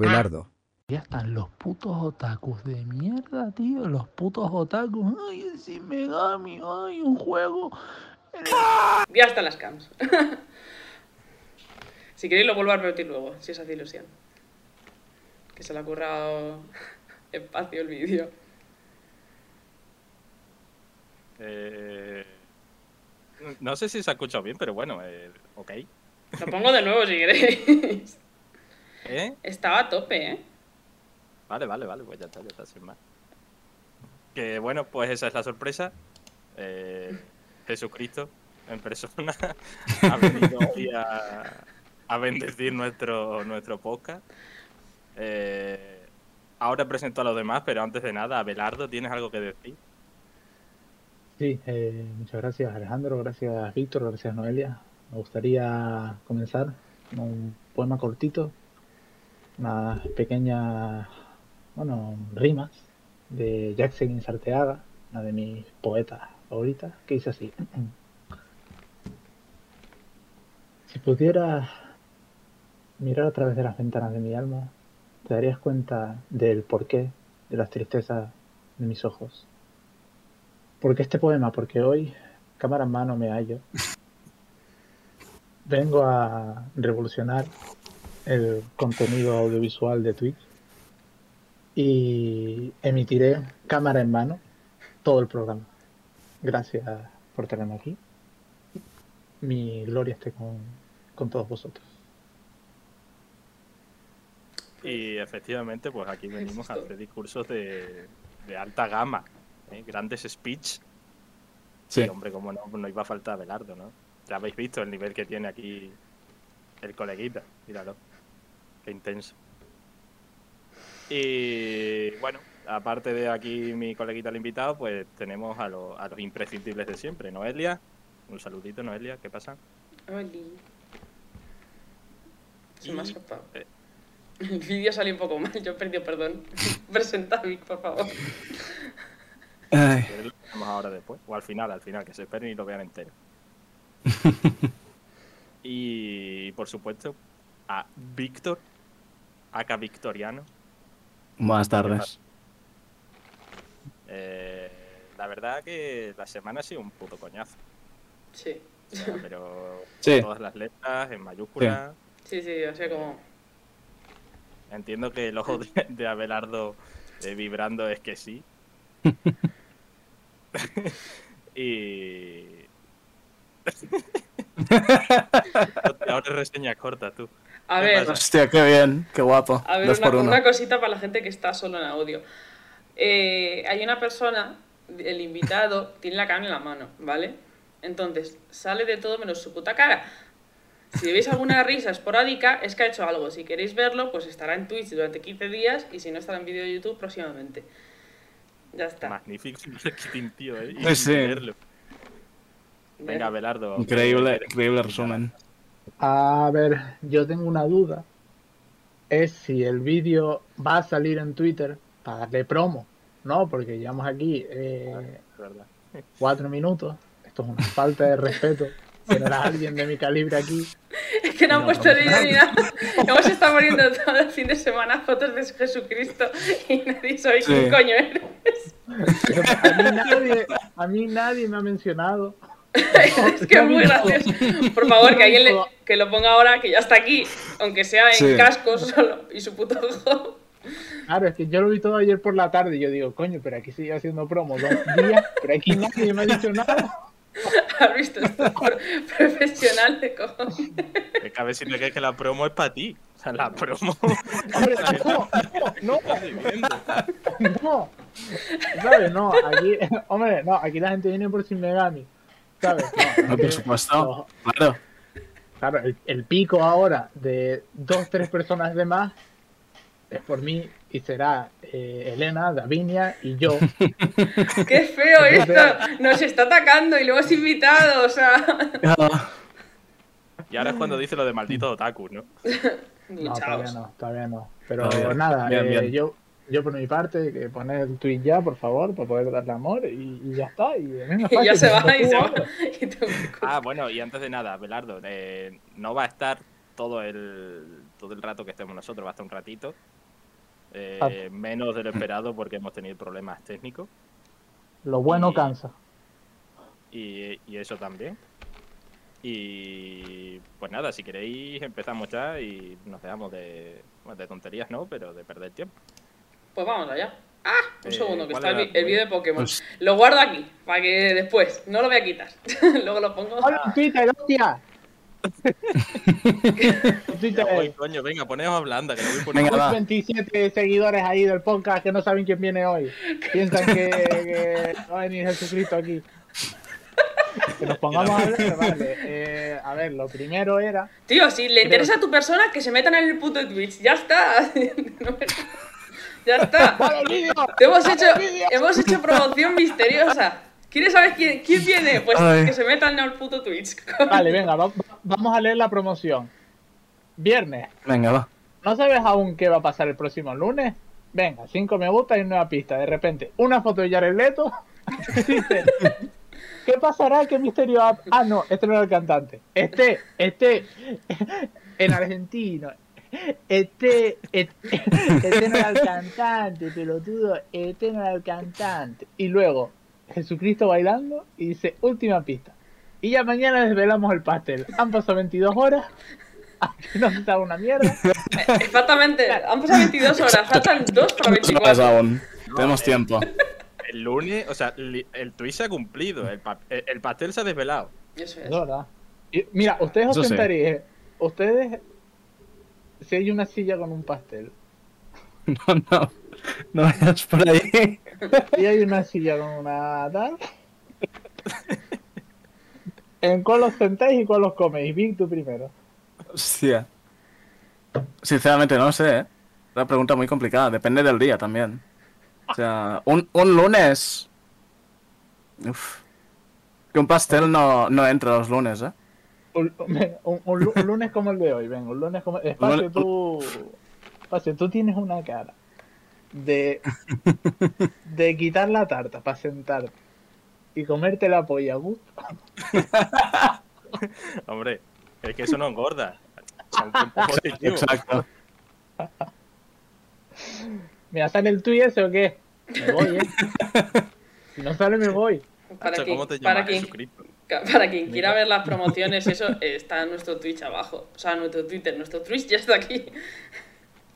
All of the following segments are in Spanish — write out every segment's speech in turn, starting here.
Abelardo. Ya están los putos otakus de mierda, tío. Los putos otakus. Ay, es Shin Megami. Ay, un juego. Ya están las cams. si queréis lo vuelvo a repetir luego, si os hace ilusión. Que se le ha currado espacio el vídeo. Eh, no sé si se ha escuchado bien, pero bueno, eh, ok. Lo pongo de nuevo si queréis. ¿Eh? Estaba a tope, ¿eh? Vale, vale, vale, pues ya está, ya está, sin más. Que bueno, pues esa es la sorpresa. Eh, Jesucristo en persona ha venido hoy a, a bendecir nuestro, nuestro podcast. Eh, ahora presento a los demás, pero antes de nada, Abelardo, ¿tienes algo que decir? Sí, eh, muchas gracias Alejandro, gracias Víctor, gracias Noelia. Me gustaría comenzar con un poema cortito, unas pequeñas, bueno, rimas de Jackson Sarteaga, una de mis poetas favoritas, que dice así. Si pudieras mirar a través de las ventanas de mi alma, te darías cuenta del porqué de las tristezas de mis ojos. Porque este poema, porque hoy, cámara en mano, me hallo. Vengo a revolucionar el contenido audiovisual de Twitch y emitiré cámara en mano todo el programa. Gracias por tenerme aquí. Mi gloria esté con, con todos vosotros. Y efectivamente, pues aquí venimos a hacer discursos de, de alta gama, ¿eh? grandes speech. Sí. Y hombre, como no, no iba a faltar Belardo, ¿no? Ya habéis visto el nivel que tiene aquí el coleguita, míralo. Qué intenso. Y bueno, aparte de aquí mi coleguita el invitado, pues tenemos a, lo- a los imprescindibles de siempre. Noelia, un saludito, Noelia, ¿qué pasa? Oli. Se me ha escapado. eh. El vídeo salió un poco mal, yo he perdido perdón. Presenta, Vic, por favor. Ay, Que lo hacemos ahora después, o al final, al final, que se esperen y lo vean entero. y por supuesto, a Víctor, acá Victoriano. buenas tardes. Eh, la verdad que la semana ha sido un puto coñazo. Sí. O sea, pero Sí. todas las letras en mayúsculas. Sí, sí, o sea, como. Entiendo que el ojo de, de Abelardo eh, vibrando es que sí. y. Ahora reseña corta, tú. A ¿Qué ver? Hostia, qué bien, qué guapo. A ver, Dos una, por uno. una cosita para la gente que está solo en audio. Eh, hay una persona, el invitado, tiene la cámara en la mano, ¿vale? Entonces, sale de todo menos su puta cara. Si veis alguna risa esporádica, es que ha hecho algo. Si queréis verlo, pues estará en Twitch durante 15 días y si no, estará en vídeo de YouTube próximamente. Ya está. Magnífico tío, ¿eh? Y Sí, sí. sin verlo. Venga, Abelardo. Increíble, increíble resumen. A ver, yo tengo una duda. Es si el vídeo va a salir en Twitter para darle promo, ¿no? Porque llevamos aquí eh, verdad. cuatro minutos. Esto es una falta de respeto. Tener a alguien de mi calibre aquí. Es que no han No, puesto el vídeo ni nada. Hemos estado poniendo todo el fin de semana fotos de Jesucristo y nadie sabe Sí. quién coño eres. A mí nadie, a mí nadie me ha mencionado. es que es muy gracioso. Por favor, que alguien le- que lo ponga ahora, que ya está aquí, aunque sea en Sí. cascos solo y su puto ojo. Claro, es que yo lo vi todo ayer por la tarde y yo digo, coño, pero aquí sigue haciendo promo dos días, pero aquí nadie me ha dicho nada. ¿Has visto esto? Por- Profesional de cojones. Es que a ver si te crees que la promo es para ti. O sea, la promo. Hombre, no, no, no, ¿sabes? No, aquí, hombre, no, aquí la gente viene por Sin Megami, ¿sabes? No, por supuesto. no, Claro. claro, el, el pico ahora de dos, tres personas de más es por mí y será eh, Elena, Davinia y yo. Qué feo esto. Nos está atacando y luego es invitado, o sea. Y ahora es cuando dice lo de maldito otaku, ¿no? No, todavía no, todavía no. Pero nada, bien, eh, bien. yo yo por mi parte, que poner el tweet ya, por favor, para poder darle amor y, y ya está. Y, Y ya fácil, se va y se va. Ah, bueno, y antes de nada, Belardo, eh, no va a estar todo el, todo el rato que estemos nosotros, va a estar un ratito. Eh, Ah. menos de lo esperado porque hemos tenido problemas técnicos Lo bueno Y- cansa. y, y eso también. Y pues nada, si queréis empezamos ya y nos dejamos de, bueno, de tonterías, ¿no? Pero de perder tiempo. Pues vamos allá. Ah, un Eh, segundo, que ¿cuál está el, el vídeo de Pokémon. Pues- Lo guardo aquí, para que después, no lo voy a quitar. Luego lo pongo. ¡Hola, Twitter, hostia! Twitter, Ya voy, coño, venga, poneos hablando, que lo voy. Venga, va. 27 seguidores ahí del podcast que no saben quién viene hoy. Piensan que, que va a venir Jesucristo aquí. Que nos pongamos a hablar, vale. Eh, a ver, lo primero era. Tío, si le Creo- interesa a tu persona, que se metan en el puto Twitch. Ya está. No me- ya está. Hemos hecho, hemos hecho promoción misteriosa. ¿Quieres saber quién, quién viene? Pues Ay. que se metan al puto Twitch. Vale, venga, va- vamos a leer la promoción. Viernes. Venga, va. ¿No sabes aún qué va a pasar el próximo lunes? Venga, 5 me gusta y nueva pista. De repente, una foto de Jared Leto. ¿Qué pasará? ¿Qué misterio? ha- Ah, no, este no era el cantante. Este, este, en argentino. Este, este, este no era el cantante, pelotudo. Este no era el cantante. Y luego, Jesucristo bailando y dice, última pista. Y ya mañana desvelamos el pastel. Han pasado 22 horas. No se sabe una mierda. Exactamente. Han pasado 22 horas. Faltan 2 para Dos horas 24. aún. Tenemos eh. tiempo. El lunes, o sea, el tweet se ha cumplido, el, pa- el- el pastel se ha desvelado. Eso es. Es verdad. Y, mira, ustedes os Eso sí. sentarían. Ustedes. Si hay una silla con un pastel. No, no. No vayas por ahí. Y hay una silla con una tal. ¿En cuál os sentáis y cuál os coméis? Vic, tú primero. Hostia. Sinceramente, no sé, ¿eh? Una pregunta muy complicada. Depende del día también. O sea, un, un lunes. Uf. Que un pastel no, no entra los lunes, ¿eh? Un, un- un lu- un lunes como el de hoy, venga, un lunes como. Espacio, lunes- tú. Espacio, tú tienes una cara. De. De quitar la tarta para sentarte. Y comerte la polla gusto. Hombre, es que eso no engorda. Exacto. Mira, ¿sale el tuyo ese o qué? Me voy, ¿eh? Si no sale, me voy. Para ¿Cómo te para, llamas? Jesucristo. Para quien quiera ver las promociones, eso está en nuestro Twitch abajo. O sea, nuestro Twitter. Nuestro Twitch ya está aquí.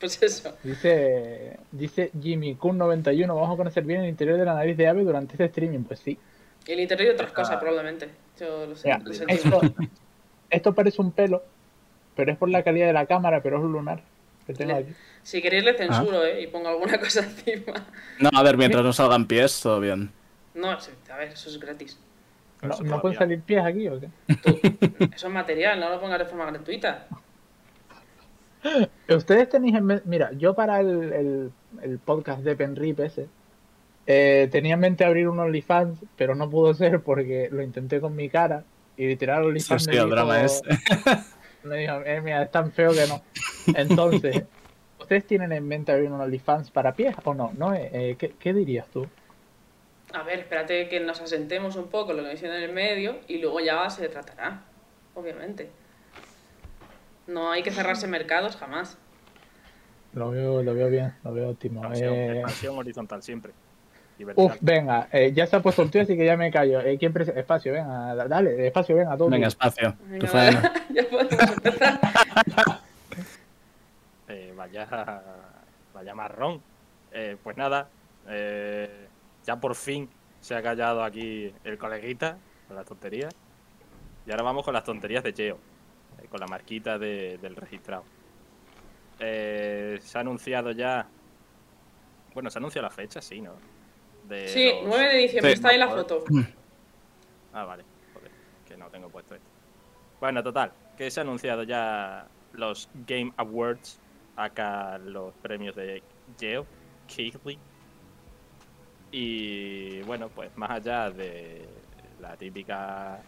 Pues eso. Dice, dice Jimmy Kun91, vamos a conocer bien el interior de la nariz de ave durante este streaming. Pues sí. Y el interior y otras Ah. cosas, probablemente. Yo lo sé. Mira, lo sé. esto, esto parece un pelo, pero es por la calidad de la cámara, pero es un lunar que tengo Le- aquí. Si queréis le censuro, ¿eh? Y pongo alguna cosa encima. No, a ver, mientras no salgan pies, todo bien. No, a ver, eso es gratis. ¿No, ¿no pueden salir pies aquí o qué? Eso es material, no lo pongas de forma gratuita. Ustedes tenéis en mente, mira, yo para el, el, el podcast de Penrip ese, eh, tenía en mente abrir un OnlyFans, pero no pudo ser porque lo intenté con mi cara y literal OnlyFans sí, me, el dijo, drama es. me dijo, eh, mira, es tan feo que no. Entonces, ¿ustedes tienen en mente abrir un OnlyFans para pies o no? ¿No? Eh, eh, ¿qué, qué dirías tú? A ver, espérate que nos asentemos un poco lo que viene en el medio y luego ya se tratará, obviamente. No hay que cerrarse mercados jamás. Lo veo, lo veo bien, lo veo óptimo. Expansión, Eh, expansión horizontal siempre. Uf, venga, eh, ya se ha puesto el tío, así que ya me callo. Eh, ¿Quién Espacio, venga, da- dale, espacio, venga, todo. Venga, espacio. Tu Venga, faena. ya podemos empezar. Eh, vaya, vaya marrón. Eh, pues nada, eh, ya por fin se ha callado aquí el coleguita con las tonterías. Y ahora vamos con las tonterías de Cheo, eh, con la marquita de- del registrado. Eh, se ha anunciado ya. Bueno, se ha anunciado la fecha, sí, ¿no? De Sí, los- 9 de diciembre, Sí. está ahí la foto. Ah, vale. Joder, que no tengo puesto esto. Bueno, total, que se ha anunciado ya los Game Awards, acá los premios de Geo, Keighley. Y bueno, pues más allá de la típica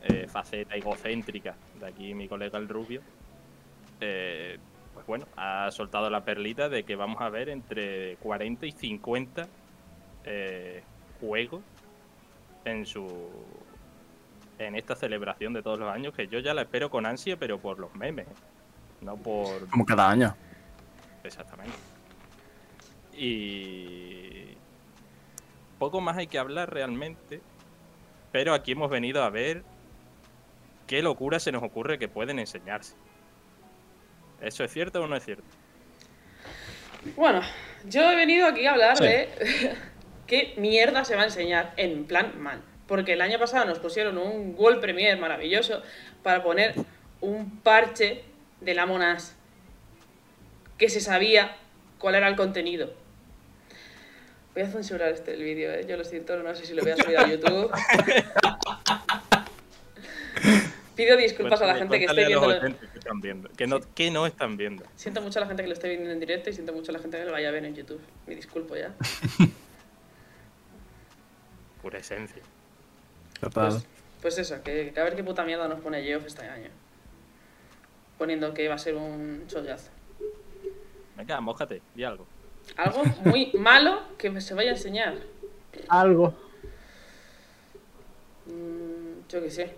eh, faceta egocéntrica de aquí mi colega el Rubio, eh, pues bueno, ha soltado la perlita de que vamos a ver entre 40 y 50 eh, juegos en su en esta celebración de todos los años, que yo ya la espero con ansia, pero por los memes, no por... Como cada año. Exactamente. Y... Poco más hay que hablar realmente, pero aquí hemos venido a ver qué locura se nos ocurre que pueden enseñarse. ¿Eso es cierto o no es cierto? Bueno, yo he venido aquí a hablar Sí. de qué mierda se va a enseñar en plan mal. Porque el año pasado nos pusieron un World Premiere maravilloso para poner un parche de la Monas que se sabía cuál era el contenido. Voy a censurar este el vídeo, ¿eh? yo lo siento, no sé si lo voy a subir a YouTube. Pido disculpas a la gente que esté viendo. que están viendo, que no, que no están viendo. Siento mucho a la gente que lo esté viendo en directo y siento mucho a la gente que lo vaya a ver en YouTube. Me disculpo ya. Pura esencia. Total. Pues, pues eso, que, que a ver qué puta mierda nos pone Geoff este año. Poniendo que va a ser un chollazo. Venga, mójate, di algo. Algo muy malo que se vaya a enseñar. Algo. Mm, yo qué sé.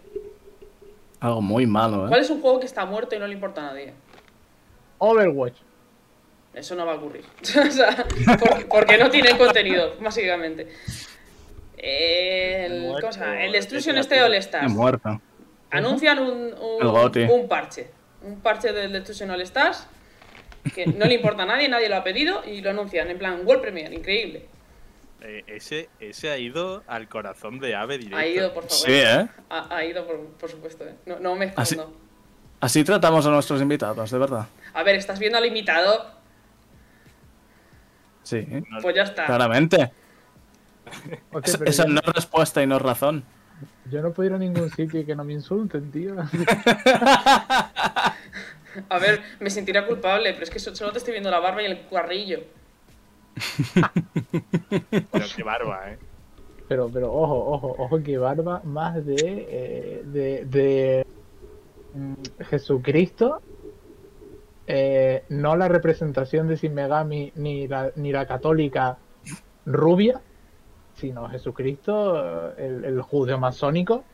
Algo muy malo, ¿eh? ¿Cuál es un juego que está muerto y no le importa a nadie? Overwatch. Eso no va a ocurrir. o sea, por- porque no tiene contenido, básicamente. El, el de Destruction este All He Stars. muerto. Anuncian un, un, un parche. Un parche del Destruction All Stars. Que no le importa a nadie, nadie lo ha pedido y lo anuncian. En plan, World Premiere, increíble. Eh, ese, ese ha ido al corazón de Ave directo. Ha ido, por favor. Sí, ¿eh? Ha, ha ido, por, por supuesto. ¿eh? No, no me escondo. Así tratamos a nuestros invitados, de verdad. A ver, ¿estás viendo al invitado? Sí, Pues ya está. claramente. Esa, pero esa yo, no es respuesta y no es razón. yo no puedo ir a ningún sitio y que no me insulten, tío. A ver, me sentirá culpable, pero es que so- solo te estoy viendo la barba y el cuarrillo. Pero qué barba, ¿eh? Pero, pero ojo, ojo, ojo que barba más de, eh, de, de mm, Jesucristo. eh, no la representación de Shin Megami ni la, ni la católica rubia, sino Jesucristo, eh, el, el judeo masónico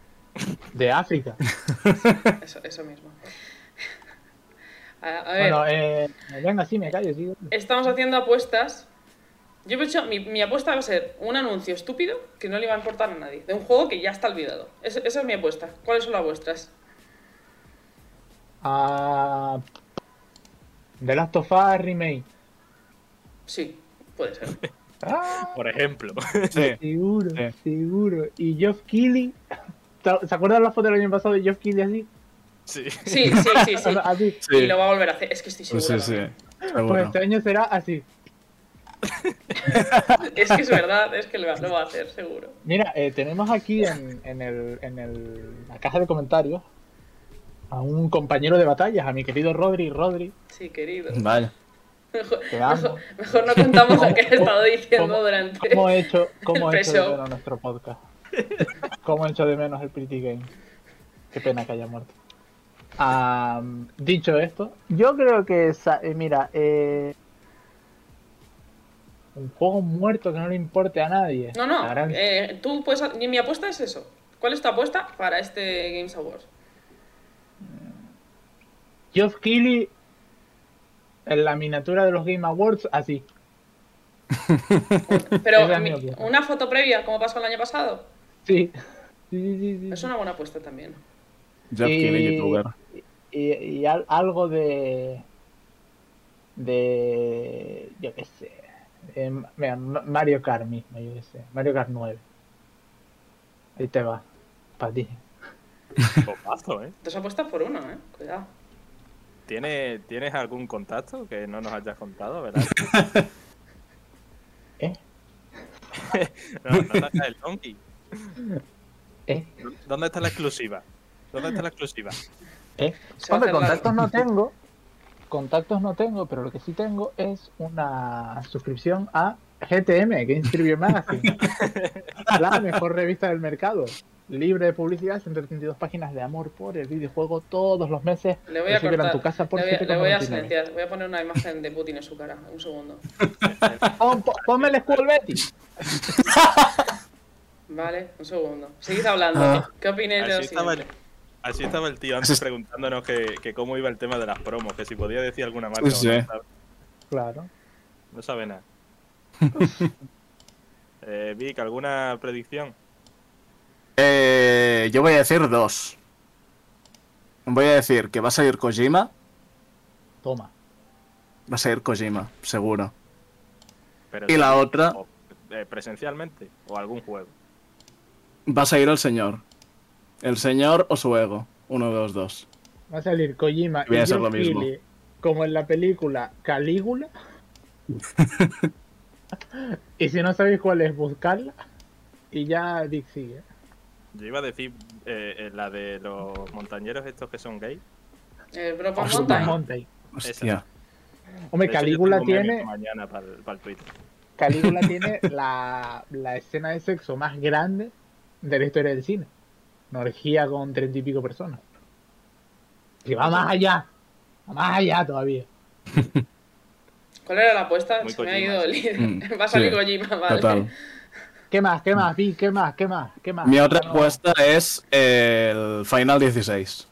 de África. Eso, eso mismo. A, a ver, Bueno, eh, venga, sí, me callo, sí. estamos haciendo apuestas. Yo he hecho, mi, mi apuesta va a ser un anuncio estúpido que no le va a importar a nadie, de un juego que ya está olvidado. Es- esa es mi apuesta. ¿Cuáles son las vuestras? Ah, The Last of Us Remake. Sí, puede ser. Ah, Por ejemplo. Sí. seguro, Sí. seguro. Y Geoff Keighley. ¿Se acuerdan la foto del año pasado de Geoff Keighley así? Sí. Sí, sí, sí, sí. Así. Sí. Y lo va a volver a hacer. Es que estoy Sí, sí, sí. también. Pues Seguro. este año será así. Es que es verdad, es que lo va, lo va a hacer, seguro. Mira, eh, tenemos aquí en, en, el, en el- la caja de comentarios a un compañero de batallas, a mi querido Rodri. Rodri, Sí, querido. Vaya. Mejor, no contamos lo que he estado diciendo ¿Cómo- durante. ¿cómo he hecho, cómo he hecho de menos nuestro podcast? ¿Cómo he hecho de menos el Pretty Game? Qué pena que haya muerto. Ah, dicho esto, yo creo que, eh, mira, eh, un juego muerto que no le importe a nadie. No, no, gran- eh, tú puedes. Mi mi apuesta es eso. ¿Cuál es tu apuesta para este Games Awards? Geoff Keighley en la miniatura de los Game Awards, así. Pero mi- una foto previa, como pasó el año pasado. Sí. Sí, sí, sí, sí. Es una buena apuesta también. Jeff Y- youtuber. Y, y al- algo de. De. Yo qué sé. eh, mira, Mario Kart mismo, yo qué sé. Mario Kart 9. Ahí te va. Para ti. Bombazo, ¿eh? Dos apuestas por uno, eh. Cuidado. ¿Tienes, ¿Tienes algún contacto que no nos hayas contado, verdad? ¿Eh? no, no el donkey. ¿Eh? ¿Dónde está la exclusiva? ¿Dónde está la exclusiva? ¿Eh? Hombre, hacer contactos no tengo. Contactos no tengo, pero lo que sí tengo es una suscripción a GTM, Games Trivia Magazine. la mejor revista del mercado. Libre de publicidad, 132 páginas de amor por el videojuego todos los meses. Le voy a cortar. en tu casa por le, voy, a- le voy a 7,99. silenciar. Voy a poner una imagen de Putin en su cara. Un segundo. Pon- pon- Ponme el Skull Betty. Vale, un segundo. Seguid hablando. Ah. ¿Qué opináis de los? Así estaba el tío antes es- preguntándonos que, que cómo iba el tema de las promos, que si podía decir alguna marca. o. No, Claro. no sabe nada. eh, Vic, ¿alguna predicción? Eh, yo voy a decir dos. Voy a decir que va a salir Kojima. Toma. Va a salir Kojima, seguro. Pero Y la otra- o, eh, ¿Presencialmente o algún juego? Va a salir el señor. El señor o su ego. Uno de los dos. Va a salir Kojima Voy a y hacer lo mismo. Como en la película Calígula. y si no sabéis cuál es, buscarla. Y ya Dick sigue. Yo iba a decir eh, eh, la de los montañeros estos que son gays. El Broken Hostia. Mountain. Mountain. Hostia. Hombre, Calígula tiene, Mañana para el, Twitter. Calígula tiene la, la escena de sexo más grande de la historia del cine. Una orgía con treinta y pico personas. Que va más allá. Va más allá todavía. ¿Cuál era la apuesta? Muy Se me ha Kojima, ido el Mm, Va a salir sí, Kojima, vale. Total. ¿Qué más? ¿Qué más? Vi? ¿Qué más? ¿Qué más? ¿Qué más? Mi otra No, apuesta es el Final 16.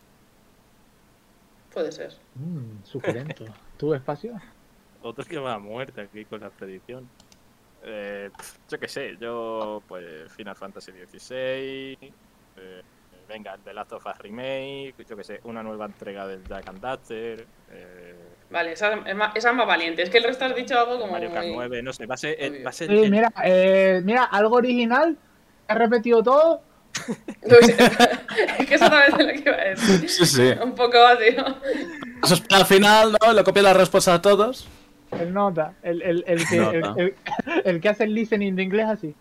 Puede ser. Mm, suculento. ¿Tu espacio? Otro que va a muerte aquí con la predicción. Eh, yo qué sé, yo pues Final Fantasy XVI, eh, venga, el The Last of Us Remake, yo qué sé, una nueva entrega del Jack and Daxter, eh, Vale, esa es más, esa es más valiente. Es que el resto has dicho algo como. Mario Kart muy- 9, no sé, va a ser, el- va a ser Eh, el- mira, eh, mira, algo original. He repetido todo. es que eso también es lo que iba a decir. Sí, sí. Un poco vacío. Eso es para el final, ¿no? Le copia la respuesta a todos. El nota. El, el, el, que, el, Nota. el- el que hace el listening de inglés así.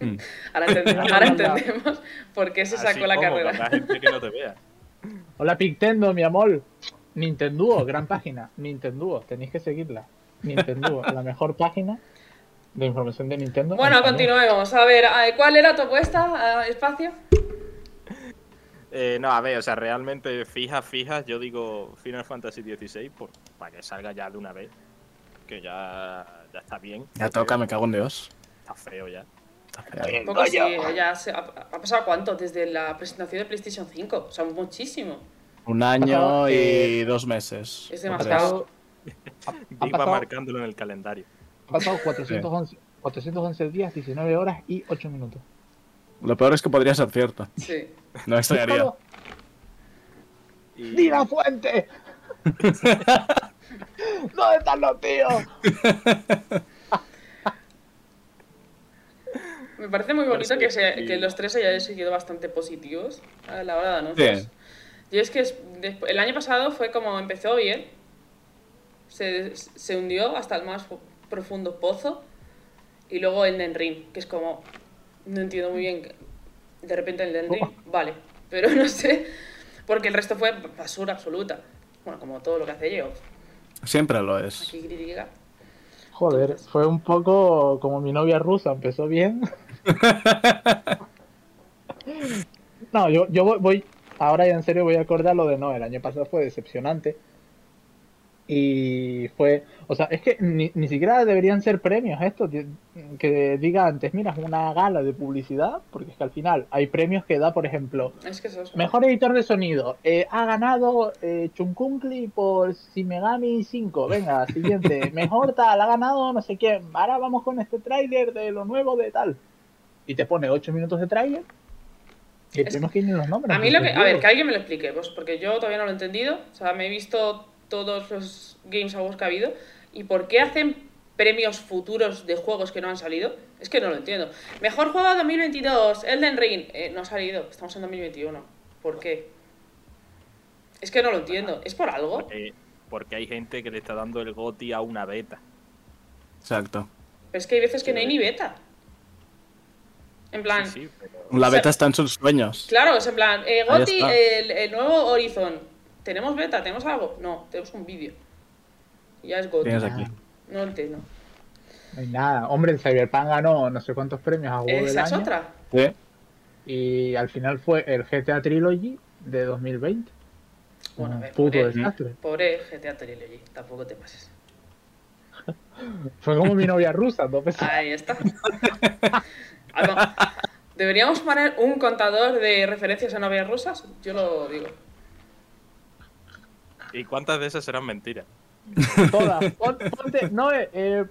Ahora entendemos, ahora entendemos por qué se así sacó la como, carrera. para la gente que no te vea. Hola Pictendo, mi amor. Nintendo, gran página. Nintendo, tenéis que seguirla. Nintendo, la mejor página de información de Nintendo. en Bueno, continuemos. A ver, eh, ¿cuál era tu apuesta? Eh, ¿Espacio? Eh, no, a ver, o sea, realmente fijas, fijas, yo digo Final Fantasy XVI por, para que salga ya de una vez, que ya, ya está bien. Ya toca, me cago en Dios. Está feo ya. Poco sí, ya se, ha, ha pasado cuánto desde la presentación de PlayStation 5. O sea, muchísimo. Un año Pasado, y eh, dos meses. Es demasiado. pasado- marcándolo en el calendario. Ha pasado 411, 411 días, 19 horas y 8 minutos. Lo peor es que podría ser cierto. Sí. No me extrañaría. Y- ¡Di la fuente! ¿Dónde están los tíos? Me parece muy bonito que, sí, se- sí. que los tres hayáis sido bastante positivos a la hora de anuncios. Sí. Yo es que es- el año pasado fue como empezó bien, se, se hundió hasta el más profundo pozo y luego el Den Ring, que es como, no entiendo muy bien, de repente el Den Ring, vale, pero no sé, porque el resto fue basura absoluta. Bueno, como todo lo que hace yo, Siempre lo es. aquí critica. Joder, fue un poco como mi novia rusa, empezó bien. No, yo, yo voy, voy- ahora ya en serio voy a acordar lo de no, el año pasado fue decepcionante. Y fue, o sea, es que ni, ni siquiera deberían ser premios estos, que, que diga antes, mira, es una gala de publicidad, porque es que al final hay premios que da, por ejemplo, Es que. Mejor editor de sonido. Eh, ha ganado eh, Chunkunkli por Simegami 5. Venga, siguiente. Mejor tal, ha ganado no sé quién. Ahora vamos con este tráiler de lo nuevo de tal. Y te pone 8 minutos de tráiler. Y Es- tenemos que ir en los nombres. A mí lo que, a ver, que alguien me lo explique, pues, porque yo todavía no lo he entendido. O sea, me he visto todos los Games Awards que ha habido. ¿Y por qué hacen premios futuros de juegos que no han salido? Es que no lo entiendo. Mejor juego 2022, Elden Ring. Eh, no ha salido, estamos en 2021. ¿Por qué? Es que no lo entiendo. ¿Es por algo? Porque, porque hay gente que le está dando el GOTI a una beta. Exacto. Pero es que hay veces que no hay ni beta. En plan, Sí, sí, pero... La O sea- beta está en sus sueños. Claro, es en plan, eh, Goti, el, el nuevo Horizon. ¿Tenemos beta? ¿Tenemos algo? No, tenemos un vídeo. Y Ya es Goti. Tienes aquí. No entiendo. No hay nada. Hombre, el Cyberpunk ganó no sé cuántos premios a juego del Esa es año. otra. Sí. Y al final fue el GTA Trilogy de 2020. Bueno, a ver, puto pobre, desastre. pobre GTA Trilogy, tampoco te pases. Fue como mi novia rusa, dos veces. Ahí está. Alba, ¿Deberíamos poner un contador de referencias a novias rusas? Yo lo digo. ¿Y cuántas de esas serán mentiras? Todas. Pon- ponte, no, eh, eh,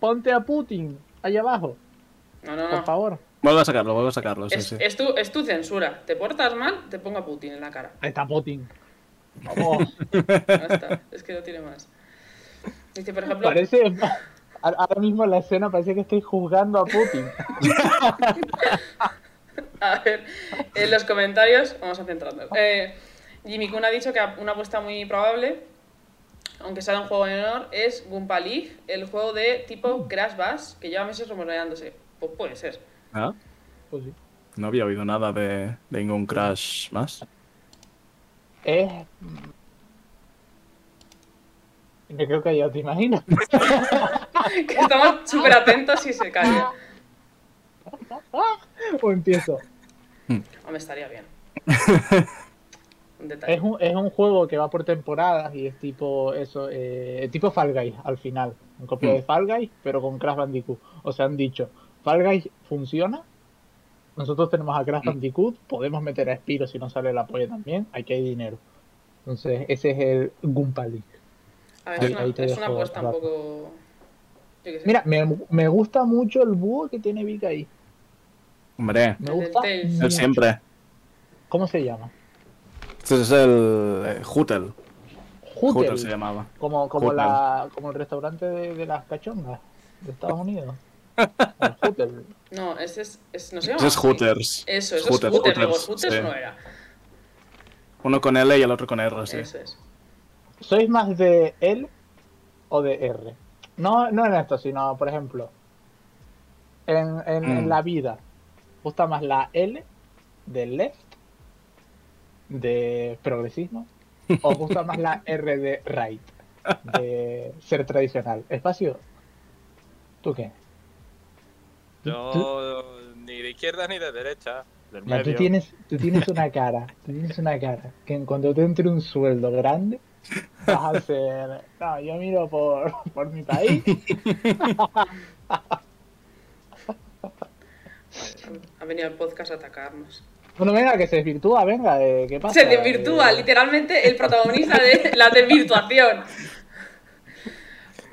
ponte a Putin ahí abajo, No, no, por no. favor. Vuelvo a sacarlo, vuelvo a sacarlo, sí, Es, sí. es tu, es tu censura. Te portas mal, te pongo a Putin en la cara. Ahí está Putin. Vamos. Ya está. Es que no tiene más. Dice, por ejemplo, Parece. Ahora mismo en la escena parece que estoy juzgando a Putin. A ver, en los comentarios, vamos a centrarnos. Eh, Jimmy Kun ha dicho que una apuesta muy probable, aunque sea un juego menor, es Goomba League, el juego de tipo Crash Bash, que lleva meses rumoreándose. Pues puede ser. ¿Ah? Pues sí. No había oído nada de, de ningún crash más. Es. Yo creo que ya te imaginas. Que estamos súper atentos y se calla. o empiezo. Hombre, estaría bien. Un. Es un, es un juego que va por temporadas y es tipo eso, eh, tipo Fall Guys al final. Un copia Mm. de Fall Guys, pero con Crash Bandicoot. O sea, han dicho, Fall Guys funciona. Nosotros tenemos a Crash Mm. Bandicoot, podemos meter a Spiro si nos sale el apoyo también, hay que hay dinero. Entonces, ese es el League. A ver, ahí- es una, ahí te es dejo una apuesta un poco. Mira, me, me gusta mucho el búho que tiene Vika ahí. Hombre, Me gusta. El siempre. ¿Cómo se llama? Este es el eh, Hootel. Hootel. Hootel se llamaba. Como, como, la, como el restaurante de, de las cachongas de Estados Unidos. El. No, ese es. es no se llama. Ese es. Hooters. Eso, eso Hooters, es Hooters. Hooters, Hooters sí. no era. Uno con L y el otro con R, sí. Eso es. ¿Sois más de L o de R? No, no en esto, sino, por ejemplo, en, en, en Mm. la vida, ¿gusta más la L de left, de progresismo? ¿O gusta más la R de right, de ser tradicional? ¿Espacio? ¿Tú qué? Yo ni de izquierda ni de derecha. Del tú, tienes, tú tienes una cara, tú tienes una cara, que en cuanto te entre un sueldo grande, vas a ser, no, yo miro por, por mi país Ha venido al podcast a atacarnos. Bueno, venga, que se desvirtúa, venga, eh, ¿qué pasa? Se desvirtúa, Eh, literalmente el protagonista de la desvirtuación.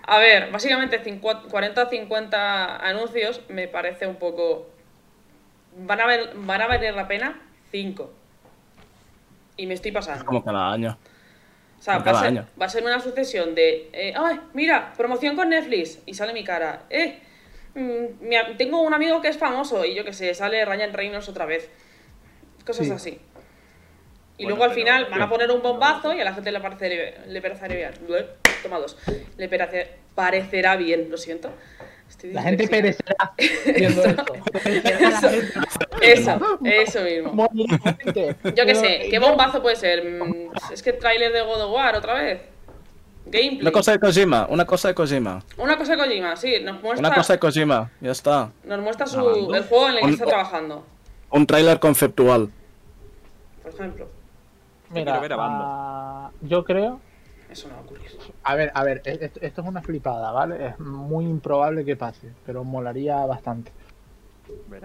A ver, básicamente 40-50 anuncios me parece un poco. Van a, ver, van a valer la pena 5. Y me estoy pasando. Como cada año. O sea, va a, ser, va a ser una sucesión de. eh, ¡Ay, mira! Promoción con Netflix. Y sale mi cara. ¡Eh! mm, tengo un amigo que es famoso. Y yo que sé, sale Ryan Reynolds otra vez. Cosas Sí. así. Y Bueno, luego al pero- final van a poner un bombazo y a la gente le parecerá, le parecerá bien. Toma dos. Le parece- parecerá bien, lo siento. Estoy La gente perecerá viendo esto. Eso, eso mismo. Yo qué sé, eh, ¿qué bombazo puede ser? Mm, Es que tráiler de God of War otra vez. Gameplay. Una cosa de Kojima, una cosa de Kojima. Una cosa de Kojima, sí, nos muestra, Una cosa de Kojima, ya está. nos muestra su, el juego en el que Un- está trabajando, Un tráiler conceptual. por ejemplo. Mira, ver a Bando. ah, yo creo Eso no va a ocurrir. A ver, a ver, e- esto, esto es una flipada, ¿vale? Es muy improbable que pase, pero molaría bastante.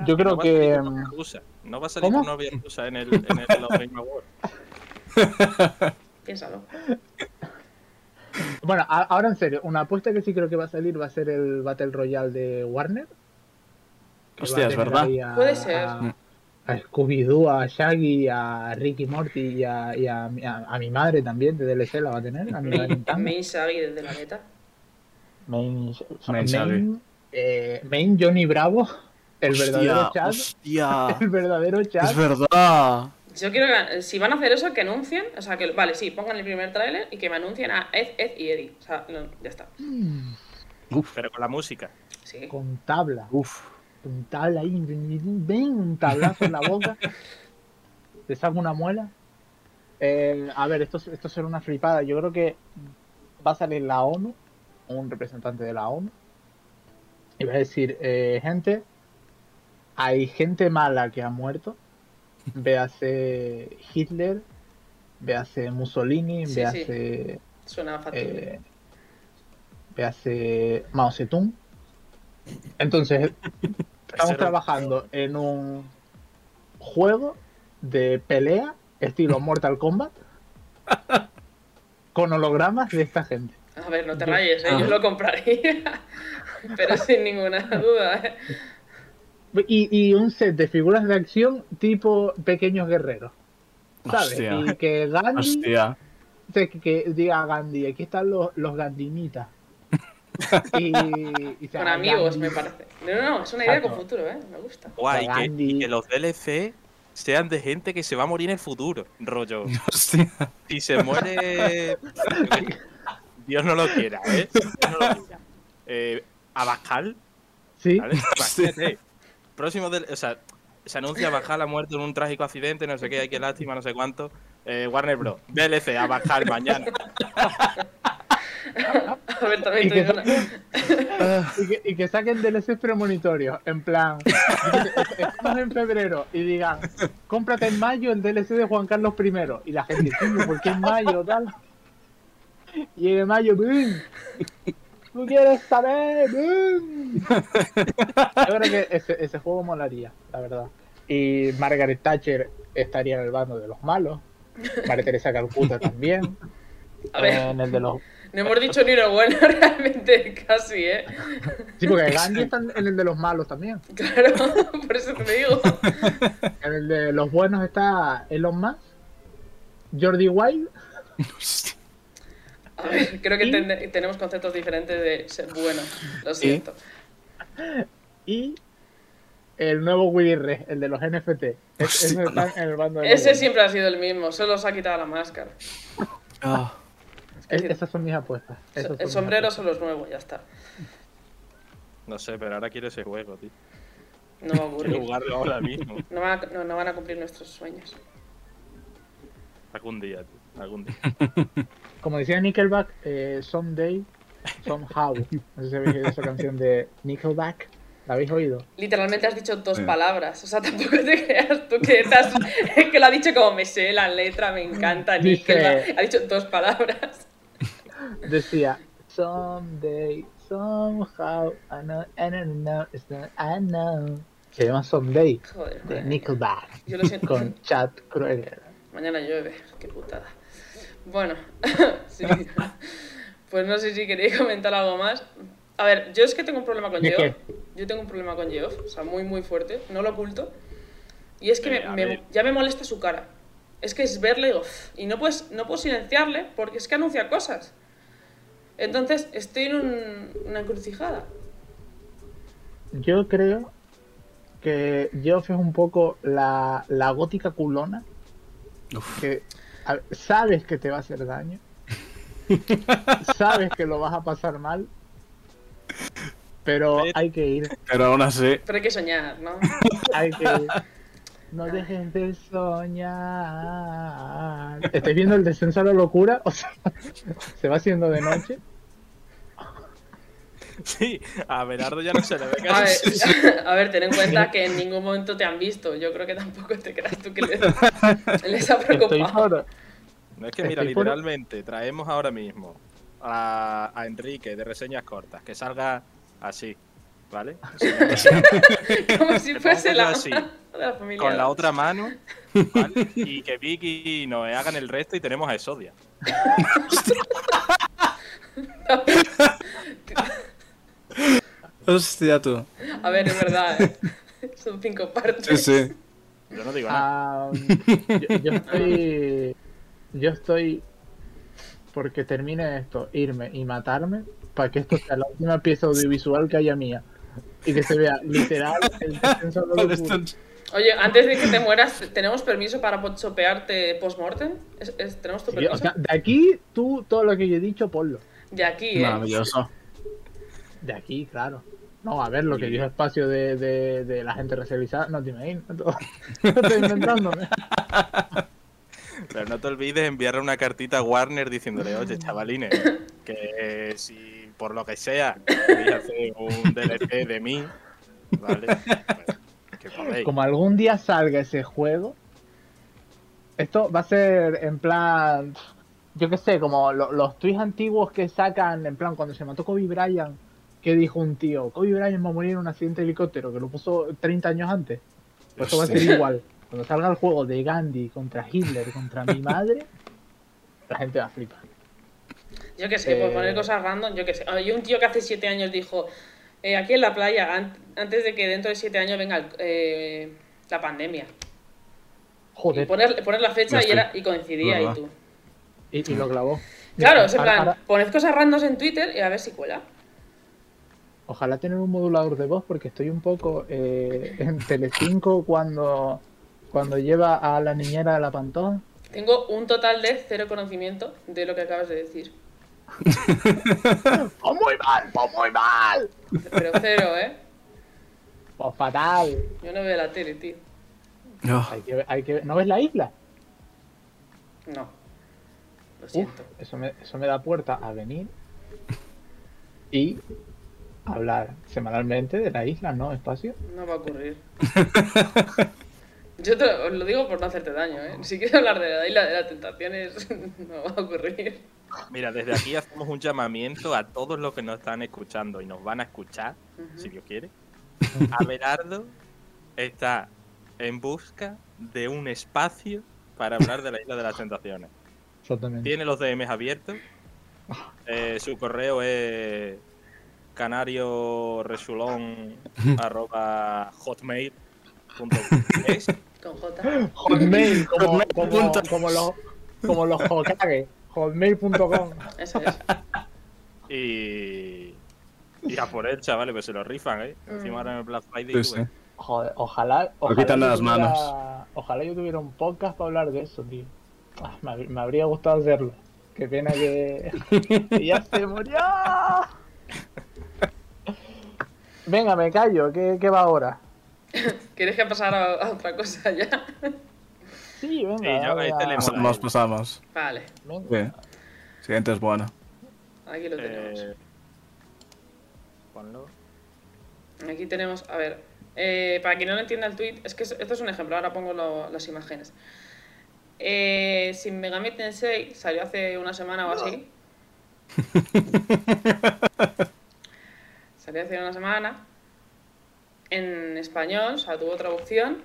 Yo creo no va a salir que, tu novia mm, rusa. No va a salir ¿cómo? tu novia rusa en el, en el. Piénsalo. Bueno, a- ahora en serio, una apuesta que sí creo que va a salir va a ser el Battle Royale de Warner. que Hostia, es verdad. a- Puede ser. A, a Scooby-Doo, a Shaggy, a Ricky Morty y, a, y a, mi- a- a mi madre también de DLC la va a tener. A mi Nintendo. Main Shaggy desde la beta. Main, Main main, eh, main Johnny Bravo, el verdadero Chad. hostia. El verdadero Chad. Es verdad. Yo quiero que, si van a hacer eso, que anuncien, o sea, que, vale, sí, pongan el primer tráiler y que me anuncien a Ed, Ed y Eddie. O sea, no, ya está. Pero con la música. Sí. Con tabla. Uf. Un tabla ahí. Ven, un tablazo en la boca. Te saco una muela. Eh, a ver, esto, esto será una flipada. Yo creo que va a salir la ONU, un representante de la ONU, y va a decir, eh, gente, hay gente mala que ha muerto. Véase Hitler, véase Mussolini, Sí, véase, Suena eh, véase Mao Zedong. Entonces, Estamos trabajando en un juego de pelea estilo Mortal Kombat con hologramas de esta gente. A ver, no te rayes, ¿eh? Ah. yo lo compraría. Pero sin ninguna duda, ¿eh? Y, y un set de figuras de acción tipo pequeños guerreros. ¿Sabes? Hostia. Y que Gandhi, Hostia. que, que diga Gandhi, aquí están los, los Gandinitas. y, Con amigos, Gandhi. me parece. No, no, no, es una idea con Exacto. futuro, ¿eh? Me gusta. Guay, que, y que los DLC sean de gente que se va a morir en el futuro. Rollo. Hostia. Si se muere. Dios no lo quiera, ¿eh? Dios no lo quiera. Eh, Abascal, Sí, ¿vale? Imagínate. Próximo del. O sea, se anuncia Abascal ha muerto en un trágico accidente, no sé qué, hay que lástima, no sé cuánto. Eh, Warner Bros. DLC, Abascal mañana. A ver, también Y te que digo una... y que, y que saquen DLCs premonitorios, en plan, estamos en febrero y digan, cómprate en mayo el DLC de Juan Carlos I. Y la gente, "Coño, ¿por qué en mayo tal? Y en mayo, ¡boom! ¿Tú quieres saber? ¡Boom! Yo creo que ese, ese juego molaría, la verdad. Y Margaret Thatcher estaría en el bando de los malos. María Teresa Calcuta también. A ver, En el de los no hemos dicho ni lo bueno realmente, casi, ¿eh? Sí, porque Gandhi está en el de los malos también. Claro, por eso te digo. En el de los buenos está Elon Musk, Jordi Wild A ver, creo que tenemos conceptos diferentes de ser bueno. Lo siento. y el nuevo Willy Re, el de los NFT. Es- Ese está en el bando de los Ese buenos. siempre ha sido el mismo, solo se ha quitado la máscara. Ah. Es- esas son mis apuestas. esas son El sombrero apuestas. solo es nuevo, ya está. No sé, pero ahora quiero ese juego, tío. No va a Quiero ocurrir. jugarlo ahora mismo. No van, a, no, no van a cumplir nuestros sueños. Algún día, tío. Algún día. Como decía Nickelback, eh, Someday, Somehow. No sé si habéis oído esa canción de Nickelback. ¿La habéis oído? Literalmente has dicho dos Sí. palabras. O sea, tampoco te creas tú que, has- que lo ha dicho como me sé la letra, me encanta. Dice- Nickelback. Ha dicho dos palabras. Decía, Someday, somehow, I know, I don't know, it's not, I know. Se llama Someday, Joder. de. Nickelback. Yo lo siento. Con Chad Kroeger. Mañana llueve. Qué putada. Bueno, sí. Pues no sé si queréis comentar algo más. A ver, yo es que tengo un problema con ¿De Geoff. Yo tengo un problema con Geoff, o sea, muy, muy fuerte. No lo oculto. Y es que Eh, me- ya me molesta su cara. Es que es verle y y no, puedes, no puedo silenciarle porque es que anuncia cosas. Entonces, estoy en un- una encrucijada. Yo creo que Geoff es un poco la, la gótica culona Uf. que a- sabes que te va a hacer daño, sabes que lo vas a pasar mal, pero hay que ir, Pero aún así. Pero hay que soñar, ¿no? hay que ir. No dejes de soñar. ¿Estáis viendo el descenso a la locura? O sea, se va haciendo de noche. Sí, a Berardo ya no se le ve A casi. ver, a ver, ten en cuenta que en ningún momento te han visto. Yo creo que tampoco te creas tú que les, les ha preocupado. No es que mira, literalmente traemos ahora mismo a, a Enrique de reseñas cortas, que salga así, ¿vale? Como si fuese la, así, de la familia. Con la otra mano, ¿vale? Y que Vicky y Noé hagan el resto y tenemos a Esodia. Hostia, tú. A ver, es verdad, ¿eh? Son cinco partes. Sí, sí. Yo no digo nada. Ah, yo, yo estoy. Yo estoy. Porque termine esto, irme y matarme, para que esto sea la última pieza audiovisual que haya mía. Y que se vea literal el descenso la locura. Oye, antes de que te mueras, ¿tenemos permiso para chopearte post-mortem? ¿Es- es- ¿Tenemos tu Sí, permiso? o sea, de aquí, tú, todo lo que yo he dicho, ponlo. de aquí, ¿eh? Maravilloso. De aquí, claro. No, a ver, lo que dijo espacio de, de, de la gente racializada, no te imaginas. No estoy inventándome. Pero no te olvides enviarle una cartita a Warner diciéndole, oye, chavalines, que si por lo que sea queréis hacer un DLC de mí, ¿vale? Pues, que. Como algún día salga ese juego, esto va a ser en plan, yo qué sé, como lo- los tweets antiguos que sacan, en plan, cuando se mató Kobe Bryant, ¿qué dijo un tío? Kobe Bryant va a morir en un accidente de helicóptero que lo puso 30 años antes. Pues esto va a ser igual. Cuando salga el juego de Gandhi contra Hitler, contra mi madre, la gente va a flipar. Yo qué sé, por Eh. poner cosas random, yo qué sé. Hay un tío que hace siete años dijo, eh, aquí en la playa, an- antes de que dentro de siete años venga el- eh, la pandemia. Y Joder, poner, poner la fecha y, era, y coincidía y tú. y, y lo clavó. Claro, es en plan, ahora- poned cosas randoms en Twitter y a ver si cuela. Ojalá tener un modulador de voz porque estoy un poco eh, en Telecinco cuando, cuando lleva a la niñera de la pantoja. Tengo un total de cero conocimiento de lo que acabas de decir. ¡Oh, muy mal! ¡Oh, muy mal! Pero cero, ¿eh? ¡Oh, fatal! Yo no veo la tele, tío. Oh, Hay que, hay ¿No ves la isla? No. Lo Uf, siento. eso me, eso me da puerta a venir y hablar semanalmente de la isla, ¿no? Espacio. No va a ocurrir. Yo te lo, os lo digo por no hacerte daño, ¿eh? Si quieres hablar de la isla de las tentaciones, no va a ocurrir. Mira, desde aquí hacemos un llamamiento a todos los que nos están escuchando y nos van a escuchar, si Dios quiere. Abelardo está en busca de un espacio para hablar de la isla de las tentaciones. Exactamente. Tiene los DMs abiertos. Eh, su correo es canario resulón arroba hotmail.es Con J. Hotmail, como, los, como los Hokage. Hotmail.com. Eso es. y, y a por él, chavales, pues se lo rifan, ¿eh? Encima ahora en el Black Friday. sí, sí. Joder, ojalá. Lo ojalá quitan las tuviera- manos. Ojalá yo tuviera un podcast para hablar de eso, tío. Ah, me, hab- me habría gustado hacerlo. Qué pena que. que ya se murió. Venga, me callo. ¿Qué, qué va ahora? ¿Quieres que pasara a, a otra cosa ya? Sí, venga. Sí, yo- dale este le mola. pasamos, pasamos. Vale, venga. Sí. Siguiente es bueno. aquí lo tenemos. Eh, ponlo. Aquí tenemos, a ver, eh, para quien no lo entienda el tweet, es que es- esto es un ejemplo, ahora pongo lo- las imágenes. Eh, Sin Megami Tensei salió hace una semana o así. salió hace una semana. En español, o sea, tuvo traducción.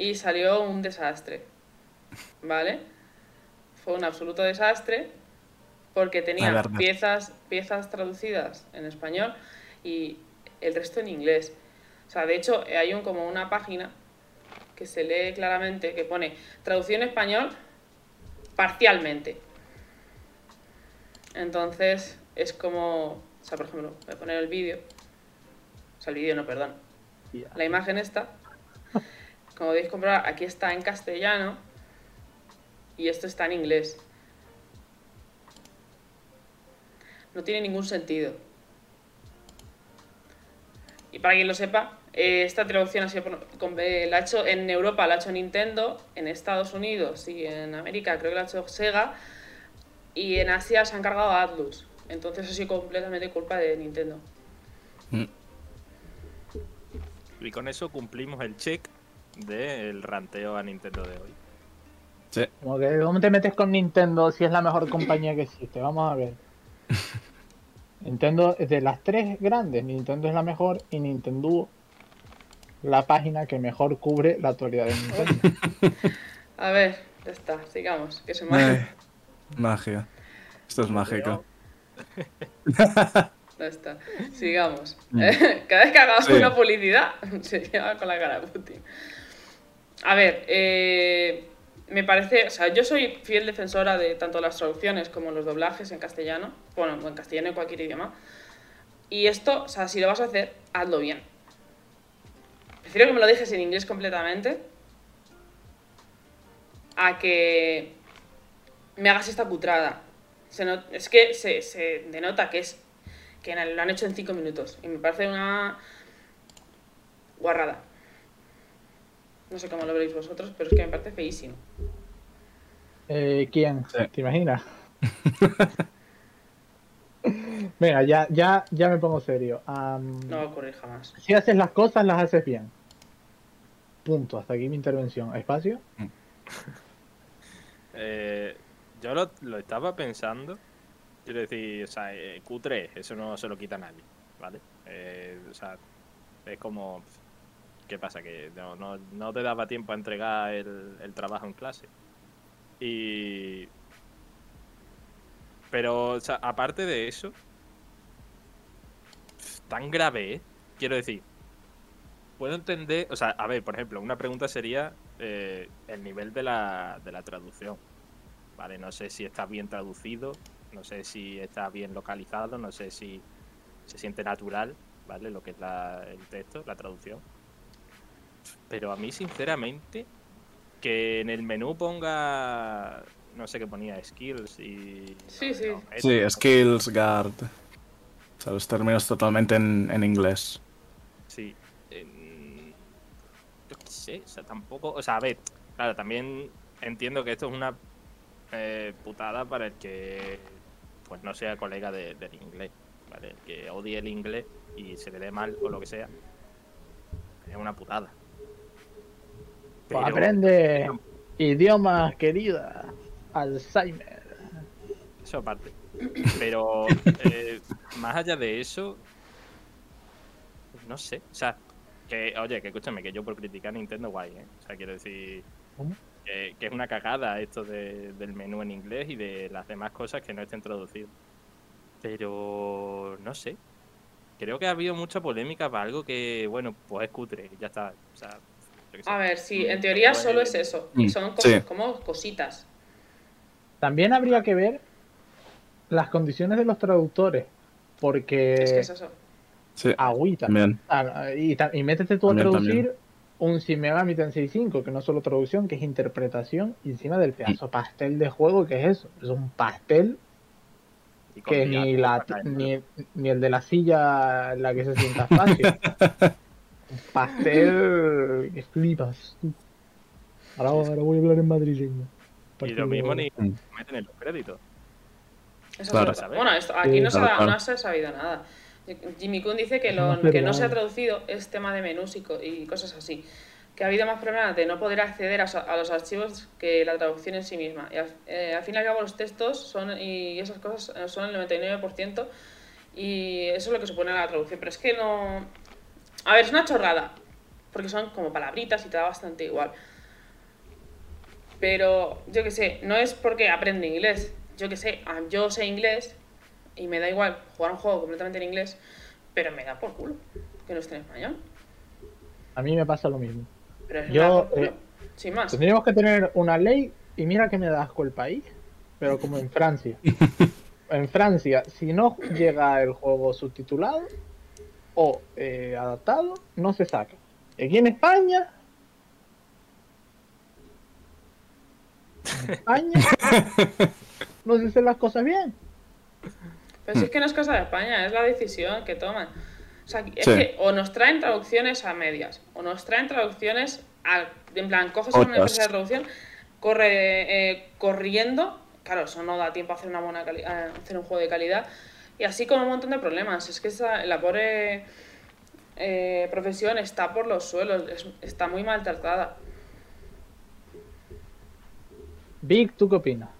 Y salió un desastre. ¿Vale? Fue un absoluto desastre. Porque tenía piezas, piezas traducidas en español y el resto en inglés. O sea, de hecho, hay un, como una página que se lee claramente que pone traducción español parcialmente. Entonces, es como, o sea, por ejemplo, voy a poner el vídeo. O sea, el vídeo no, perdón. La imagen esta. Como podéis comprobar, aquí está en castellano y esto está en inglés. No tiene ningún sentido. Y para quien lo sepa, eh, esta traducción ha sido por- con- eh, la ha hecho en Europa, la ha hecho Nintendo, en Estados Unidos y en América creo que la ha hecho Sega y en Asia se ha encargado a Atlus. Entonces ha sido completamente culpa de Nintendo. Y con eso cumplimos el check del ranteo a Nintendo de hoy. Sí. Como que, ¿Cómo te metes con Nintendo si es la mejor compañía que existe? Vamos a ver. Nintendo es de las tres grandes. Nintendo es la mejor y Nintendo la página que mejor cubre la actualidad de Nintendo. A ver, ya está, sigamos, que se me Ay, magia. Esto es mágico. Ya está, sigamos. Mm. Cada vez que hagamos Sí. una publicidad, se lleva con la cara de Putin. A ver, eh, me parece, o sea, yo soy fiel defensora de tanto las traducciones como los doblajes en castellano, bueno, en castellano en cualquier idioma. Y esto, o sea, si lo vas a hacer, hazlo bien. Prefiero que me lo dejes en inglés completamente a que me hagas esta no- es que se, se denota que es que lo han hecho en 5 minutos y me parece una guarrada. No sé cómo lo veréis vosotros, pero es que me parece feísimo. Eh, ¿Quién? Sí. ¿Te imaginas? Venga, ya, ya, ya me pongo serio. No va a ocurrir jamás. Si haces las cosas, las haces bien. Punto. Hasta aquí mi intervención. ¿Espacio? Eh, yo lo, lo estaba pensando Quiero decir, o sea, eh, Q3, eso no se lo quita nadie, ¿vale? Eh, o sea, es como. ¿Qué pasa? Que no, no, no te daba tiempo a entregar el, trabajo en clase. Y. Pero, o sea, aparte de eso. Tan grave, ¿eh? Quiero decir. Puedo entender. O sea, a ver, por ejemplo, una pregunta sería eh, el nivel de la, de la traducción. Vale, no sé si está bien traducido, no sé si está bien localizado, no sé si se siente natural, ¿vale? Lo que es la- el texto, la traducción. Pero a mí, sinceramente, que en el menú ponga, no sé qué ponía, skills y... Sí, sí. Sí, skills, guard. O sea, los términos totalmente en, en inglés. Sí. en- Yo qué sé, o sea, tampoco... O sea, a ver, claro, también entiendo que esto es una eh, putada para el que pues no sea colega de- del inglés, ¿vale? El que odie el inglés y se le dé mal o lo que sea. Es una putada. Pero- aprende idiomas, querida. Alzheimer. Eso aparte. Pero eh, más allá de eso, no sé. O sea, que, oye, que escúchame, que yo por criticar a Nintendo, guay, ¿eh? O sea, quiero decir que, que es una cagada esto de- del menú en inglés y de las demás cosas que no estén traducidas. Pero no sé. Creo que ha habido mucha polémica para algo que, bueno, pues es cutre, ya está. O sea. A ver, sí, en teoría solo es eso. Y Mm, son co- sí. como cositas. También habría que ver las condiciones de los traductores. Porque Es que es eso. Sí, agüita. Ah, y, métete tú También, a traducir también. un Shin Megami Tensei 5, que no es solo traducción, que es interpretación, y encima del pedazo pastel de juego que es eso. Es un pastel que ni, la, ni, ni el de la silla en la que se sienta fácil. un pastel que flipas. Ahora, ahora voy a hablar en madrileño. Y lo mismo ni meten en los créditos. Eso Claro. es Bueno, esto, aquí Sí, no, se ha, claro. no se ha sabido nada. Jimmy Kun dice que lo que no se ha verdad. traducido es tema de menús y, co- y cosas así. Que ha habido más problemas de no poder acceder a, los archivos que la traducción en sí misma. Y al, eh, al fin y al cabo los textos son y esas cosas eh, son el 99% y eso es lo que supone la traducción. Pero es que no... A ver, es una chorrada. Porque son como palabritas y te da bastante igual. Pero yo que sé, no es porque aprende inglés. Yo que sé, yo sé inglés y me da igual jugar un juego completamente en inglés, pero me da por culo que no esté en español. A mí me pasa lo mismo. Pero es Yo, eh, sin más. Tendríamos que tener una ley, y mira que me da asco el país, pero como en Francia. En Francia, si no llega el juego subtitulado o eh, adaptado, no se saca. Aquí en España. En España. No se hacen las cosas bien. Pero si es que no es cosa de España, es la decisión que toman. O sea, es Sí. que o nos traen traducciones a medias, o nos traen traducciones a, en plan, coges a una Otras. empresa de traducción, corre eh, corriendo, claro, eso no da tiempo a hacer una buena hacer un juego de calidad, y así con un montón de problemas. Es que esa- la pobre eh, profesión está por los suelos, es- está muy maltratada. Vic, ¿tú qué opinas?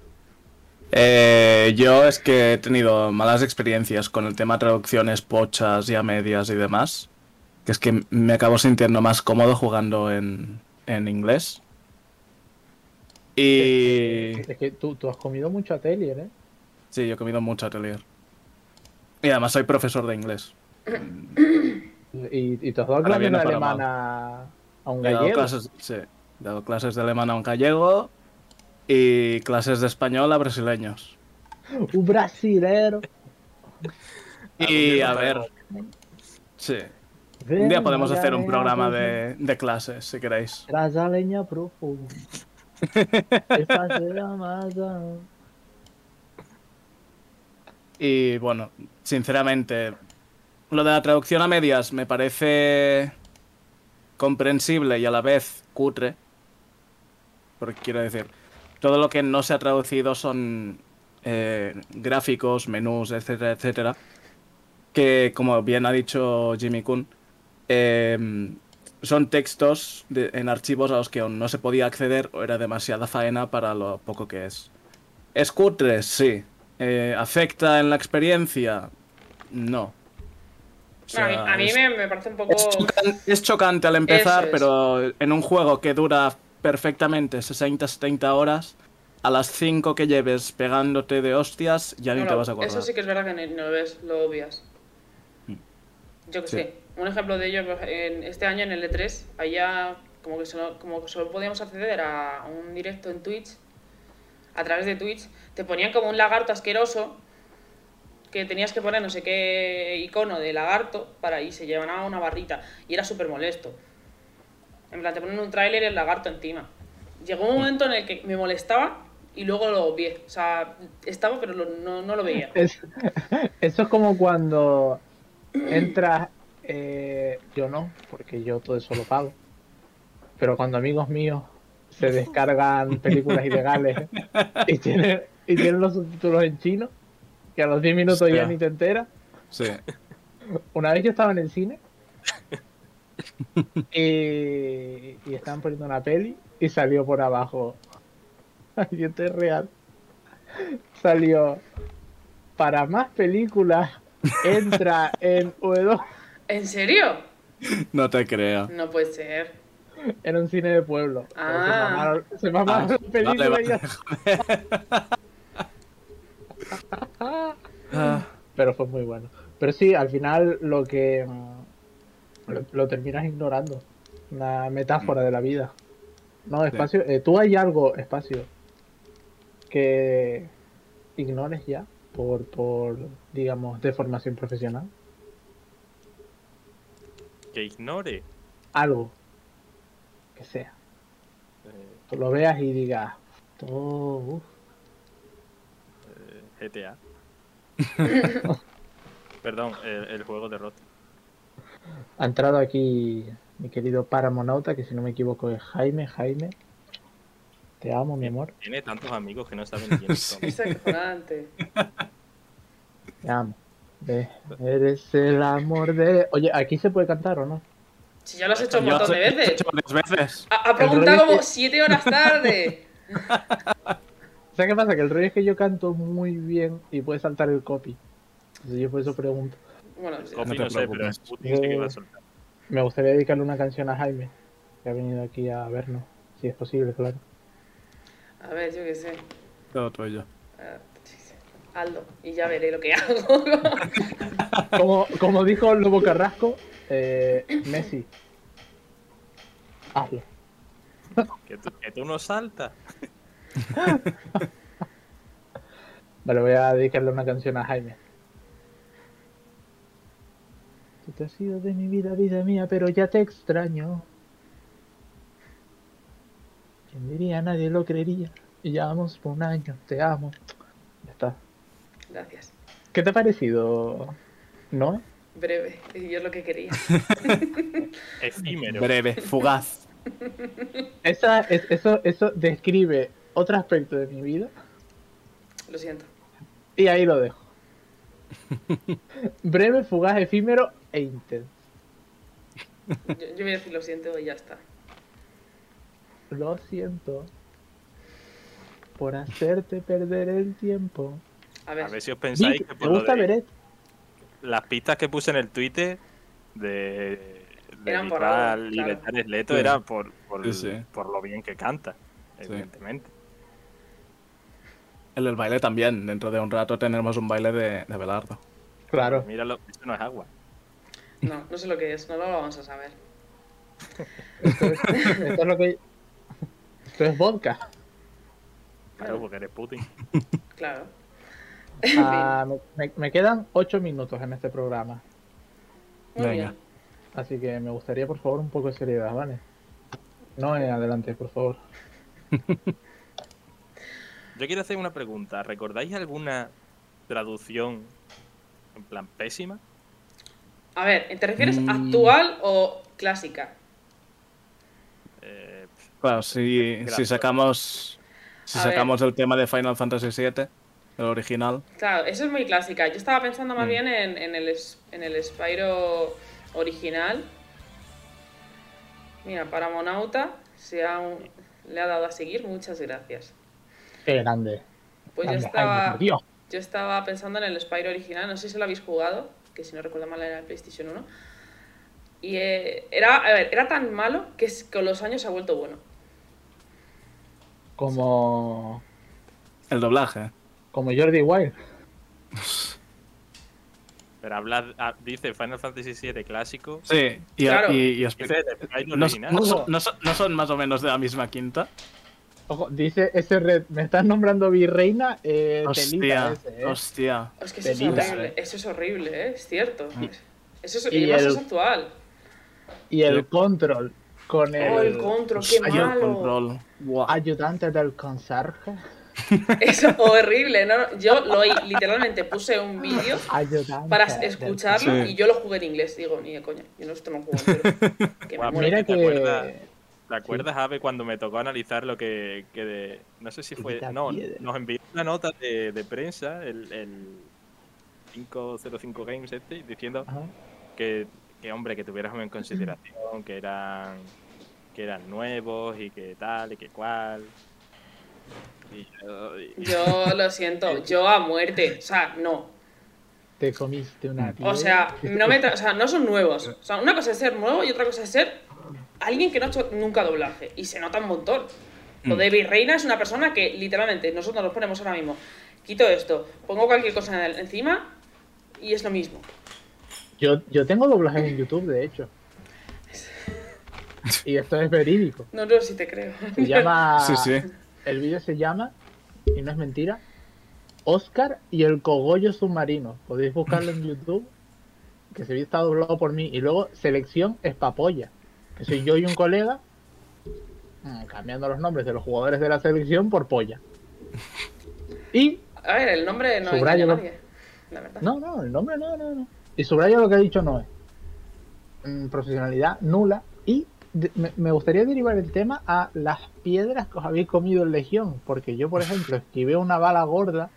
Eh, yo es que he tenido malas experiencias con el tema traducciones pochas y a medias y demás. Que es que me acabo sintiendo más cómodo jugando en, en inglés. Y... Es que tú, tú has comido mucho atelier, ¿eh? Sí, yo he comido mucho atelier. Y además soy profesor de inglés. Y, y te has dado clases de alemán a, a un He dado gallego. clases, sí, he dado clases de alemán a un gallego y clases de español a brasileños. Un brasilero. Y a ver, sí, un día podemos hacer un programa de, de clases si queréis. Tras a leña profunda. Masa. Y bueno, sinceramente, lo de la traducción a medias me parece comprensible y a la vez cutre. Porque quiero decir, todo lo que no se ha traducido son eh, gráficos, menús, etcétera, etcétera. Que, como bien ha dicho Jimmy Kun, eh, son textos de- en archivos a los que aún no se podía acceder o era demasiada faena para lo poco que es. ¿Es cutre? Sí. Eh, ¿Afecta en la experiencia? No. O a mí, sea, a mí es- me, me parece un poco... Es chocan- es chocante al empezar, es. pero en un juego que dura perfectamente 60-70 horas, a las 5 que lleves pegándote de hostias, ya ni No, te no, vas a acordar. Eso sí que es verdad que ni- no lo ves, lo obvias. Yo que Sí. sé. Un ejemplo de ello, en este año en el E3, había como que solo, como que solo podíamos acceder a un directo en Twitch, a través de Twitch, te ponían como un lagarto asqueroso que tenías que poner no sé qué icono de lagarto para y se llevaban a una barrita y era súper molesto. En plan, te ponen un tráiler y el lagarto encima. Llegó un momento en el que me molestaba y luego lo obvié. O sea, estaba pero no, no lo veía. Es- eso es como cuando entras, eh, yo no, porque yo todo eso lo pago. Pero cuando amigos míos se descargan películas ilegales y tienen, y tienen los subtítulos en chino, que a los 10 minutos ya ni te enteras. Sí. Una vez yo estaba en el cine y, y estaban poniendo una peli y salió por abajo. Ay, esto es real. Salió para más películas. Entra en W ¿En serio? No te creo. No puede ser. en un cine de pueblo. Ah. Se mamaron, se mamaron Ah, vale, y ya- Ah, Pero fue muy bueno. Pero sí, al final lo que mm, lo, lo terminas ignorando. Una metáfora de la vida. No, espacio. eh, tú hay algo, espacio, que ignores ya por, por digamos, deformación profesional. Que ignore. Algo que sea. eh, Tú lo veas y digas, "Oh, uf". GTA. Perdón, el, el juego de Rot. ha entrado aquí mi querido Paramonauta, que si no me equivoco es Jaime, Jaime. Te amo, mi amor. Tiene tantos amigos que no saben ni quiénes son. Es acojonante. Te amo. Eres el amor de. Oye, ¿aquí se puede cantar o no? Si ya lo has hecho un montón de he veces. hecho varias veces. Ha, ha preguntado como siete horas tarde. ¿Sabes qué pasa? Que el rollo es que yo canto muy bien y puede saltar el copy. Entonces yo por eso pregunto. Bueno, sí. Copy No te no sé, pero preocupes. Putin sí que va a soltar. Me gustaría dedicarle una canción a Jaime, que ha venido aquí a vernos. Si es posible, claro. a ver, yo qué sé. Todo tuyo. Ah. Aldo, y ya veré lo que hago. Como, como dijo Lobo Carrasco, eh, Messi. Hazlo. Que tú, que tú no saltas. Vale, voy a dedicarle una canción a Jaime. Tú te has ido de mi vida, vida mía, pero ya te extraño. ¿Quién diría? Nadie lo creería. Y ya vamos por un año, te amo. Ya está. Gracias. ¿Qué te ha parecido? ¿No? Breve, y yo es lo que quería. Efímero. Breve, fugaz. Esa, es, eso, eso describe otro aspecto de mi vida Lo siento. y ahí lo dejo. Breve, fugaz, efímero e intenso. Yo, yo voy a decir lo siento y ya está. Lo siento por hacerte perder el tiempo. A ver, A ver si os pensáis que ¿Te por lo gusta de Beret? las pistas que puse en el Twitter de, de Eran por Bisbal algo, claro. Leto Sí. era por, por, Sí, sí. por lo bien que canta, evidentemente. El baile también. Dentro de un rato tenemos un baile de, de Belardo. Claro. Míralo, esto no es agua. no, no sé lo que es, no lo vamos a saber. Esto es, esto es lo que. Esto es vodka. Claro, porque eres Putin. Claro. Ah, me, quedan 8 minutos en este programa. Muy Venga. bien. Así que me gustaría, por favor, un poco de seriedad, ¿vale? No en adelante, por favor. Yo quiero hacer una pregunta. ¿Recordáis alguna traducción en plan pésima? A ver, ¿te refieres Mm. actual o clásica? Eh, Claro, si, si sacamos. Si A ver. sacamos el tema de Final Fantasy VII, el original. Claro, eso es muy clásica. Yo estaba pensando más Mm. bien en, en el, en el Spyro original. Mira, para Monauta se ha le ha dado a seguir. Muchas gracias. Qué grande. Pues yo estaba, Jaime, por Dios. Yo estaba pensando en el Spyro original, no sé si lo habéis jugado, que si no recuerdo mal era el PlayStation 1. Y eh, era, a ver, era tan malo que con los años se ha vuelto bueno. Como, El doblaje. como Jordi Wild. Pero habla, ah, dice Final Fantasy VII clásico. Sí, y, Claro. y, no, son- no son más o menos de la misma quinta. Ojo, dice ese red, me estás nombrando virreina, eh, Hostia, telita ese, eh. hostia. Es que eso es horrible, eh. eso es horrible, ¿eh? es cierto. Eso es, Y el- es actual. Y el control con el, Oh, el control, qué Ay, malo. control. Ayudante del conserje. Es horrible, ¿no? Yo lo literalmente puse un vídeo para del- escucharlo Sí. y yo lo jugué en inglés. Digo, ni de coña, yo no esto no juego entero. Que me Guau, muero. Mira ¿Te acuerdas? que ¿Te acuerdas, Ave, cuando me tocó analizar lo que, que de- no sé si fue, no, nos envió una nota de, de prensa, el, el 505 Games este, diciendo que, que, hombre, que tuviéramos en consideración que eran, que eran nuevos y que tal y que cual. Y yo- y- Yo lo siento, yo a muerte. O sea, no. te comiste una O sea, no me tra- o sea, no son nuevos. O sea, una cosa es ser nuevo y otra cosa es ser alguien que no ha hecho nunca doblaje. Y se nota un montón. Lo de Virreina es una persona que literalmente nosotros nos ponemos ahora mismo. Quito esto, pongo cualquier cosa en- encima y es lo mismo. Yo, yo tengo doblajes en YouTube, de hecho. Y esto es verídico. No, no, si te creo. Se llama. Sí, sí. El vídeo se llama, y no es mentira, Oscar y el cogollo submarino. Podéis buscarlo en YouTube, que vídeo está doblado por mí. Y luego, selección espapolla, que soy yo y un colega, mm, cambiando los nombres de los jugadores de la selección por polla. Y, A ver, el nombre no Subrayo engaña a lo- nadie. La verdad. no, no, el nombre no, no, no. Y subrayo lo que ha dicho Noé. Mm, profesionalidad nula. Y de- me, me gustaría derivar el tema a las piedras que os habéis comido en Legión. Porque yo, por ejemplo, esquivé una bala gorda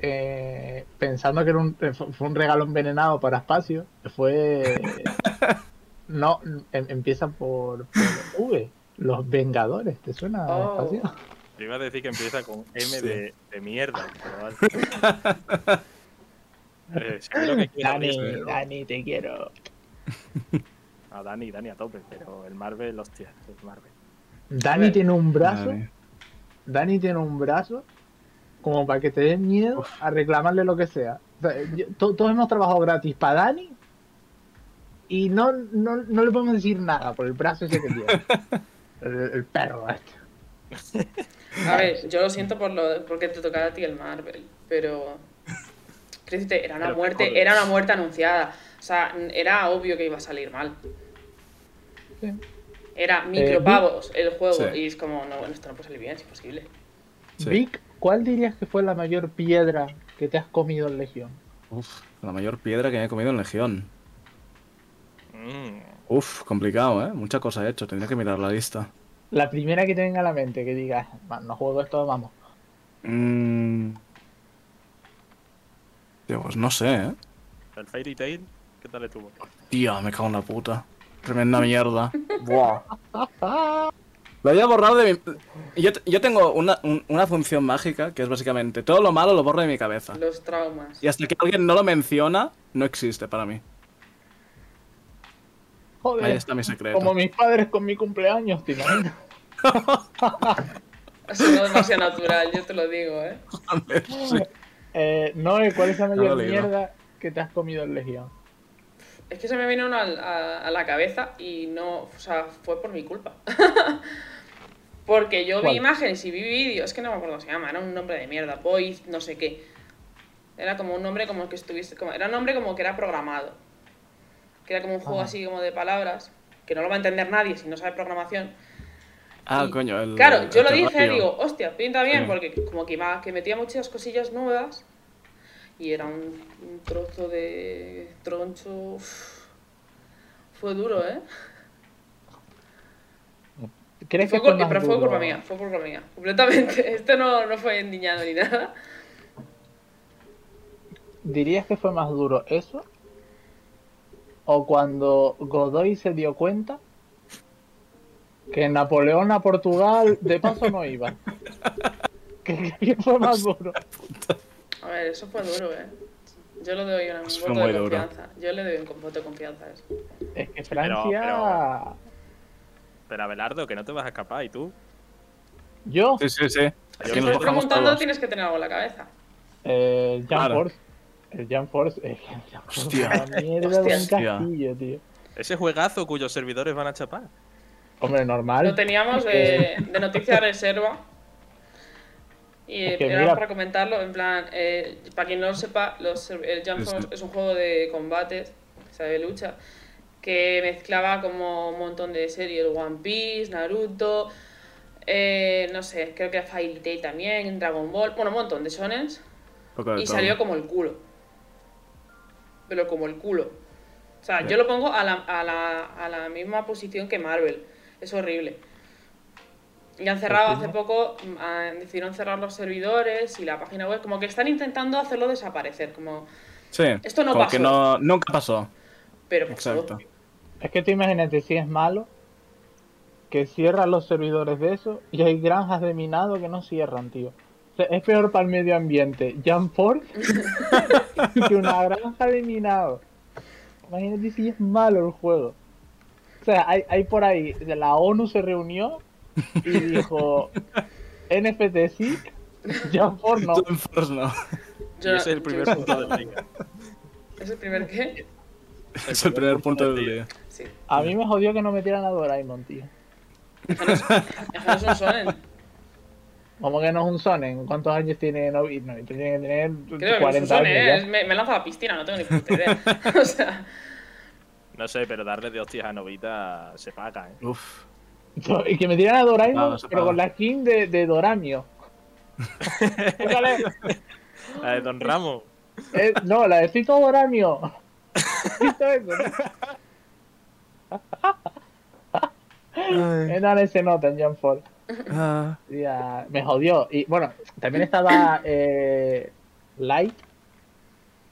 eh, pensando que era un, fue fue un regalo envenenado para espacio. Fue. No, em- empieza por, por V. Los Vengadores. ¿Te suena Oh. espacio? Yo iba a decir que empieza con M de, de mierda, pero vale. Eh, que Dani. Dani, te quiero. A Dani, Dani a tope, pero el Marvel, hostia, el Marvel. Dani ver. tiene un brazo. Dani tiene un brazo como para que te den miedo a reclamarle lo que sea. O sea, yo- to- todos hemos trabajado gratis para Dani y no, no, no le podemos decir nada por el brazo ese que tiene. El, el perro este. A ver, yo lo siento por lo, porque te tocaba a ti el Marvel, pero. era una Pero, muerte, era una muerte anunciada. O sea, era obvio que iba a salir mal. Sí. Era micropavos el juego. Sí. Y es como, no, bueno, esto no puede salir bien, es imposible. Sí. Vic, ¿cuál dirías que fue la mayor piedra que te has comido en Legión? Uf, la mayor piedra que me he comido en Legión. Mm, Uf, complicado, ¿eh? Mucha cosa he hecho, tendría que mirar la lista. La primera que te venga a la mente, que digas, "Va, no juego esto, vamos. Mm... Tío, pues no sé, ¿eh? el Fairy Tail, ¿qué tal estuvo? Tía, me cago en la puta. Tremenda mierda. Buah. Lo había borrado de mi... Yo, yo tengo una, un- una función mágica que es básicamente todo lo malo lo borro de mi cabeza. Los traumas. Y hasta que alguien no lo menciona, no existe para mí. Joder, Ahí está mi secreto. como mis padres con mi cumpleaños, ¿te imaginas? Ha sido demasiado natural, yo te lo digo, ¿eh? Sí. Eh, Noé, ¿cuál es la No mayor mierda que te has comido en Legión? Es que se me vino una al- a, a la cabeza y no, o sea, fue por mi culpa. Porque yo vi imágenes y vi vídeos, es que no me acuerdo cómo se llama, era un nombre de mierda, Boy, no sé qué. Era como un nombre como que estuviese, como, era un nombre como que era programado. Que era como un juego Ajá. así como de palabras, que no lo va a entender nadie si no sabe programación. Ah, Y- coño, el. Claro, yo el lo dije, digo, hostia, pinta bien, Sí. porque como que, iba- que metía muchas cosillas nuevas y era un, un trozo de troncho. uf. Fue duro, ¿eh? ¿Crees Fue que fue más pero fue culpa mía, fue culpa mía, completamente. Esto no, no fue endiñado ni nada. ¿Dirías que fue más duro eso? ¿O cuando Godoy se dio cuenta que Napoleón a Portugal de paso no iba? ¿Qué, qué fue más duro? A ver, eso fue duro, ¿eh? Yo le doy un Eso fue voto de duro. confianza. Yo le doy un voto de confianza a eso. Es que Francia. pero- Pero Abelardo, que no te vas a escapar, ¿y tú? Yo, Sí, sí, sí. Si estás preguntando, todos. tienes que tener algo en la cabeza. eh, Jump Claro. El Jump Force. Force Hostia. una mierda de un Hostia. castillo, tío. Ese juegazo cuyos servidores van a chapar. Hombre, normal. Lo teníamos de, de noticia reserva. Y Es que era mira- para comentarlo, en plan, eh, para quien no lo sepa, los, el Jump. Force es un juego de combates, o sea, de lucha, que mezclaba como un montón de series, One Piece, Naruto, eh, no sé, creo que Fairy Tail también, Dragon Ball, bueno, un montón de shonens, Poco de y todo. salió como el culo. Pero como el culo. O sea, yo lo pongo a la, a, la, a la misma posición que Marvel. Es horrible. Y han cerrado hace poco, han- decidieron cerrar los servidores y la página web. Como que están intentando hacerlo desaparecer. Como, Sí. Esto no como pasó. que no, nunca pasó. pero pasó. Exacto. Es que tú imagínate si es malo que cierran los servidores de eso y hay granjas de minado que no cierran, tío. Es peor para el medio ambiente Jump Force que una granja de minado. Imagínate si es malo el juego. O sea, hay, hay por ahí, la ONU se reunió y dijo NFT sí, Jump Force no. Jump Force no. Yo ese es el primer yo- punto del día. ¿Es el primer qué? Es el primer punto del día. Sí. A mí me jodió que no metieran a Doraemon, tío. Es un shonen. Como que no es un Sonen. ¿Cuántos años tiene Novi? No, tiene que tener Creo que no es un 40 shonen, años. ¿eh? Me, me lanza a la piscina, no tengo ni puta idea. o sea, No sé, pero darle de hostias a Novita se paga, ¿eh? Uf. Y que me tiran a Doraemon, pero con la skin de, de Doramio. La de Don Ramos. eh, no, la de Cito Doramio. Cito eso, ¿no? Eh, no, no en Jump Force. Ah, Ya, me jodió. Y bueno, también estaba eh, Light.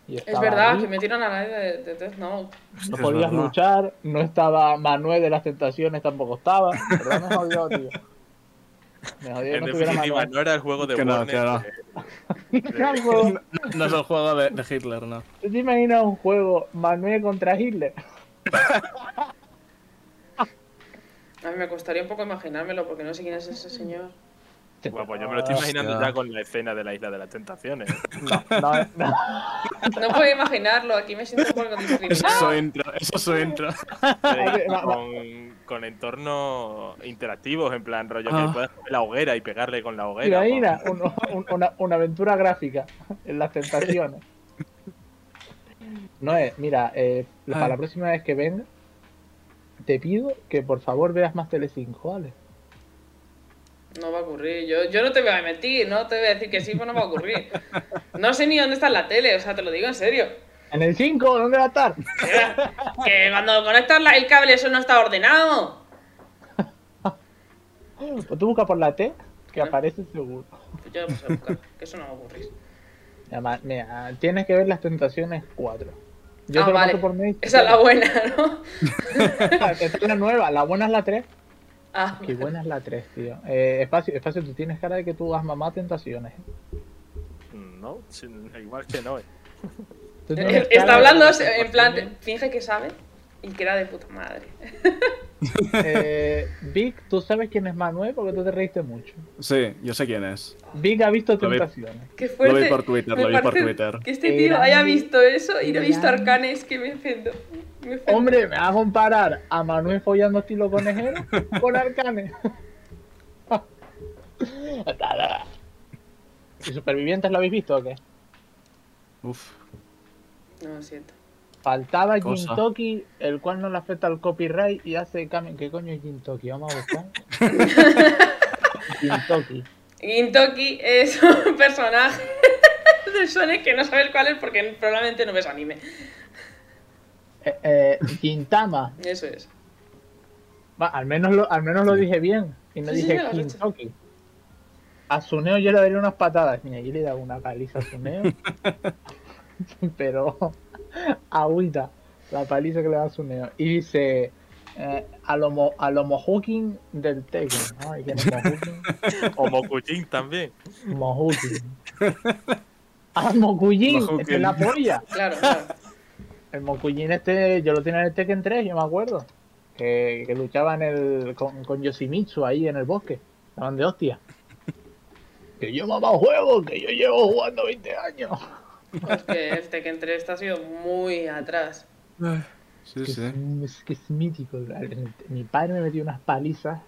Y es verdad Lee. que metieron a la de, de Death Note. No podías luchar, no estaba Manuel de las Tentaciones, tampoco estaba. Pero me jodió, tío. Me jodió que En no definitiva, Manuel. no era el juego de Que no, que no. eh, Campo, no es el juego de, de Hitler, no. ¿Tú te imaginas un juego Manuel contra Hitler? A mí me costaría un poco imaginármelo porque no sé quién es ese señor. Bueno, pues yo me lo estoy imaginando Hostia. ya con la escena de la Isla de las Tentaciones. No, no, no. No puedo imaginarlo, aquí me siento un poco Eso discriminado. eso es su intro. Eh, va, va. con, con entornos interactivos, en plan rollo Ah. que puedes coger la hoguera y pegarle con la ¿Te hoguera. Un- un- una, una aventura gráfica en las tentaciones. No es, mira, eh, Ah. para la próxima vez que venga, te pido que por favor veas más Telecinco, ¿vale? No va a ocurrir. Yo, yo no te voy a mentir, no te voy a decir que sí, pues no va a ocurrir. No sé ni dónde está la tele, o sea, te lo digo en serio. En el 5, ¿dónde va a estar? Que cuando conectas el cable eso no está ordenado. Pues tú busca por la T, que aparece seguro. Pues yo lo puse a buscar, que eso no va a ocurrir. Además, mira, tienes que ver las tentaciones 4. Yo ah, te lo vale. paso por mail. Esa es la buena, ¿no? Esta es la nueva, la buena es la 3. Ah, Qué buena es la 3, tío. Eh, espacio, espacio, tú tienes cara de que tú has mamá tentaciones. ¿eh? No, igual que no. eh. Está hablando en plan, finge que sabe y que era de puta madre. Eh, Vic, ¿tú sabes quién es Manuel? Porque tú te reíste mucho. Sí, yo sé quién es. Vic ha visto Lo vi. tentaciones. Qué fuerte. Lo vi por Twitter, Me lo vi por Twitter. Que este tío haya visto eso y no ha visto. Arcanes, que me ofendo. Me ofendo. Hombre, me vas a comparar a Manuel follando estilo conejero con Arcane. ¿Y Supervivientes lo habéis visto o qué? Uf. No, lo siento. Faltaba Cosa. Gintoki, el cual no le afecta al copyright y hace cambio. ¿Qué coño es Gintoki? Vamos a buscar. Gintoki. Gintoki es un personaje de Sonic que no sabes cuál es porque probablemente no ves anime. Eh, eh, Gintama. Eso es. Va, al menos lo, al menos lo dije bien. Y no Sí, sí, dije hecho. Gintoki. A Suneo yo le daría unas patadas. Mira, yo le he dado una paliza a Suneo. pero agüita la paliza que le da a Suneo. Y dice eh, a lo, mo- a lo Mohukin del Tekken. Ay, ¿quién es Mohukin? O Mokujin también. Mohukin. al Mokuyin, Mokuyin. este es la polla. Claro, claro. El Mokuyin este, yo lo tenía en el Tekken 3, yo me acuerdo. Que, que luchaba en el, con, con Yoshimitsu ahí en el bosque. Estaban de hostia. Que yo mamá juego, que yo llevo jugando 20 años. Es que el Tekken 3 ha sido muy atrás. Sí, Que sí. Es, es que es mítico. Mi padre me metió unas palizas.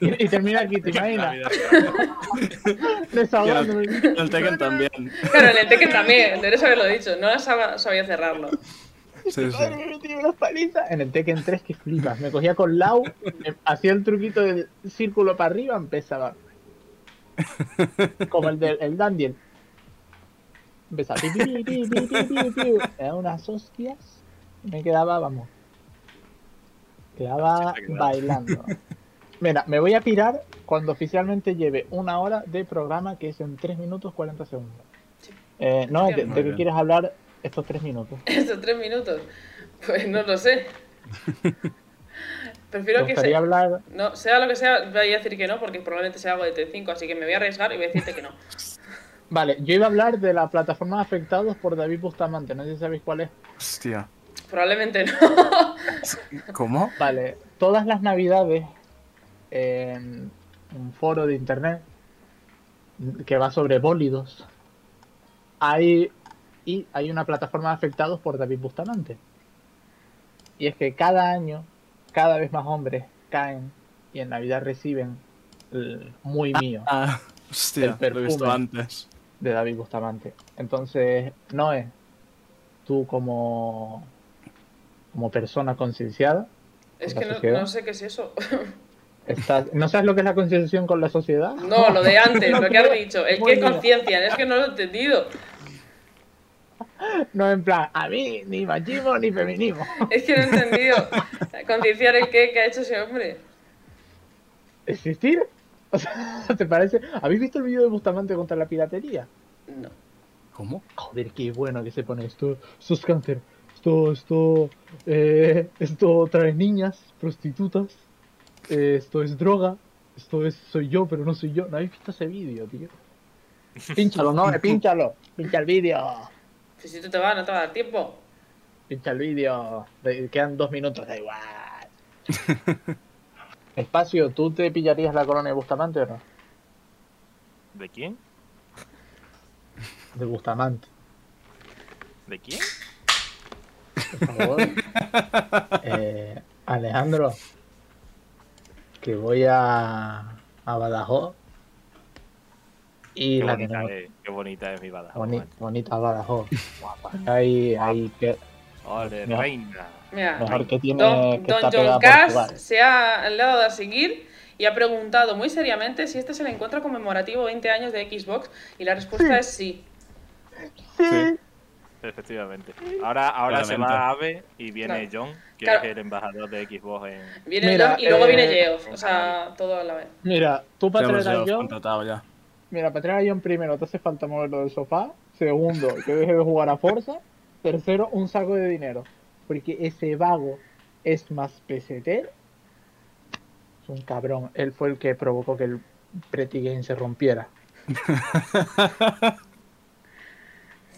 Y, y termina aquí, ¿te imaginas? Desahogándome. El Tekken también. Claro, en el Tekken también, deberías haberlo dicho. No sab- sabía cerrarlo. Sí, Mi padre sí. me metió unas palizas. En el Tekken 3 que flipas. Me cogía con Lau, me hacía el truquito del círculo para arriba, empezaba. Como el del el Dandiel. Empezaba. pi, pi, pi, pi, pi, pi, pi, pi. Me daba unas hostias. Me quedaba, vamos. Quedaba bailando. Mira, me voy a pirar cuando oficialmente lleve una hora de programa que es en 3 minutos 40 segundos. Eh, no, ¿de, de qué quieres hablar estos 3 minutos? Estos tres minutos. Pues no lo sé. ¿Te Prefiero que sea. hablar? No, sea lo que sea, voy a decir que no, porque probablemente sea algo de T5, así que me voy a arriesgar y voy a decirte que no. Vale, yo iba a hablar de la plataforma afectados por David Bustamante, no sé si sabéis cuál es. Hostia. Probablemente no. ¿Cómo? Vale, todas las navidades en un foro de internet que va sobre bólidos, hay, y hay una plataforma de afectados por David Bustamante. Y es que cada año, cada vez más hombres caen y en Navidad reciben el muy mío Ah, hostia, El lo he visto antes. De David Bustamante. Entonces, Noé, tú como, como persona concienciada, Es ¿La que no, no sé qué es eso. estás, ¿no sabes lo que es la concienciación con la sociedad? No, lo de antes, No lo que has dicho. El que conciencia, es que no lo he entendido. No en plan, a mí ni machismo ni feminismo. Es que no he entendido. Concienciar el qué que ha hecho ese hombre. ¿Existir? O sea, ¿te parece? ¿Habéis visto el vídeo de Bustamante contra la piratería? No. ¿Cómo? Joder, qué bueno que se pone esto. Esto es cáncer. Esto, esto, eh, esto trae niñas, prostitutas. eh, esto es droga. Esto es, soy yo, pero no soy yo. ¿No habéis visto ese vídeo, tío? Pínchalo, no, eh, pínchalo. Pincha el vídeo. Pues si tú te vas, no te va a dar tiempo. Pincha el vídeo. De- Quedan dos minutos, da igual. Espacio, ¿tú te pillarías la colonia de Bustamante o no? ¿De quién? De Bustamante, ¿De quién? por favor. Eh, Alejandro, que voy a, a Badajoz. Y Qué la bonita, es, qué bonita es mi Badajoz. Boni- bonita Badajoz. Hay, hay que, Ole, reina. Mira, mejor que tiene Don, que don John Cass se ha, dado a seguir y ha preguntado muy seriamente si este es el encuentro conmemorativo 20 años de Xbox y la respuesta es sí. Sí. Efectivamente. Ahora, ahora se va Ave y viene John, que Claro. es el embajador de Xbox en. Viene Mira, John y luego eh, viene Geoff, o sea, todo a la vez. Mira, tú para traer a John, ya. mira, para traer a John primero te hace falta moverlo del sofá. Segundo, que deje de jugar a Forza. Tercero, un saco de dinero. Porque ese vago es más pesetero. Es un cabrón. Él fue el que provocó que el Pretty Game se rompiera.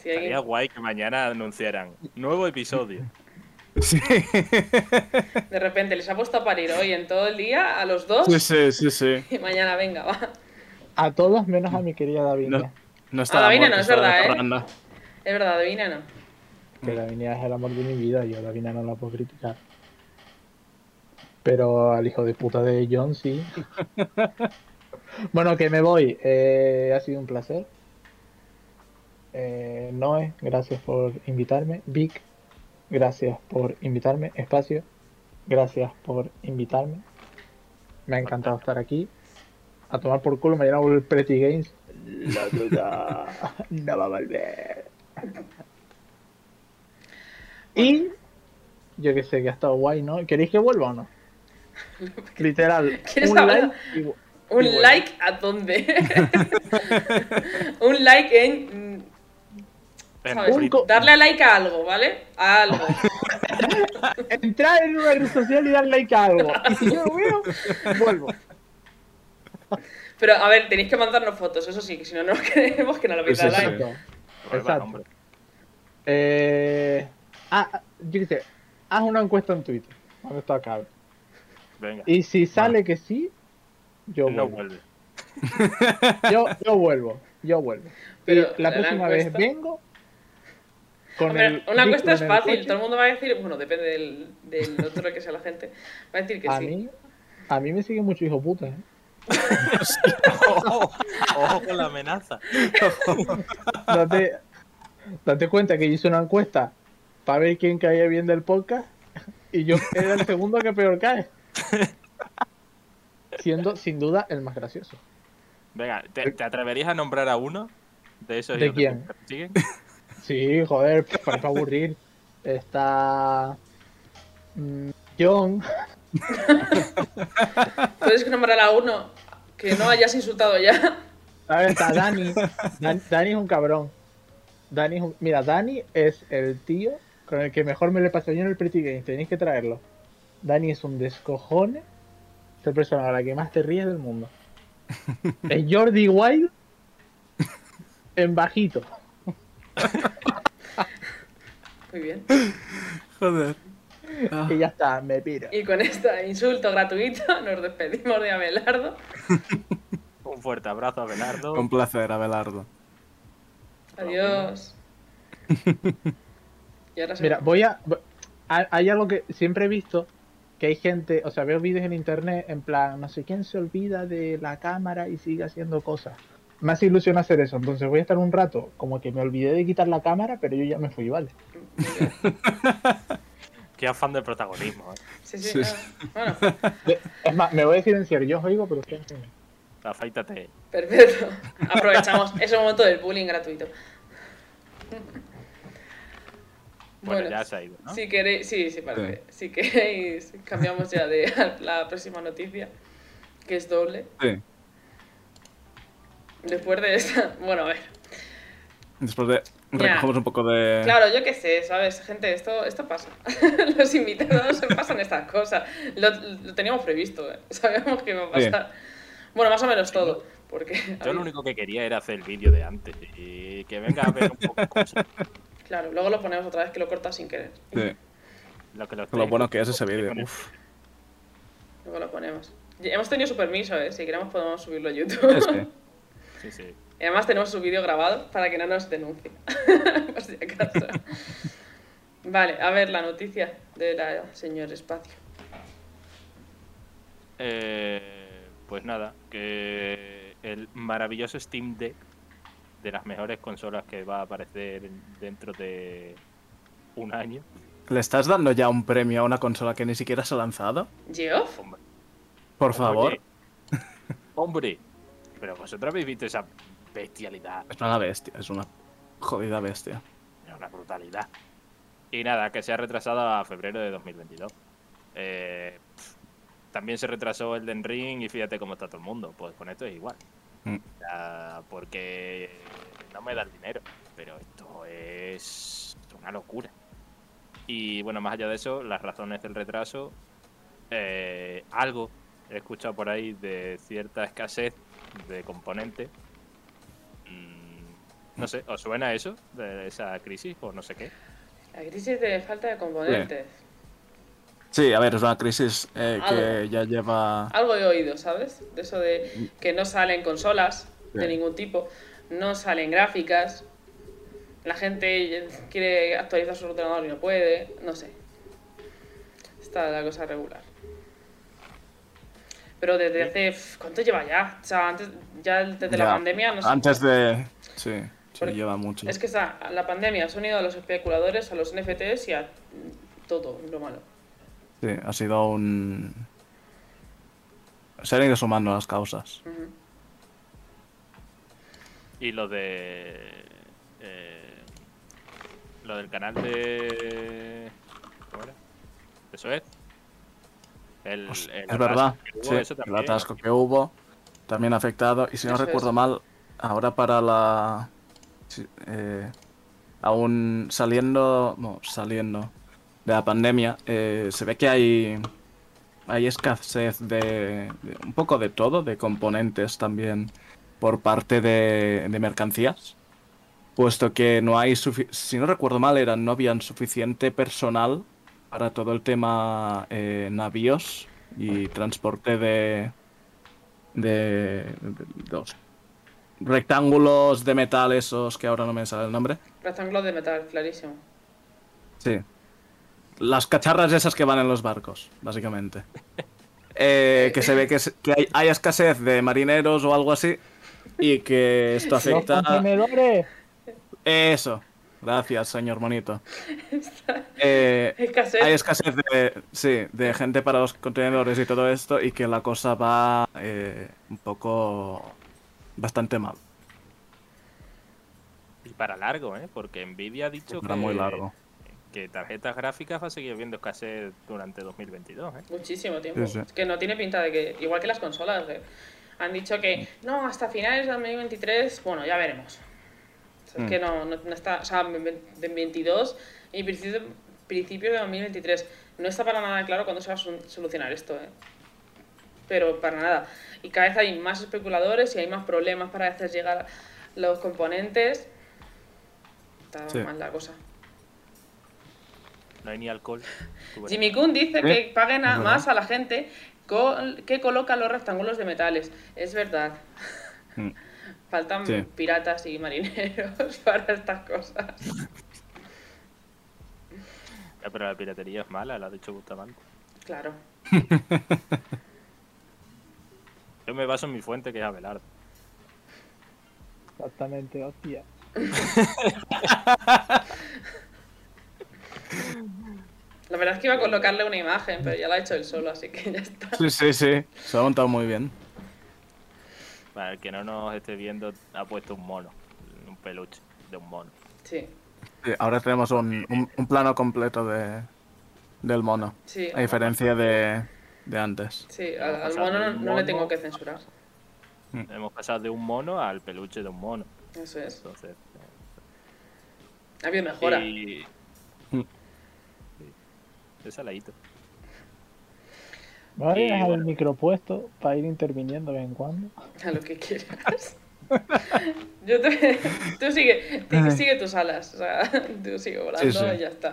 Alguien- Estaría guay que mañana anunciaran nuevo episodio. Sí. de repente les ha puesto a parir hoy en todo el día a los dos Sí, sí, sí, sí. y mañana venga, va. A todos menos a mi querida Davinia. No, no está Ah, Davina no, es verdad, ¿eh? Es verdad, adivina no. Que Davinia es el amor de mi vida. Yo a Davinia no la puedo criticar. Pero al hijo de puta de John sí. bueno, que me voy. Eh, ha sido un placer. Eh, Noé, gracias por invitarme. Vic, gracias por invitarme. Espacio, gracias por invitarme. Me ha encantado estar aquí. A tomar por culo, mañana vuelve el Pretty Games. La duda no va a volver. Y yo que sé que ha estado guay, ¿no? ¿Queréis que vuelva o no? Literal, ¿Quieres un hablar? like y ¿Un Y like a dónde? un like en. Un Darle a like a algo, ¿vale? A algo. entrar en una red social y dar like a algo. Y si yo lo veo, vuelvo. Pero a ver, tenéis que mandarnos fotos, eso sí, que si no, no queremos que no lo veis Sí, like. Exacto. Exacto. Eh, ah, yo qué sé, haz una encuesta en Twitter cuando esto acabe. Venga, Y si sale que sí, yo no vuelvo. vuelve. Yo, yo vuelvo, yo vuelvo. Pero y la la próxima vez vengo con Hombre, el una encuesta es fácil, coche. todo el mundo va a decir, bueno, depende del, del otro que sea la gente, va a decir que A sí. mí, a mí me sigue mucho hijo puta, ¿eh? Ojo, ojo con la amenaza. Date, date cuenta que yo hice una encuesta para ver quién caía bien del podcast y yo era el segundo que peor cae. Siendo sin duda el más gracioso. Venga, ¿te, te atreverías a nombrar a uno de esos ¿De hijos quién? que? Sí, joder, para aburrir. Está. mm, John. Puedes nombrar a uno que no hayas insultado ya. ¿sabes? Está Dani. Dan- Dani es un cabrón. Dani es un- Mira, Dani es el tío con el que mejor me le pasé yo en el Pretty Games. Tenéis que traerlo. Dani es un descojone. Es persona a la que más te ríes del mundo. Es Jordi Wild en bajito. Muy bien. Joder. Ah, Y ya está, me piro. Y con este insulto gratuito nos despedimos de Abelardo. Un fuerte abrazo a Belardo. un placer, Abelardo. Adiós. Y ahora se Mira, va. voy a. Hay algo que siempre he visto: que hay gente, o sea, veo vídeos en internet en plan, no sé quién se olvida de la cámara y sigue haciendo cosas. Me hace ilusión hacer eso, entonces voy a estar un rato como que me olvidé de quitar la cámara, pero yo ya me fui, ¿vale? Qué afán de protagonismo. ¿eh? Sí, sí, Sí. ah, Bueno, Es más, me voy a silenciar, yo os oigo, pero ustedes. Afeítate. perfecto. Aprovechamos ese momento del bullying gratuito. Bueno, ya se ha ido, ¿no? Si queréis, sí, sí, parece. Si queréis, cambiamos ya de la próxima noticia, que es doble. Sí. Después de esta, bueno, a ver. Después de. Ya. Recogemos un poco de. Claro, yo qué sé, ¿sabes? Gente, esto, esto pasa. Los invitados se pasan estas cosas. Lo, lo teníamos previsto, ¿eh? Sabíamos que iba a Sí. pasar. Bueno, más o menos todo. Porque, Yo lo único que quería era hacer el vídeo de antes y que venga a ver un poco cosas. Claro, luego lo ponemos otra vez que lo cortas sin querer. Sí. Lo, que lo, Lo bueno que es ese vídeo. Luego lo ponemos. Hemos tenido su permiso, ¿eh? Si queremos podemos subirlo a YouTube. Es que- Sí, sí. Y además tenemos su vídeo grabado para que no nos denuncie. Por si acaso. Vale, a ver la noticia de la señor Espacio. Eh, pues nada, que el maravilloso Steam Deck de las mejores consolas que va a aparecer dentro de un año. ¿Le estás dando ya un premio a una consola que ni siquiera se ha lanzado? ¿Geoff? Hombre, Por favor. Oye, Hombre, pero vosotros habéis visto esa bestialidad, Es una bestia, es una jodida bestia. es una brutalidad. Y nada, que se ha retrasado a febrero de 2022. Eh, también se retrasó el Den Ring y fíjate cómo está todo el mundo. Pues con esto es igual. Mm. Porque no me da el dinero. Pero esto es una locura. Y bueno, más allá de eso, las razones del retraso, eh, algo he escuchado por ahí de cierta escasez de componentes. Mm, no sé, ¿os suena eso? De esa crisis o no sé qué. La crisis de falta de componentes. Sí, a ver, es una crisis eh, que ya lleva. Algo he oído, ¿sabes? De eso de que no salen consolas de ningún tipo, no salen gráficas, la gente quiere actualizar su ordenador y no puede, no sé. Está la cosa regular. Pero desde hace... ¿Cuánto lleva ya? O sea, antes, ya desde la pandemia, no sé. Antes de. Sí, lleva mucho. Es que está, la pandemia se ha unido a los especuladores, a los NFTs y a todo lo malo. Sí, ha sido un. Se han ido sumando las causas. Y lo de. eh, lo del canal de. ¿Cómo era? ¿De Suez? El, Pues, el es verdad, atasco que hubo, sí, el atasco que hubo también ha afectado. Y si no es. recuerdo mal, ahora para la. eh, aún saliendo. No, saliendo de la pandemia, eh, se ve que hay. Hay escasez de, de un poco de todo, de componentes también por parte de, de mercancías. puesto que no hay, si no recuerdo mal, era, no habían suficiente personal para todo el tema eh, navíos y transporte de, de, de los rectángulos de metal esos que ahora no me sale el nombre. Rectángulo de metal, clarísimo. Sí. Las cacharras esas que van en los barcos, básicamente. Eh, que se ve que, es- que hay, hay escasez de marineros o algo así y que esto Los afecta... contenedores. Eso. Gracias, señor Monito. Eh, Escasez. hay escasez de, sí, de gente para los contenedores y todo esto y que la cosa va eh, un poco bastante mal. Y para largo, ¿eh? Porque Nvidia ha dicho Para que, muy largo. Que tarjetas gráficas va a seguir viendo escasez durante 2022, ¿eh? Muchísimo tiempo. Sí, sí. Es que no tiene pinta de que, igual que las consolas, que han dicho que no, hasta finales de 2023, bueno, ya veremos. O sea, Es Mm. que no, no, no está, o sea, de 22 y principio, principio de 2023. No está para nada claro cuándo se va a sol- solucionar esto, ¿eh? Pero para nada. Y cada vez hay más especuladores y hay más problemas para hacer llegar los componentes. Está Sí. mal la cosa. No hay ni alcohol. Jimmy Kun dice que paguen a- más a la gente que coloca los rectángulos de metales. Es verdad. Mm. Faltan Sí. piratas y marineros para estas cosas. Ya, pero la piratería es mala, lo ha dicho Bustamante. Claro. Yo me baso en mi fuente, que es Abelardo. Exactamente, hostia. La verdad es que iba a colocarle una imagen, pero ya la ha hecho él solo, así que ya está. Sí, sí, sí. Se ha montado muy bien. Para el que no nos esté viendo, ha puesto un mono. Un peluche de un mono. Sí, Sí, ahora tenemos un, un- un plano completo de, del mono. sí. A diferencia de, de antes. Sí, al, mono no, le tengo que censurar. Hemos pasado de un mono al peluche de un mono. Eso es. Entonces. Ha habido mejora. Y... Es saladito. ¿Me vas a Y dejar bueno. el micro puesto para ir interviniendo de vez en cuando? A lo que quieras. Yo te, tú sigue, tú sigue tus alas, o sea, tú sigue volando Sí, sí. y ya está.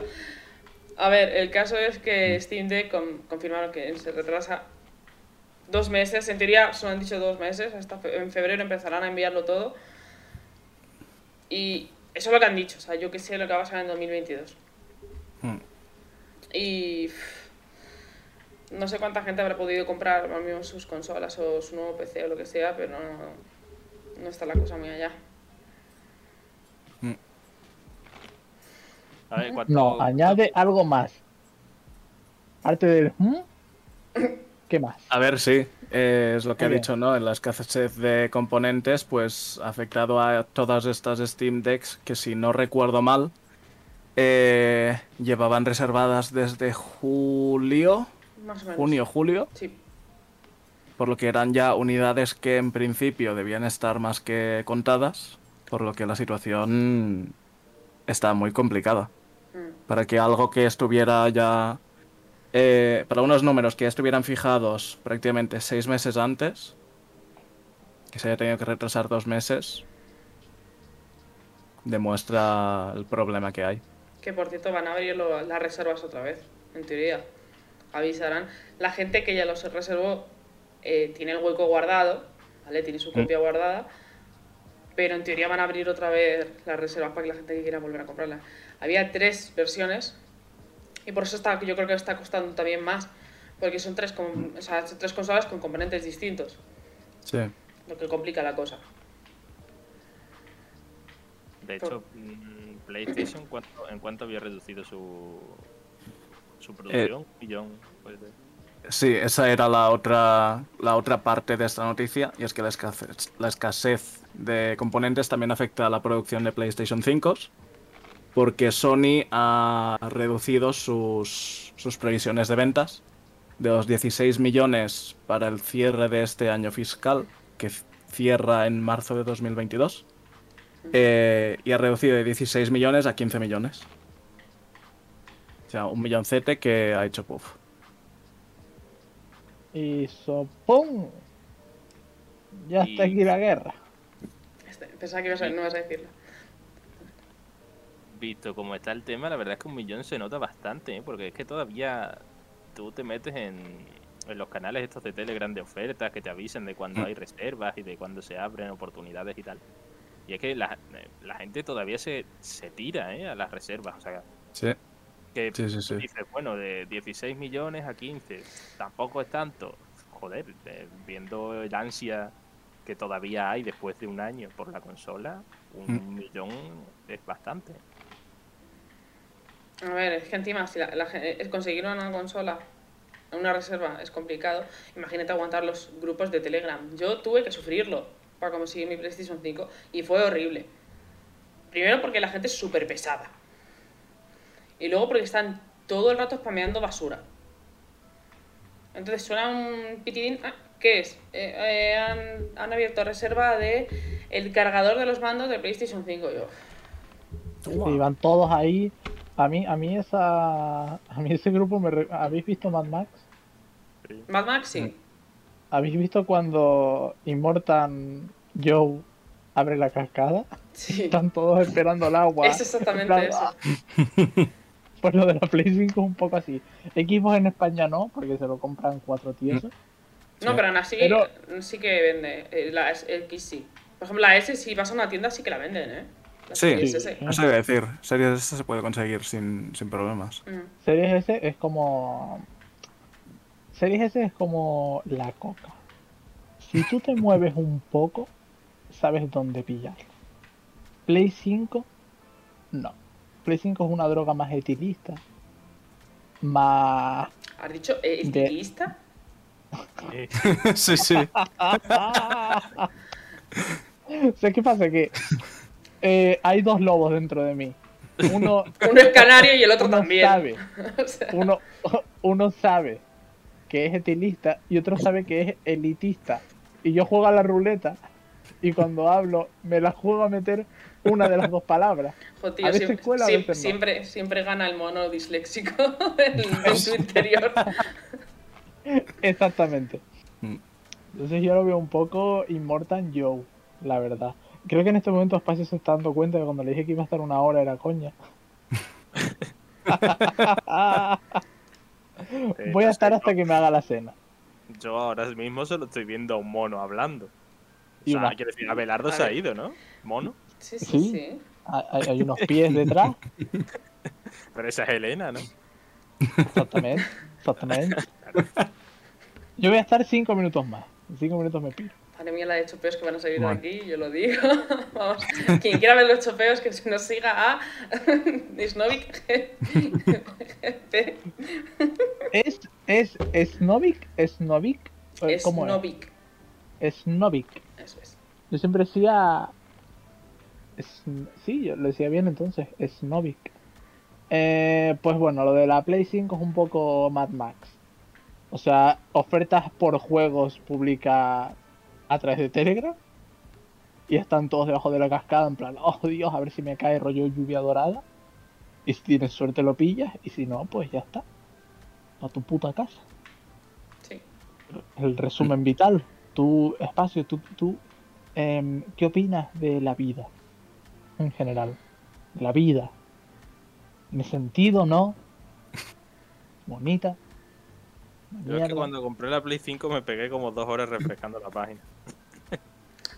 A ver, el caso es que Steam Deck con- confirmaron que se retrasa dos meses, en teoría solo han dicho dos meses, hasta fe- en febrero empezarán a enviarlo todo. Y eso es lo que han dicho, o sea, yo que sé lo que va a pasar en 2022. Y no sé cuánta gente habrá podido comprar mismo sus consolas o su nuevo PC o lo que sea, pero no, no está la cosa muy allá. A ver, ¿cuánto... No, añade algo más. Aparte del... ¿hmm? ¿Qué más? A ver, sí, eh, es lo que ha bien. dicho, ¿no? En la escasez de componentes, pues ha afectado a todas estas Steam Decks que, si no recuerdo mal, eh, llevaban reservadas desde julio, Más o menos. junio, julio, Sí, por lo que eran ya unidades que en principio debían estar más que contadas, por lo que la situación está muy complicada. Mm, para que algo que estuviera ya. eh, para unos números que ya estuvieran fijados prácticamente seis meses antes, que se haya tenido que retrasar dos meses, demuestra el problema que hay. Que por cierto van a abrir lo- las reservas otra vez, en teoría. Avisarán. La gente que ya los reservó eh, tiene el hueco guardado, ¿vale? Tiene su copia guardada. Pero en teoría van a abrir otra vez las reservas para que la gente que quiera volver a comprarlas. Había tres versiones y por eso está, yo creo que está costando también más. Porque son tres, con- o sea, son tres consolas con componentes distintos, Sí. lo que complica la cosa. De hecho, mm, PlayStation, ¿cuánto- ¿en cuánto había reducido su, su producción? Millón. pues, de- Sí, esa era la otra, la otra parte de esta noticia, y es que la escasez, la escasez de componentes también afecta a la producción de PlayStation 5, porque Sony ha reducido sus, sus previsiones de ventas de los 16 millones para el cierre de este año fiscal, que cierra en marzo de 2022, eh, y ha reducido de 16 millones a 15 millones. O sea, un milloncete que ha hecho puff. Y sopón. Ya está aquí la guerra. Este, Pensaba que ibas a, no ibas a decirlo. visto cómo está el tema, la verdad es que un millón se nota bastante, ¿eh? porque es que todavía tú te metes en, en los canales estos de Telegram de ofertas que te avisen de cuando Mm. hay reservas y de cuando se abren oportunidades y tal. Y es que la, la gente todavía se, se tira ¿eh? a las reservas. O sea, Sí, que sí, sí. sí. dices, bueno, de 16 millones a 15, tampoco es tanto. Joder, eh, viendo el ansia que todavía hay después de un año por la consola, un Mm. millón es bastante. A ver, es que encima, si la, la es conseguir una consola, una reserva, es complicado. Imagínate aguantar los grupos de Telegram. Yo tuve que sufrirlo para conseguir mi PlayStation 5 y fue horrible. Primero porque la gente es súper pesada. Y luego porque están todo el rato spameando basura. Entonces suena un pitidín. Ah, ¿Qué es? Eh, eh, han, han abierto reserva de el cargador de los mandos de PlayStation 5. Yo, Y van todos ahí. A mí, a mí esa, a mí ese grupo me, re- ¿habéis visto Mad Max? Mad Max, sí. ¿Habéis visto cuando Immortan Joe abre la cascada? Sí. Están todos esperando el agua. Es exactamente plan, eso. ¡ah! Pues lo de la Play 5 es un poco así. Equipos en España no, porque se lo compran cuatro tíos. No, pero aún así Pero- sí que vende. eh, La S- X sí. Por ejemplo, la S, si vas a una tienda, sí que la venden, ¿eh? La Sí, Series Sí. S. Eso iba a decir. Series S se puede conseguir sin, sin problemas. Mm. Series S es como. Series S es como la coca. Si tú te mueves un poco, sabes dónde pillarlo. Play 5, no. Play 5 es una droga más etilista. Más. ¿Has dicho eh, De- estilista? Sí, sí. ¿Sabes qué pasa? Que eh, hay dos lobos dentro de mí. Uno, Uno es canario y el otro uno también. sabe. O sea, Uno, uno sabe que es etilista y otro sabe que es elitista. Y yo juego a la ruleta y cuando hablo me la juego a meter una de las dos palabras. jo, tío, a veces siempre, cuela, a siempre, veces no. siempre, siempre gana el mono disléxico en, en su interior. Exactamente. Mm. Entonces yo lo veo un poco Immortal Joe, la verdad. Creo que en este momento Espacio se está dando cuenta que cuando le dije que iba a estar una hora era coña. Voy a estar hasta que me haga la cena. Yo ahora mismo solo estoy viendo a un mono hablando. O Y sea, una- quiero decir, Abelardo A se ha ido, ¿no? Mono. Sí, sí, Sí. sí. Hay, hay unos pies detrás. Pero esa es Elena, ¿no? Exactamente. Exactamente. Yo voy a estar cinco minutos más. En cinco minutos me pido. Madre mía, la de chopeos que van a salir Bueno. de aquí, yo lo digo. Vamos, quien quiera ver los chopeos, que se nos siga a Snovik GP. ¿Es, es Snovik? ¿Snovik? ¿Cómo Snovik. es? Snovik. Eso es. Yo siempre decía. Es- Sí, yo lo decía bien entonces. Snovik. Eh, pues bueno, lo de la Play 5 es un poco Mad Max. O sea, ofertas por juegos publica a través de Telegram. Y están todos debajo de la cascada en plan, oh Dios, a ver si me cae rollo lluvia dorada. Y si tienes suerte lo pillas. Y si no, pues ya está. A tu puta casa. Sí. El resumen vital. Tu espacio, tú, tú em, ¿qué opinas de la vida? En general. De la vida. Ese sentido, ¿no? Bonita. Yo es que cuando compré la Play 5 me pegué como dos horas refrescando la página.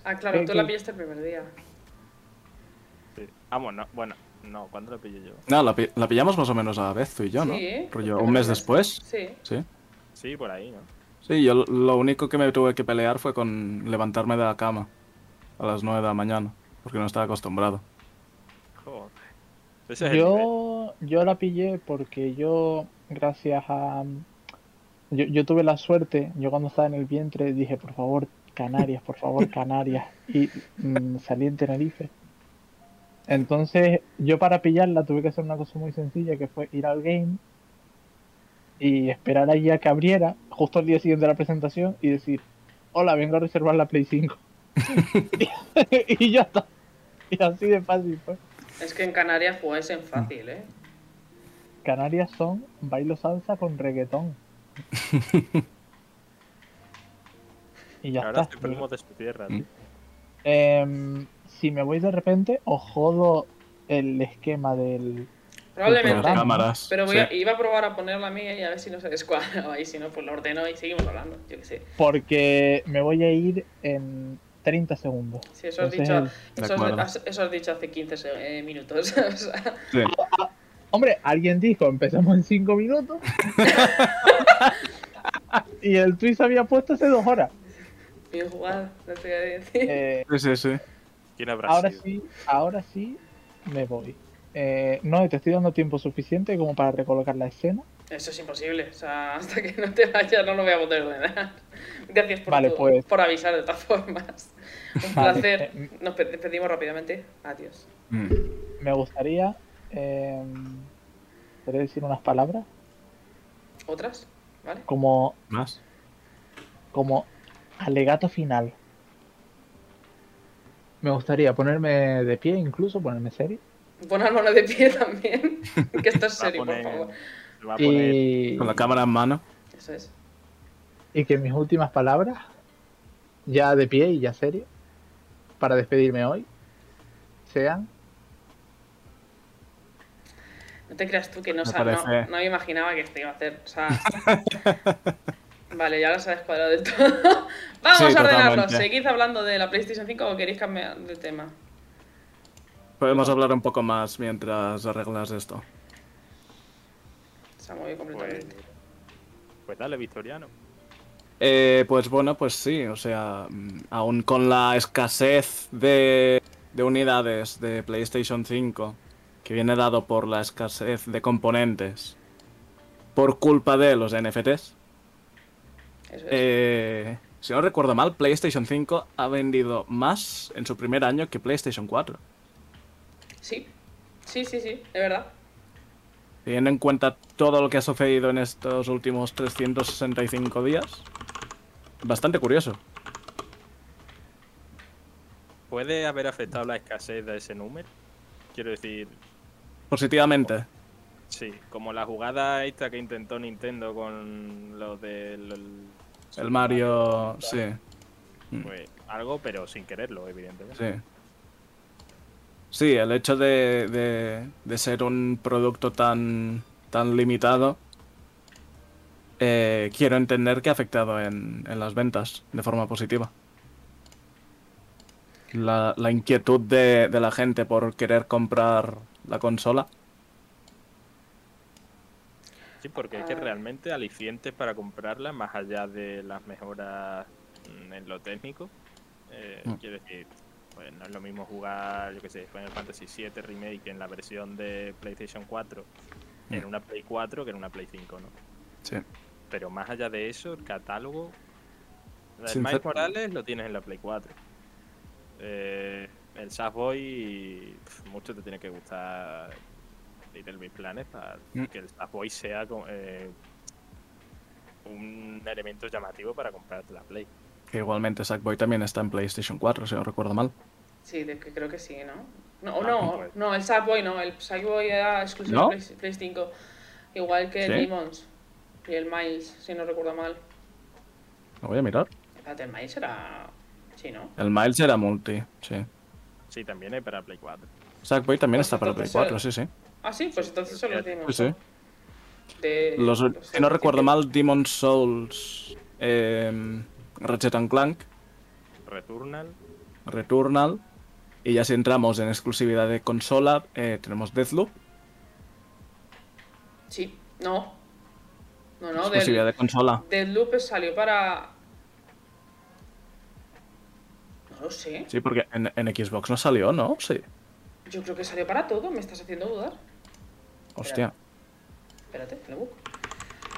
Ah, claro, ¿Qué- tú la pillaste el primer día. Sí. Ah, bueno, bueno, no, ¿cuándo la pillé yo? No, la, pi- la pillamos más o menos a la vez tú y yo, ¿no? Sí, Rollo, un mes me- después. Sí. Sí. Sí, por ahí, ¿no? Sí, yo lo- único que me tuve que pelear fue con levantarme de la cama a las 9 de la mañana, porque no estaba acostumbrado. Joder. Ese es el nivel. Yo, yo la pillé porque yo, gracias a... Yo, yo tuve la suerte, yo cuando estaba en el vientre dije, por favor, Canarias, por favor, Canarias. Y mm, salí en Tenerife. Entonces, yo para pillarla tuve que hacer una cosa muy sencilla, que fue ir al game y esperar allí a que abriera, justo el día siguiente de la presentación, y decir, hola, vengo a reservar la Play 5. y ya está. Y así de fácil fue. Es que en Canarias jugáis en fácil, ¿eh? Canarias son bailo salsa con reggaetón. y ya Ahora está. estoy de su tierra, tío. Em, si me voy de repente, os jodo el esquema del. Probablemente. programa. cámaras. Pero voy sí. a- iba a probar a poner la mía y a ver si no se descuadra. Y si no, pues lo ordeno y seguimos hablando. Yo qué sé. Porque me voy a ir en 30 segundos. Sí, eso has dicho, eso has, eso dicho hace 15 se- eh, minutos. Sí. Hombre, alguien dijo empezamos en 5 minutos. y el tweet se había puesto hace dos horas. bien jugado, no te voy a decir. Eh, Sí, sí, sí. ¿Quién habrá ahora sido? sí, ahora sí me voy. Eh, no, te estoy dando tiempo suficiente como para recolocar la escena. Eso es imposible. O sea, hasta que no te vayas no lo voy a poder ordenar. Gracias por, Vale, tu- pues. por avisar de todas formas. Un Vale, placer. eh, Nos pe- despedimos rápidamente. Adiós. Mm. Me gustaría. Eh, ¿Podría decir unas palabras? ¿Otras? ¿Vale? Como, ¿Más? como alegato final. Me gustaría ponerme de pie, incluso ponerme serio. Pon mano de pie también. que esto es serio, por favor. se va a poner- Y, Con la cámara en mano. Eso es. y que mis últimas palabras, ya de pie y ya serio, para despedirme hoy, sean No te creas tú que no, Me no, no me imaginaba que esto iba a hacer. O sea. vale, ya lo sabes cuadrado de todo. Vamos Sí, a ordenarlo. totalmente. ¿Seguid hablando de la PlayStation 5 o queréis cambiar de tema? Podemos hablar un poco más mientras arreglas esto. Se ha movido Pues, completamente. pues dale, Victoriano. Eh, pues bueno, pues sí, o sea, mm, aún con la escasez de, de unidades de PlayStation 5, que viene dado por la escasez de componentes, por culpa de los NFTs, Eso es. eh, si no recuerdo mal, PlayStation 5 ha vendido más en su primer año que PlayStation 4. Sí, sí, sí, sí, es verdad. Teniendo en cuenta todo lo que ha sucedido en estos últimos 365 días, bastante curioso. ¿Puede haber afectado la escasez de ese número? Quiero decir, Positivamente. sí, como la jugada esta que intentó Nintendo con lo del... El Mario, sí, Pues algo, pero sin quererlo, evidentemente. sí. Sí, el hecho de, de- de ser un producto tan, tan limitado, eh, quiero entender que ha afectado en, en las ventas de forma positiva. La, la inquietud de, de la gente por querer comprar la consola. Sí, porque es que Ah. realmente alicientes para comprarla, más allá de las mejoras mm, en lo técnico, eh, Mm. quiero decir, pues no es lo mismo jugar, yo que sé, Final Fantasy VII Remake en la versión de PlayStation 4 en Mm. una Play 4 que en una Play 5, ¿no? Sí. Pero más allá de eso, el catálogo. El Sincer- Miles Morales lo tienes en la Play 4. Eh, el Sackboy, mucho te tiene que gustar Little Big Planet para Mm. que el Sackboy sea co- eh, un elemento llamativo para comprarte la Play. Que igualmente Sackboy también está en PlayStation 4, si no recuerdo mal. Sí, de que creo que sí, ¿no? No, o Ah, no, pues. no, el Sackboy no, el Sackboy era exclusivo ¿No? de Play, Play 5. Igual que el. Demons y el Miles, si no recuerdo mal. Lo voy a mirar. Espérate, el Miles era. Sí, ¿no? El Miles era multi, sí. Sí, también hay para Play 4. Sackboy también Pues está para Play entonces, 4, sí, sí. Ah, sí, pues entonces son los Sí, sí. ¿no? De, Los, los si no recuerdo mal, Demon's Souls, eh, Ratchet and Clank, Returnal, Returnal. Y ya si entramos en exclusividad de consola, eh, tenemos Deathloop, Sí, no. No, no, exclusividad del, de consola. Deadloop salió para. Lo sé. Sí, porque en, en Xbox no salió, ¿no? Sí. Yo creo que salió para todo, me estás haciendo dudar. Hostia. Espérate, lo busco.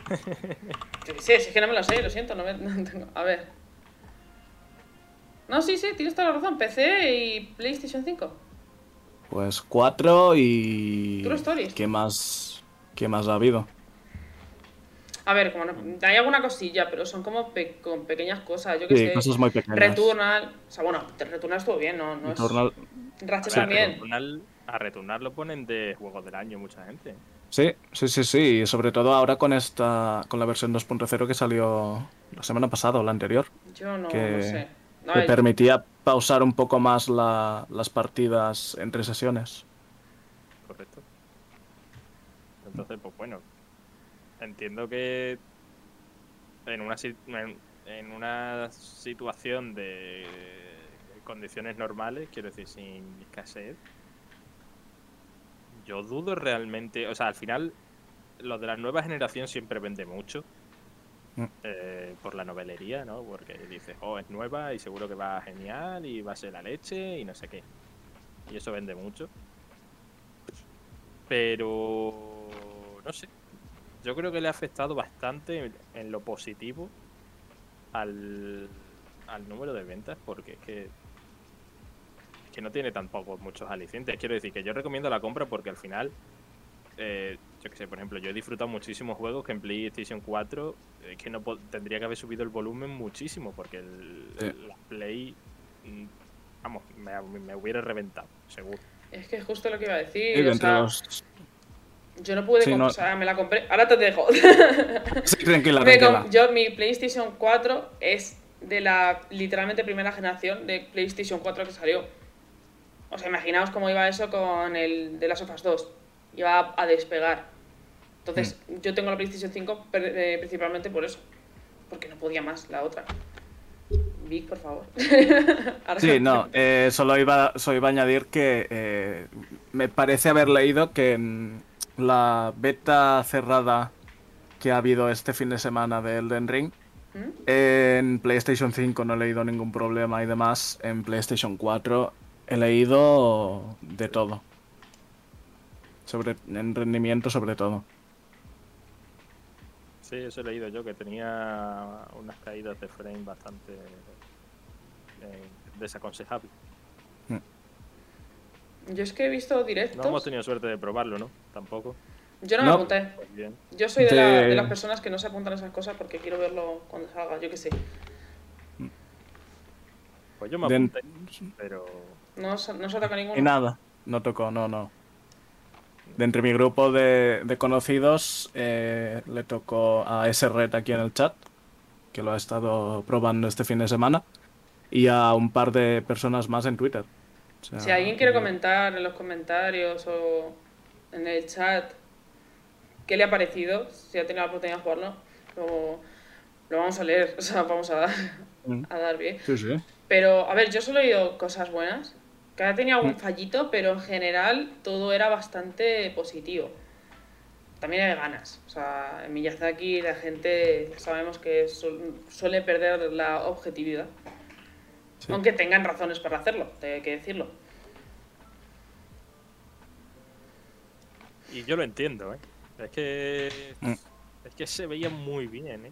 Yo qué sé, si es que no me lo sé, lo siento, no, me, no tengo. A ver. No, sí, sí, tienes toda la razón. PC y PlayStation 5. Pues 4 y... True Stories. ¿Qué más, ¿Qué más ha habido? A ver, como no- hay alguna cosilla, pero son como pe- con pequeñas cosas. Yo que Sí, sé. cosas muy pequeñas. Returnal. O sea, bueno, Returnal estuvo bien, no, no Returnal- es. Ratchet también. Returnal- a Returnal lo ponen de juegos del año mucha gente. Sí, sí, sí, sí. Y sobre todo ahora con esta, con la versión 2.0 que salió la semana pasada o la anterior, Yo no, que- no sé. No, que permitía pausar un poco más la- las partidas entre sesiones. Entonces, pues bueno, entiendo que en una, en, en una situación de condiciones normales, quiero decir, sin escasez, yo dudo realmente, o sea, al final, lo de la nueva generación siempre vende mucho. Mm. eh, por la novelería, ¿no? Porque dices, oh, es nueva y seguro que va genial y va a ser la leche y no sé qué. Y eso vende mucho. Pero no sé. Yo creo que le ha afectado bastante en, lo positivo al, al número de ventas, porque es que, es que no tiene tampoco muchos alicientes. Quiero decir que yo recomiendo la compra porque al final, eh, yo que sé, por ejemplo, yo he disfrutado muchísimos juegos que en PlayStation 4 eh, que no tendría que haber subido el volumen muchísimo, porque el, Sí. la Play, mm, vamos, me, me hubiera reventado, seguro. Es que es justo lo que iba a decir. de o sea, los... Yo no pude Sí, comp- no- o sea, me la compré. Ahora te dejo. Sí, tranquila, tranquila. yo, mi PlayStation 4 es de la literalmente primera generación de PlayStation 4 que salió. O sea, imaginaos cómo iba eso con el de las sofas 2. Iba a, despegar. Entonces, Hmm. yo tengo la PlayStation 5 per- eh, principalmente por eso. Porque no podía más la otra. Vic, por favor. Sí, no, eh, solo, iba, solo iba a añadir que eh, me parece haber leído que la beta cerrada que ha habido este fin de semana de Elden Ring, ¿Mm? en PlayStation 5 no he leído ningún problema y demás, en PlayStation 4 he leído de todo. Sobre, en rendimiento sobre todo. Sí, eso he leído yo, que tenía unas caídas de frame bastante eh, desaconsejables. Yo es que he visto No directos. hemos tenido suerte de probarlo, ¿no? Tampoco. Yo no, me No. apunté. Pues bien. Yo soy de, la- De- las personas que no se apuntan a esas cosas porque quiero verlo cuando salga, yo qué sé. Pues yo me De- apunté, pero No, se- no se toca ninguno. Y nada, no tocó, no, no. De entre mi grupo de, de conocidos, eh, le tocó a ese red aquí en el chat, que lo ha estado probando este fin de semana, y a un par de personas más en Twitter. O sea, Si alguien quiere comentar en los comentarios o en el chat qué le ha parecido, si ha tenido la oportunidad de jugarlo, lo, lo vamos a leer, o sea, vamos a dar, Mm. a dar bien. Sí, sí. Pero, a ver, yo solo he oído cosas buenas, que ha tenido Mm. algún fallito, pero en general todo era bastante positivo. También hay ganas. O sea, en Miyazaki la gente sabemos que su- suele perder la objetividad. Sí. Aunque tengan razones para hacerlo, hay que decirlo. Y yo lo entiendo, ¿eh? Es que. Mm. Es que se veía muy bien, ¿eh?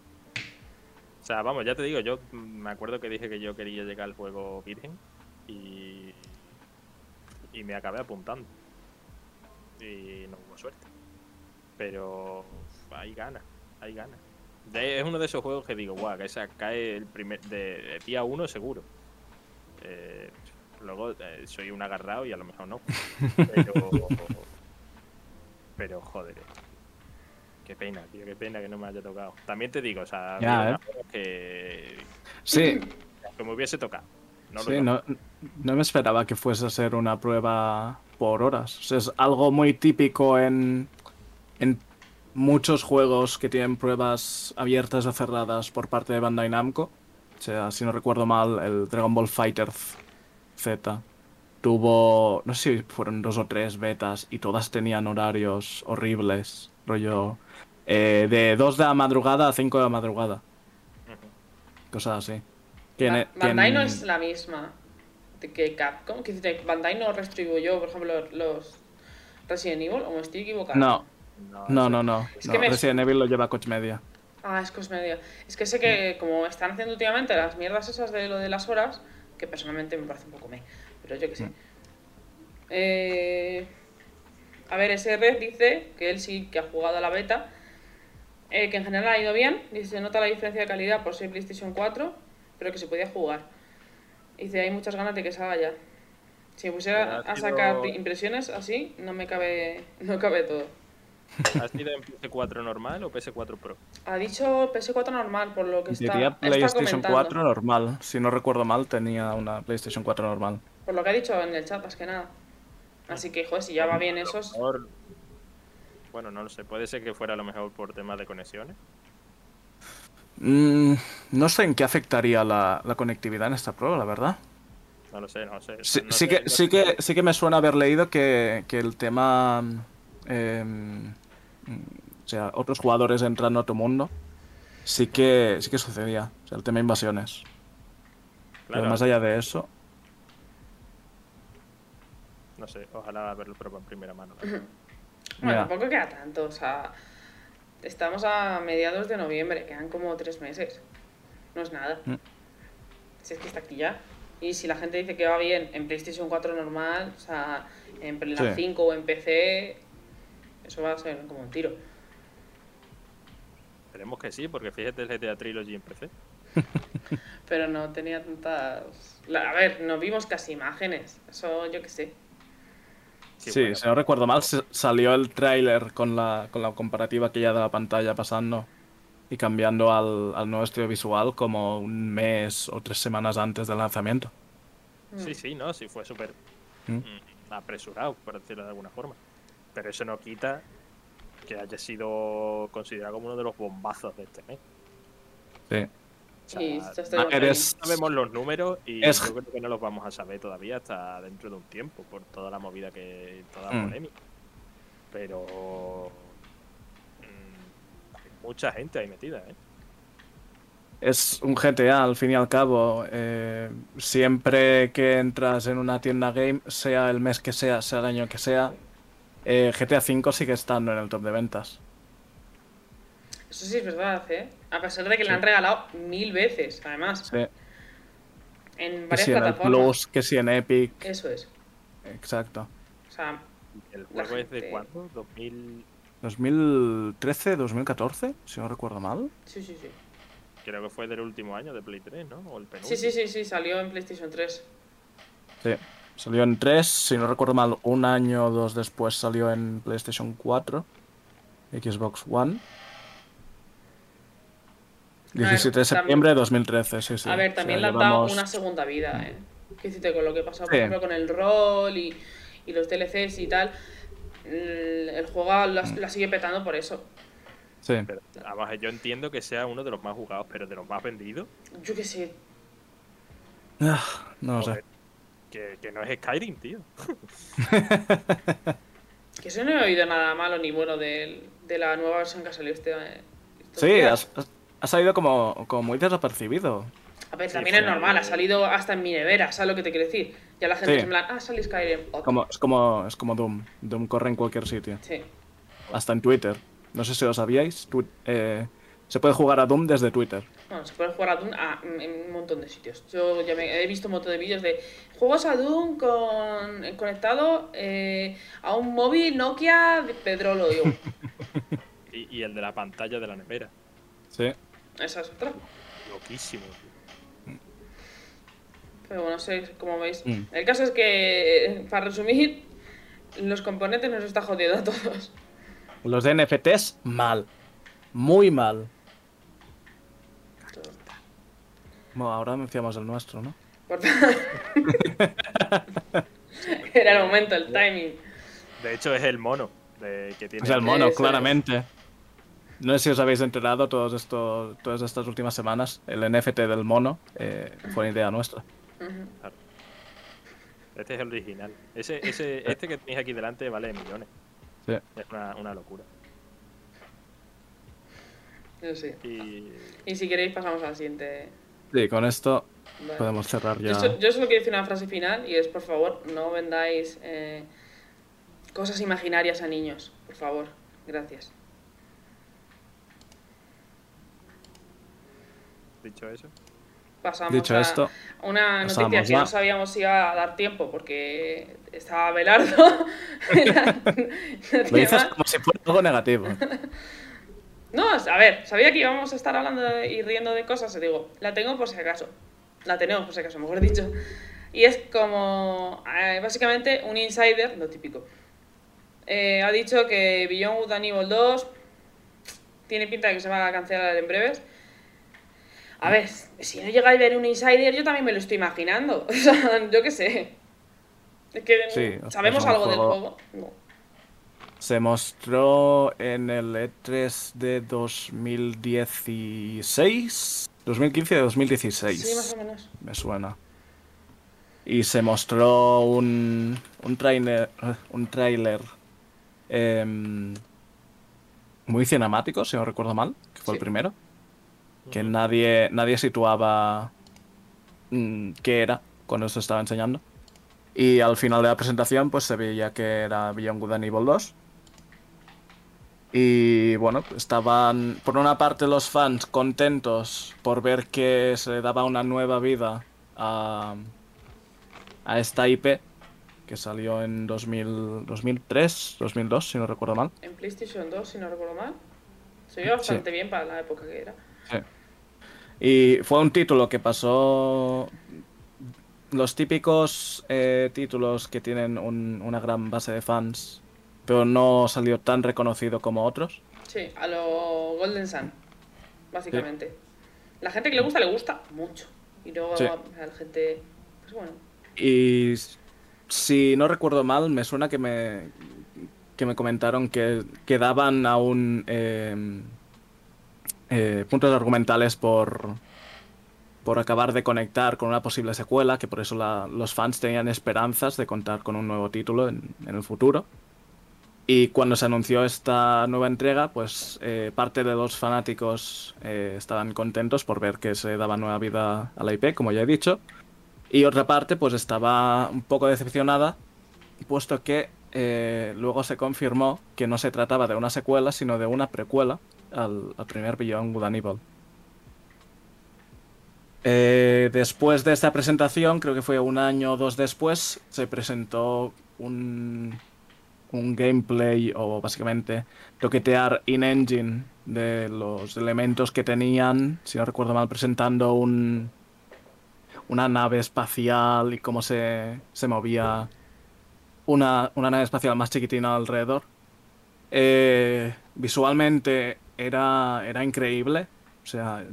O sea, vamos, ya te digo, yo me acuerdo que dije que yo quería llegar al juego virgen y. Y me acabé apuntando. Y no hubo suerte. Pero. Hay ganas, hay ganas. De- Es uno de esos juegos que digo, guau, que esa cae el primer. De, de día uno seguro. Eh, luego eh, soy un agarrado y a lo mejor no. Pero. Pero joder. Qué pena, tío, qué pena que no me haya tocado. También te digo, o sea, Ya, ¿eh? que, Sí, que me hubiese tocado. No lo sí, toco. no, no me esperaba que fuese a ser una prueba por horas. O sea, es algo muy típico en, en muchos juegos que tienen pruebas abiertas o cerradas por parte de Bandai Namco. O sea, si no recuerdo mal, el Dragon Ball Fighter Z tuvo, no sé si fueron dos o tres betas y todas tenían horarios horribles, rollo eh, de 2 de la madrugada a 5 de la madrugada, cosas así. Que Bandai no es la misma de que Capcom. Que Bandai no distribuyó, por ejemplo, los Resident Evil, o me estoy equivocando. No, no, no, no. Es no, que me- Resident Evil lo lleva Coach Media. Ah, es Cosmedia. Es que sé que como están haciendo últimamente las mierdas esas de lo de las horas, que personalmente me parece un poco me, pero yo que sé. Mm. Eh, a ver, ese Red dice que él sí que ha jugado a la beta, eh, que en general ha ido bien, dice, se nota la diferencia de calidad por ser PlayStation 4, pero que se podía jugar. Dice, hay muchas ganas de que salga ya. Si me pusiera a sido- sacar impresiones así, no me cabe, no cabe todo. ¿Ha sido en PS4 normal o PS4 Pro? Ha dicho PS4 normal, por lo que está, Diría PlayStation comentando. 4 normal. Si no recuerdo mal, tenía una PlayStation 4 normal. Por lo que ha dicho en el chat, más que nada. Así que, joder, si ya va bien esos. Bueno, no lo sé. Puede ser que fuera a lo mejor por temas de conexiones. Mm, no sé en qué afectaría la, la conectividad en esta prueba, la verdad. No lo sé, no lo sé. Sí, No sí sé- que, no sí, sé. que, sí que me suena haber leído que, que el tema... em, o sea, otros jugadores entrando a tu mundo. Sí que, sí que sucedía. O sea, el tema invasiones. Claro, Pero más allá de eso... no sé. Ojalá verlo pero en primera mano. Bueno, tampoco queda tanto, o sea, estamos a mediados de noviembre, quedan como tres meses. No es nada. Mm. Si es que está aquí ya. Y si la gente dice que va bien en PlayStation 4 normal, o sea, en la Sí. 5 o en PC, eso va a ser como un tiro. Esperemos que sí, porque fíjate el GTA Trilogy en PC. Pero no tenía tantas... la- a ver, no vimos casi imágenes, eso yo qué sé. Sí, bueno, si no recuerdo mal, se- salió el tráiler con la, con la comparativa que ya de la pantalla pasando y cambiando al, al nuevo estilo visual como un mes o tres semanas antes del lanzamiento. Sí, sí, no, sí fue súper Mm. mm, apresurado, por decirlo de alguna forma. Pero eso no quita que haya sido considerado como uno de los bombazos de este mes. Sí. O sea, Y ya estoy eres- no sabemos los números y Es- yo creo que no los vamos a saber todavía hasta dentro de un tiempo por toda la movida que toda la Mm. polémica. Pero mm, hay mucha gente ahí metida, ¿eh? Es un GTA, al fin y al cabo. eh, siempre que entras en una tienda game, sea el mes que sea, sea el año que sea, eh, GTA V sigue estando en el top de ventas. Eso sí es verdad, ¿eh? A pesar de que Sí. le han regalado mil veces, además, Sí. en Que varias si en el plataformas. Plus, que si en Epic. Eso es. Exacto. O sea, ¿El La juego es de gente- cuándo? ¿2000? 2013, 2014, si no recuerdo mal. sí, sí, sí. Creo que fue del último año de Play 3, ¿no? O el Sí, sí, sí, sí, salió en PlayStation 3. Sí. Salió en 3, si no recuerdo mal, un año o dos después salió en PlayStation 4, Xbox One. 17 de septiembre de 2013, sí, sí. a ver, O también sea, le han dado llevamos- una segunda vida, ¿eh? ¿Qué hiciste con lo que pasó, por Sí. ejemplo, con el rol y, y los DLCs y tal? El, el juego la, Mm. la sigue petando por eso. Sí. Pero, yo entiendo que sea uno de los más jugados, pero de los más vendidos, Yo qué sé. Ah, no lo sé. Que, que no es Skyrim, tío. Que eso no he oído nada malo ni bueno del- de, la nueva versión que ha salido este. estos Sí, ha salido como, como muy desapercibido. A ver, Sí, también es fue- normal, ha salido hasta en mi nevera, ¿sabes lo que te quiero decir? Ya la gente Sí. es en plan, ah, salió Skyrim. ok. Como, es, como, es como Doom. Doom corre en cualquier sitio. Sí. Hasta en Twitter. No sé si lo sabíais. tu- eh, se puede jugar a Doom desde Twitter. Bueno, se puede jugar a Doom a- en un montón de sitios. Yo ya me- he visto un montón de vídeos de juegos a Doom con, conectado eh, a un móvil Nokia de Pedrolo. Digo, Y, y el de la pantalla de la nevera. Sí. esa es otra. Loquísimo. tío. Pero bueno, no sé cómo veis. Mm. El caso es que, eh, para resumir, los componentes nos está jodiendo a todos. Los de NFTs, mal. Muy mal. Bueno, ahora mencionamos el nuestro, ¿no? Por. Era el momento, el timing. De hecho, es el mono de, que tiene. Es el mono, claramente. No sé si os habéis enterado todos esto, todas estas últimas semanas. El NFT del mono eh, fue una idea nuestra. Este es el original. Ese, ese, este que tenéis aquí delante vale millones. Sí. Es una, una locura. Yo sí. Y Y si queréis pasamos al siguiente. Sí, con esto Vale. podemos cerrar Yo, ya. yo solo quiero decir una frase final y es, por favor, no vendáis eh, cosas imaginarias a niños. Por favor. Gracias. dicho eso, Pasamos Dicho a esto, una noticia pasamos que no sabíamos si iba a dar tiempo porque estaba Belardo. lo dices como si fuera algo negativo. No, a ver, sabía que íbamos a estar hablando y riendo de cosas y digo, la tengo por si acaso. La tenemos por si acaso, mejor dicho. Y es como, eh, básicamente, un insider, lo típico. Eh, ha dicho que Beyond Good and Evil 2 tiene pinta de que se va a cancelar en breves. A ver, si no llega a ver un insider, yo también me lo estoy imaginando. O sea, yo qué sé. Es que Sí, ¿sabemos algo del juego- juego? No. Se mostró en el E3 de 2016. 2015 de 2016. Sí, más o menos. Me suena. Y se mostró un, un trailer, un trailer em, muy cinemático, si no recuerdo mal, que fue el primero. Que nadie, nadie situaba mm, qué era cuando se estaba enseñando. Y al final de la presentación, pues se veía que era Beyond Good and Evil 2. Y bueno, estaban por una parte los fans contentos por ver que se daba una nueva vida a, a esta IP que salió en 2000, 2003, 2002, si no recuerdo mal. En PlayStation 2, si no recuerdo mal. Se veía bastante bien para la época que era. Y fue un título que pasó los típicos eh, títulos que tienen un- una gran base de fans, pero no salió tan reconocido como otros. Sí, a lo Golden Sun, básicamente. La gente que le gusta, le gusta mucho. Y luego Sí. a la gente, pues bueno. Y si no recuerdo mal, me suena que me, que me comentaron que quedaban aún eh, eh, puntos argumentales por, por acabar de conectar con una posible secuela, que por eso la- los fans tenían esperanzas de contar con un nuevo título en, en el futuro. Y cuando se anunció esta nueva entrega, pues eh, parte de los fanáticos eh, estaban contentos por ver que se daba nueva vida a la IP, como ya he dicho. Y otra parte, pues estaba un poco decepcionada, puesto que eh, luego se confirmó que no se trataba de una secuela, sino de una precuela al, primer Beyond Good and Evil. Eh, después de esta presentación, creo que fue un año o dos después, se presentó un, un gameplay o básicamente toquetear in-engine de los elementos que tenían, si no recuerdo mal, presentando un, una nave espacial y cómo se, se movía una, una nave espacial más chiquitina alrededor. Eh, visualmente era, era increíble. O sea,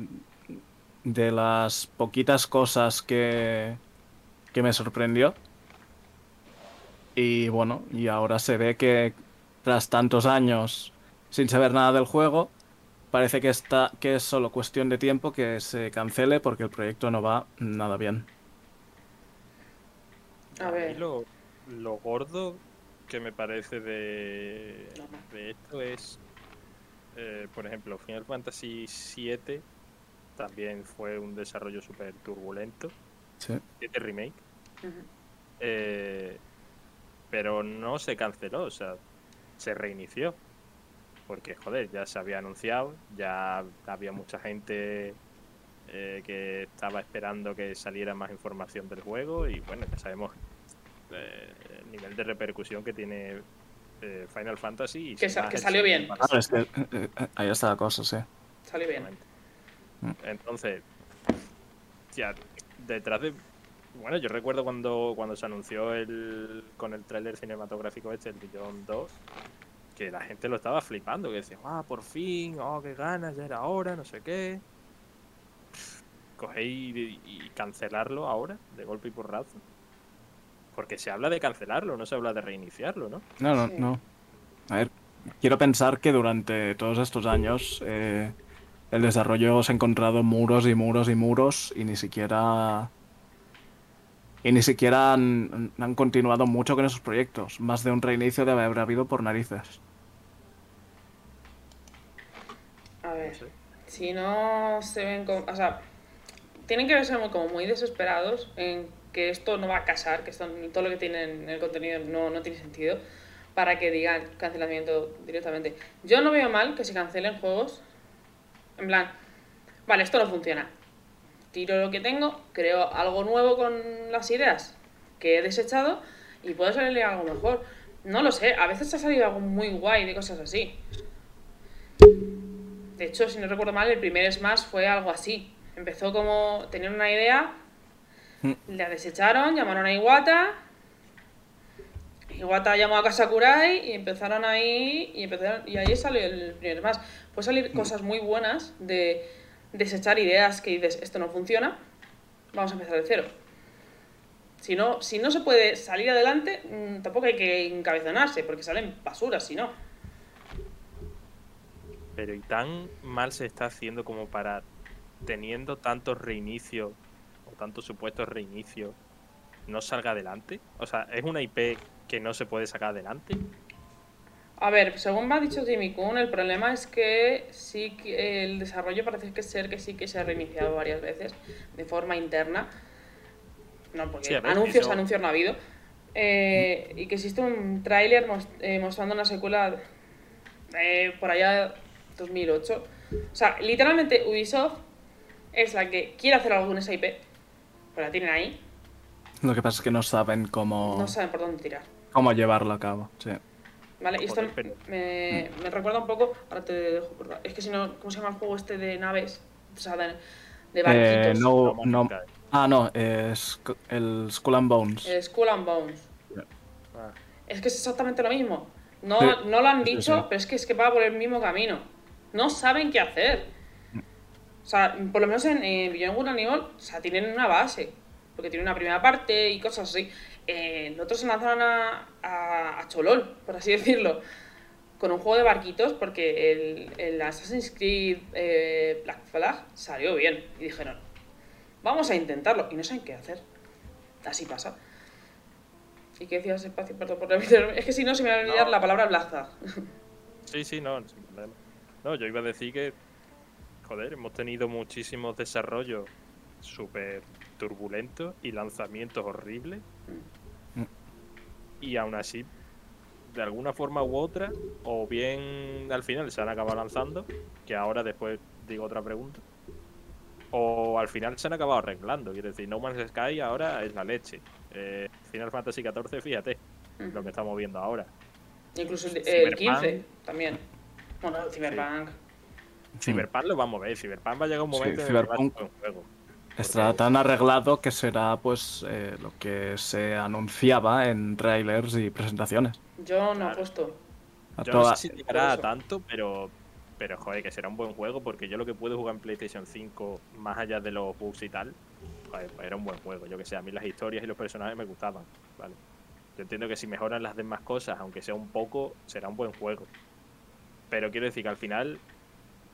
de las poquitas cosas que, que me sorprendió. Y bueno, y ahora se ve que tras tantos años sin saber nada del juego, parece que, está, que es solo cuestión de tiempo que se cancele porque el proyecto no va nada bien. A mí ver. lo, lo gordo que me parece de, esto es, eh, por ejemplo, Final Fantasy VII también fue un desarrollo súper turbulento. Sí. 7 Remake. Eh, pero no se canceló, o sea, se reinició. Porque, joder, ya se había anunciado, ya había mucha gente eh, que estaba esperando que saliera más información del juego y bueno, ya sabemos eh, el nivel de repercusión que tiene eh, Final Fantasy. Y Que sa- que salió bien. Final Claro, es que eh, ahí está la cosa, sí. Salió bien. Entonces, ya, detrás de. Bueno, yo recuerdo cuando, cuando se anunció el con el tráiler cinematográfico este, el Beyond 2, que la gente lo estaba flipando, que decía, ah, por fin, oh, qué ganas, ya era hora, no sé qué. Cogéis y, y cancelarlo ahora, de golpe y porrazo. Porque se habla de cancelarlo, no se habla de reiniciarlo, ¿no? No, no, Sí. no. A ver, quiero pensar que durante todos estos años eh, el desarrollo se ha encontrado muros y muros y muros y ni siquiera... Y ni siquiera han, continuado mucho con esos proyectos. Más de un reinicio debe haber habido por narices. A ver. Si no se ven como. O sea, tienen que ser como muy desesperados en que esto no va a casar, que esto, todo lo que tienen en el contenido no, no tiene sentido, para que digan cancelamiento directamente. Yo no veo mal que se cancelen juegos. En plan, vale, esto no funciona. Tiro lo que tengo, creo algo nuevo con las ideas que he desechado y puedo salir algo mejor. No lo sé, a veces ha salido algo muy guay de cosas así. De hecho, si no recuerdo mal, el primer Smash fue algo así. Empezó como. Tenían una idea, Mm. la desecharon, llamaron a Iwata. Iwata llamó a Kasakurai y empezaron ahí. Y, empezaron, y ahí salió el primer Smash. Puede salir cosas muy buenas de desechar ideas que dices, esto no funciona. Vamos a empezar de cero. Si no, si no se puede salir adelante, mm, tampoco hay que encabezonarse, porque salen basuras, si no. Pero ¿y tan mal se está haciendo como para, teniendo tantos reinicios, o tantos supuestos reinicios, no salga adelante? O sea, ¿es una IP que no se puede sacar adelante? A ver, según me ha dicho Jimmy Kuhn, el problema es que sí que el desarrollo parece que ser que sí que se ha reiniciado varias veces de forma interna. No, porque Sí, a ver, anuncios, eso- anuncios no ha habido. Eh, y que existe un tráiler mos- eh, mostrando una secuela eh, por allá 2008. O sea, literalmente Ubisoft es la que quiere hacer algo con esa IP, pero la tienen ahí, Lo que pasa es que no saben cómo, no saben por dónde tirar. cómo llevarlo a cabo. Sí. ¿Vale? Y esto Joder, me, me recuerda un poco. Ahora te dejo acordar. Es que si no, ¿cómo se llama el juego este de naves? O sea, de, de Eh, barquitos. no, No. Ah, no, es el Skull and Bones. Eh, Skull and Bones. Ah, Es que es exactamente lo mismo. No, Sí, no lo han dicho, sí. pero es que, es que va por el mismo camino. No saben qué hacer. O sea, por lo menos en eh, Beyond Good Evil, o sea, tienen una base. Porque tienen una primera parte y cosas así. Eh, los otros se lanzaron a, a, a Cholol, por así decirlo. Con un juego de barquitos, porque el, el Assassin's Creed eh, Black Flag salió bien. Y dijeron, vamos a intentarlo. Y no saben qué hacer. Así pasa. ¿Y qué decías, espacio? Perdón por. Es que si no se me va a olvidar No. la palabra Flag. Sí, sí, no. No, yo iba a decir que, joder, hemos tenido muchísimos desarrollos súper turbulentos y lanzamientos horribles. Mm. Y aún así, de alguna forma u otra, o bien al final se han acabado lanzando, que ahora después digo otra pregunta, o al final se han acabado arreglando. Quiero decir, No Man's Sky ahora es la leche. Eh, Final Fantasy XIV, fíjate, lo que estamos viendo ahora. Incluso el, el Cyberpunk. 15 también. Bueno, el Cyberpunk. Cyberpunk lo vamos a ver. Cyberpunk va a llegar un Sí, momento en el que va a un buen juego. Estará tan arreglado que será pues eh, lo que se anunciaba en trailers y presentaciones. Yo no apuesto. A Yo toda- no sé si llegará a tanto, pero, pero joder, que será un buen juego porque yo lo que pude jugar en PlayStation 5, más allá de los bugs y tal, joder, pues era un buen juego. Yo que sé, a mí las historias y los personajes me gustaban, ¿vale? Yo entiendo que si mejoran las demás cosas, aunque sea un poco, será un buen juego. Pero quiero decir que al final,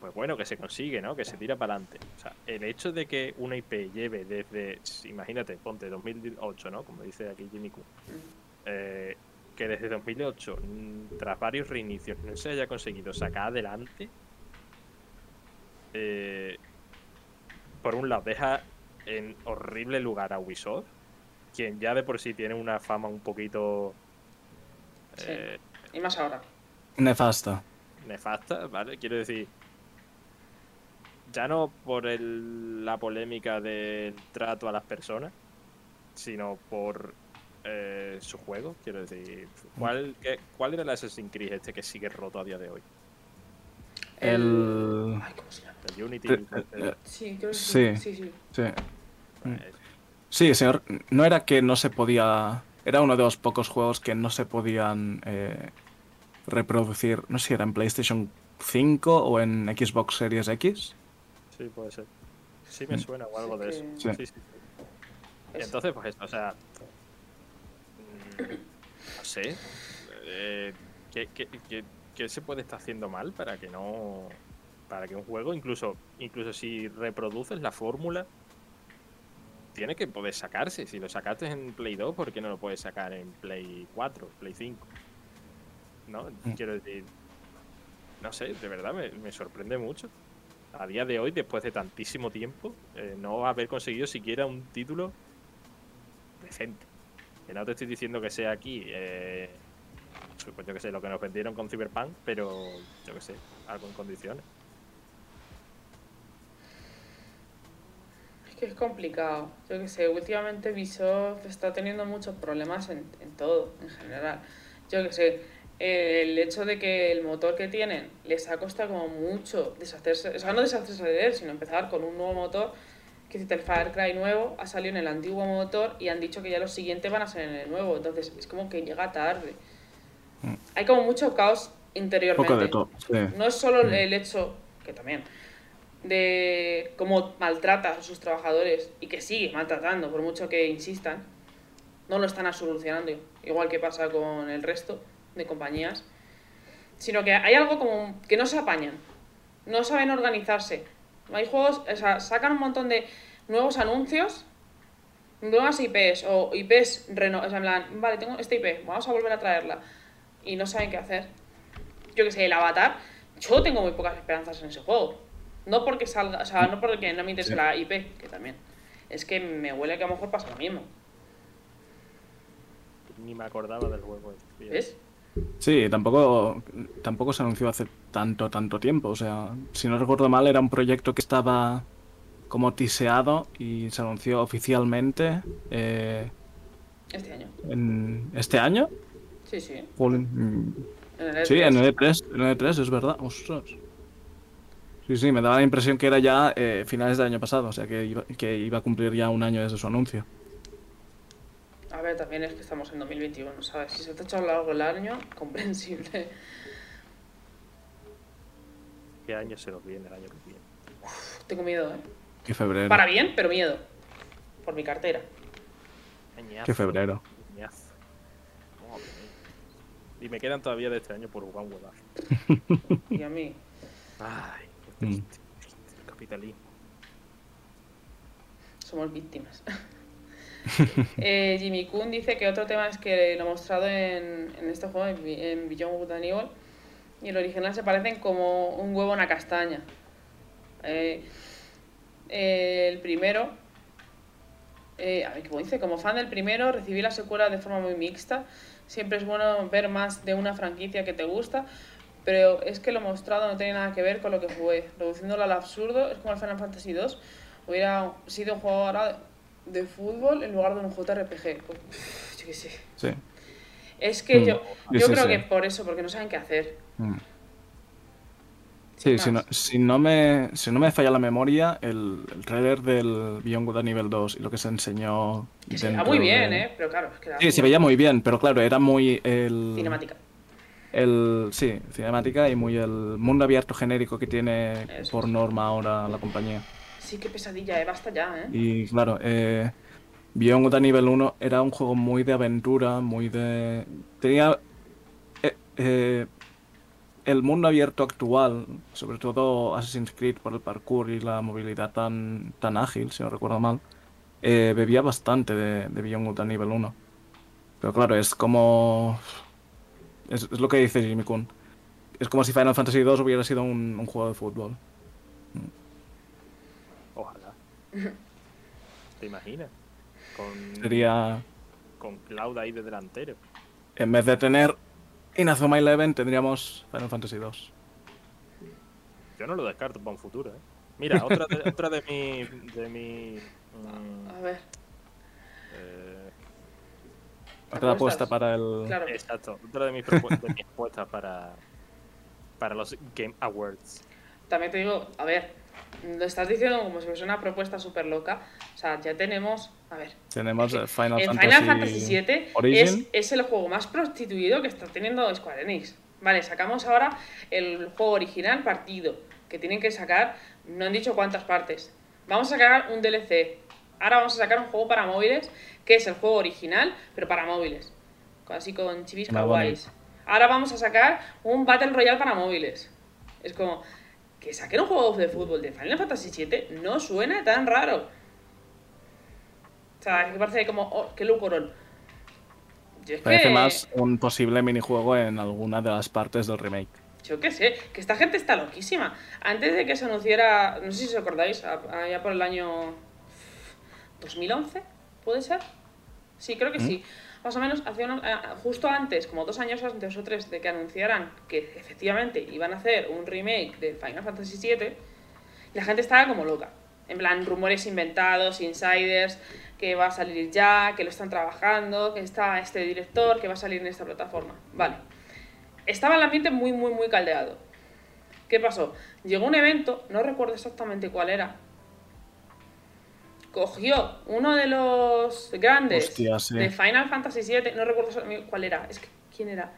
pues bueno, que se consigue, ¿no? Que se tira para adelante. O sea, el hecho de que una IP lleve desde, imagínate, ponte 2008, ¿no? Como dice aquí Jimmy Q. eh, que desde 2008, mm, tras varios reinicios, no se haya conseguido sacar adelante, eh, por un lado, deja en horrible lugar a Ubisoft, quien ya de por sí tiene una fama un poquito Sí. eh, Y más ahora. Nefasta. nefasta, ¿vale? Quiero decir, ya no por el- la polémica del trato a las personas, sino por eh, su juego, quiero decir, ¿cuál, qué- ¿cuál era el Assassin's Creed este que sigue roto a día de hoy? El... Ay, ¿cómo se llama? El Unity. Eh, el- el- eh, Sí, creo que Sí. sí. Sí, sí. Sí. Sí, señor. No era que no se podía. Era uno de los pocos juegos que no se podían eh, reproducir. No sé si era en PlayStation 5 o en Xbox Series X. Sí, puede ser. Sí me Mm. suena o algo de eso. Sí, Sí. sí, sí. Y Es- entonces, pues esto, o sea. mm, No sé. eh, ¿qué, qué, qué- qué se puede estar haciendo mal para que no. Para que un juego, incluso, incluso si reproduces la fórmula, tiene que poder sacarse. Si lo sacaste en Play 2, ¿por qué no lo puedes sacar en Play 4, Play 5? ¿No? Mm. Quiero decir. No sé, de verdad me, me sorprende mucho a día de hoy, después de tantísimo tiempo, eh, no haber conseguido siquiera un título decente. Que no te estoy diciendo que sea aquí, eh, pues yo que sé, lo que nos vendieron con Cyberpunk, pero yo que sé, algo en condiciones. Es que es complicado. Yo que sé, últimamente Ubisoft está teniendo muchos problemas en, en todo, en general. Yo que sé, el hecho de que el motor que tienen les ha costado como mucho deshacerse, o sea, no deshacerse de él, sino empezar con un nuevo motor, que si el Far Cry nuevo ha salido en el antiguo motor y han dicho que ya los siguientes van a ser en el nuevo, entonces es como que llega tarde. Mm. Hay como mucho caos interiormente. poco de todo. Sí. No es solo Mm. el hecho, que también, de cómo maltrata a sus trabajadores y que sigue maltratando por mucho que insistan, no lo están solucionando, igual que pasa con el resto de compañías, sino que hay algo como que no se apañan, no saben organizarse. Hay juegos, o sea, sacan un montón de nuevos anuncios, nuevas IPs o IPs reno, o sea, en plan, vale, tengo esta IP, vamos a volver a traerla y no saben qué hacer. Yo que sé, el Avatar, yo tengo muy pocas esperanzas en ese juego. No porque salga, o sea, no porque no me interese Sí. la IP, que también. Es que me huele que a lo mejor pasa lo mismo. Ni me acordaba del juego. ¿Ves? Sí, tampoco, tampoco se anunció hace tanto, tanto tiempo. O sea, si no recuerdo mal, era un proyecto que estaba como tiseado y se anunció oficialmente eh, Este año. en este año. Sí, sí. Mm, En el Sí, E3. en el E3, en el E3, es verdad. Ostras. Sí, sí, me daba la impresión que era ya eh, finales del año pasado, o sea que iba, que iba a cumplir ya un año desde su anuncio. A ver, también es que estamos en 2021, ¿sabes? Si se te ha echado largo el año, comprensible. ¿Qué año se nos viene el año que viene? Tengo miedo, ¿eh? Que febrero. Para bien, pero miedo. Por mi cartera. Añazo, Que febrero. añazo. Y me quedan todavía de este año por jugar. Y a mí. Ay, qué Mm. triste, el capitalismo. somos víctimas. Eh, Jimmy Kun dice que otro tema es que lo mostrado en, este juego, en, en Beyond Good Evil, y el original se parecen como un huevo a una castaña. Eh, eh, el primero, eh, a ver, ¿cómo dice? Como fan del primero, recibí la secuela de forma muy mixta. Siempre es bueno ver más de una franquicia que te gusta, pero es que lo mostrado no tiene nada que ver con lo que jugué. Reduciéndolo al absurdo, es como el Final Fantasy II. Hubiera sido un juego ahora de, fútbol en lugar de un JRPG. Pues, yo qué sé. Sí. Es que Mm. yo, Sí, yo sí, creo sí. que por eso, porque no saben qué hacer. Mm. Sí, si no, si, no me, si no me falla la memoria, el, el trailer del Beyond Good and Evil 2 y lo que se enseñó. Que se veía muy bien, de- ¿eh? Pero claro, es que Sí, se veía muy bien, pero claro, era muy el. cinemática. El, sí, cinemática y muy el mundo abierto genérico que tiene Eso por norma ahora la compañía. Sí, qué pesadilla, ¿eh? Basta ya, ¿eh? Y claro, eh, Beyond Good Evil 1 era un juego muy de aventura, muy de... Tenía eh, eh, el mundo abierto actual, sobre todo Assassin's Creed por el parkour y la movilidad tan, tan ágil, si no recuerdo mal, eh, bebía bastante de, de Beyond Good Evil 1. Pero claro, es como... Es, lo que dice Jimmy Kun. Es como si Final Fantasy 2 hubiera sido un juego de fútbol. Ojalá. ¿Te imaginas? Con, Sería... con Cloud ahí de delantero. En vez de tener Inazuma Eleven, tendríamos Final Fantasy 2. Yo no lo descarto para un futuro, ¿eh? Mira, otra de, otra de mi... De mi mm, A ver, eh, Otra apuesta para el... claro. exacto, otra de mis, propu- de mis apuestas para, para los Game Awards. También te digo, a ver, lo estás diciendo como si fuese una propuesta súper loca. O sea, ya tenemos. A ver, Tenemos eh, Final, Fantasy... Final Fantasy VII es, es el juego más prostituido que está teniendo Square Enix. Vale, sacamos ahora el juego original partido, que tienen que sacar, no han dicho cuántas partes. Vamos a sacar un DLC. Ahora vamos a sacar un juego para móviles, que es el juego original, pero para móviles. Así con chivis kawaiis. Ahora vamos a sacar un Battle Royale para móviles. Es como que saquen un juego de fútbol de Final Fantasy VII no suena tan raro. O sea, que parece como, oh, qué lucorón. Yo es Parece que, más un posible minijuego en alguna de las partes del remake. yo qué sé, que esta gente está loquísima. Antes de que se anunciara, no sé si os acordáis, allá por el año 2011, ¿puede ser? Sí, creo que sí. Más o menos, hace unos- eh, justo antes, como dos años antes o tres de que anunciaran que efectivamente iban a hacer un remake de Final Fantasy VII, la gente estaba como loca. En plan, rumores inventados, insiders, que va a salir ya, que lo están trabajando, que está este director, que va a salir en esta plataforma. Vale. Estaba el ambiente muy, muy, muy caldeado. ¿Qué pasó? Llegó un evento, no recuerdo exactamente cuál era. Cogió uno de los grandes Hostia, sí. de Final Fantasy VII, no recuerdo cuál era. Es que, ¿quién era?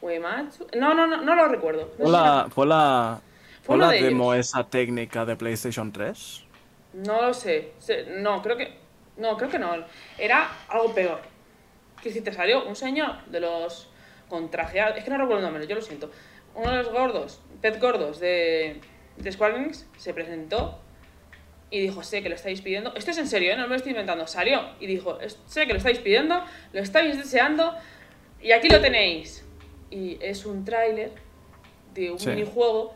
¿Uematsu? No, no, no, no lo recuerdo. No ¿Fue sé si la, fue la, Fue la de demo ellos. esa técnica de PlayStation 3? No lo sé. No, creo que. No, creo que no. Era algo peor. Que si te salió un señor de los contrajeados. Es que no recuerdo el nombre, yo lo siento. Uno de los gordos, pez gordos de, de Square Enix, se presentó y dijo: Sé que lo estáis pidiendo. Esto es en serio, ¿eh? no me lo estoy inventando. Salió y dijo: "Es- Sé que lo estáis pidiendo, lo estáis deseando y aquí lo tenéis. Y es un tráiler de un Sí. minijuego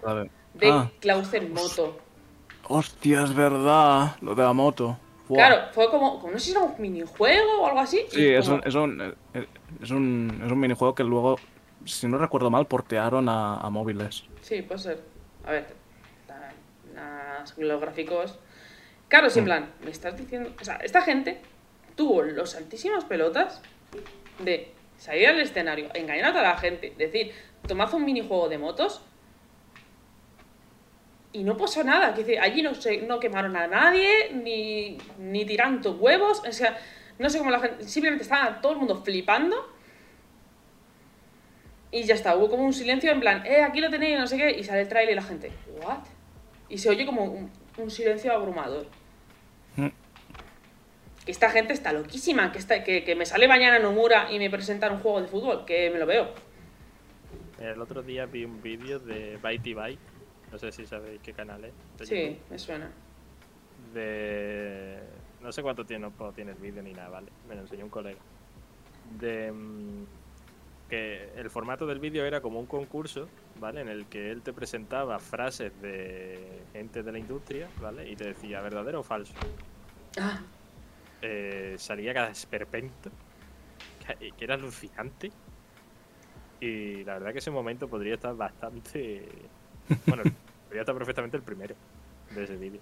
de Ah. Klaus en moto. Hostia, es verdad. Lo de la moto. Claro, fue como, como no sé si era un minijuego o algo así. Sí, es como- un, es, un, eh, es, un, es un minijuego que luego, si no recuerdo mal, portearon a, a móviles. Sí, puede ser. A ver, los gráficos. Claro, sí, en plan, me estás diciendo. O sea, esta gente tuvo los altísimas pelotas de salir al escenario, engañar a toda la gente, decir, tomad un minijuego de motos. Y no pasó nada. Que allí no, se, no quemaron a nadie, ni, ni tiraron tus huevos. O sea, no sé cómo la gente. Simplemente estaba todo el mundo flipando. Y ya está, hubo como un silencio en plan, eh, aquí lo tenéis, no sé qué, y sale el trailer y la gente, ¿what? Y se oye como un, un silencio abrumador. Que esta gente está loquísima, que, está, que, que me sale mañana Nomura y me presentan un juego de fútbol, que me lo veo. El otro día vi un vídeo de Bitey Byte, no sé si sabéis qué canal es. Sí, me suena. De. No sé cuánto tiempo tiene el vídeo ni nada, ¿vale? Me lo enseñó un colega. De. mm, Que el formato del vídeo era como un concurso, ¿vale? En el que él te presentaba frases de gente de la industria, ¿vale? Y te decía verdadero o falso. Ah, eh, salía cada esperpento, que, que era alucinante. Y la verdad que ese momento podría estar bastante... Bueno, podría estar perfectamente el primero de ese vídeo.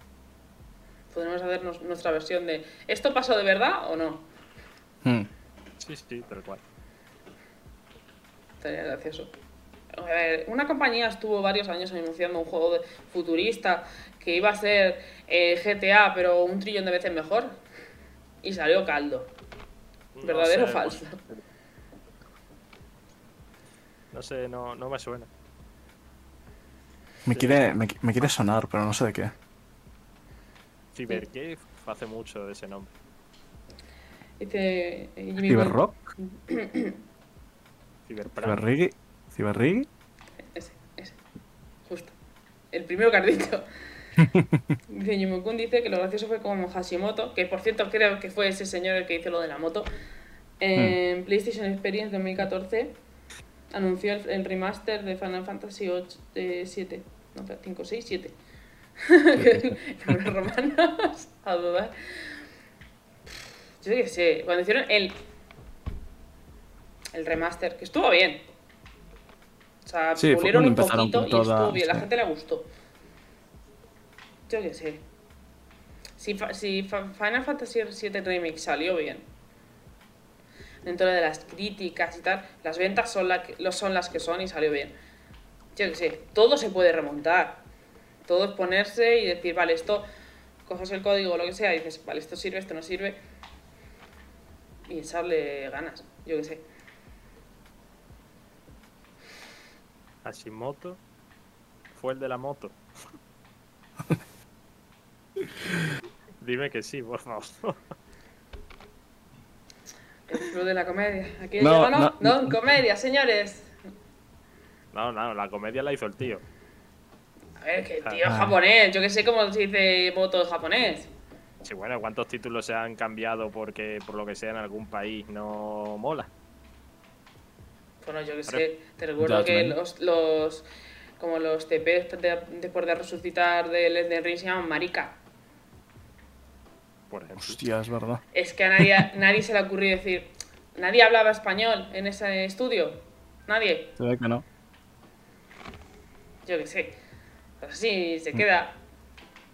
podremos hacer nos- nuestra versión de, ¿esto pasó de verdad o no? Hmm. Sí, sí, tal cual. Estaría gracioso. A ver, una compañía estuvo varios años anunciando un juego de- futurista que iba a ser eh, GTA, pero un trillón de veces mejor. Y salió caldo. No ¿Verdadero o sé, falso? No sé, no, no me suena. Me, quiere, me, me quiere sonar, pero no sé de qué. Cybercave hace mucho de ese nombre. Dice eh. Cyberprank. ¿Ciberriggy? ¿Ciberriggy? Ese, ese. Justo. El primero que has dicho. dice Yumokun dice que lo gracioso fue como Hashimoto, que por cierto creo que fue ese señor el que hizo lo de la moto. En PlayStation Experience 2014 anunció el, el remaster de Final Fantasy 8, eh, 7. No, 5, 6, 7. Nombres romanos, a dudar. Yo qué sé, cuando hicieron el, el remaster, que estuvo bien. O sea, Sí, pulieron un poquito con y toda- estuvo bien, la sí. gente le gustó. Yo qué sé. Si, si Final Fantasy VII Remake salió bien, dentro de las críticas y tal, las ventas son, la son las que son y salió bien. Yo qué sé, todo se puede remontar. Todo es ponerse y decir, vale, esto, coges el código o lo que sea dices, vale, esto sirve, esto no sirve. Y echarle ganas, yo qué sé. Hashimoto fue el de la moto. Dime que sí, por favor. El club de la comedia. Aquí No, llegó, ¿no? no, comedia, señores. No, no, la comedia la hizo el tío. A ver, que tío Ah. japonés. Yo que sé cómo se dice voto japonés. Sí, bueno, ¿cuántos títulos se han cambiado porque por lo que sea en algún país no mola? Bueno, yo que sé. Te recuerdo que los, los. Como los TPs de- después de resucitar del Elden Ring se llaman marica. Por ejemplo. Hostia, es verdad. Es que a nadie, nadie se le ocurrió decir. Nadie hablaba español en ese estudio. Nadie. Se ve que no. Yo que sé. Pues así se queda.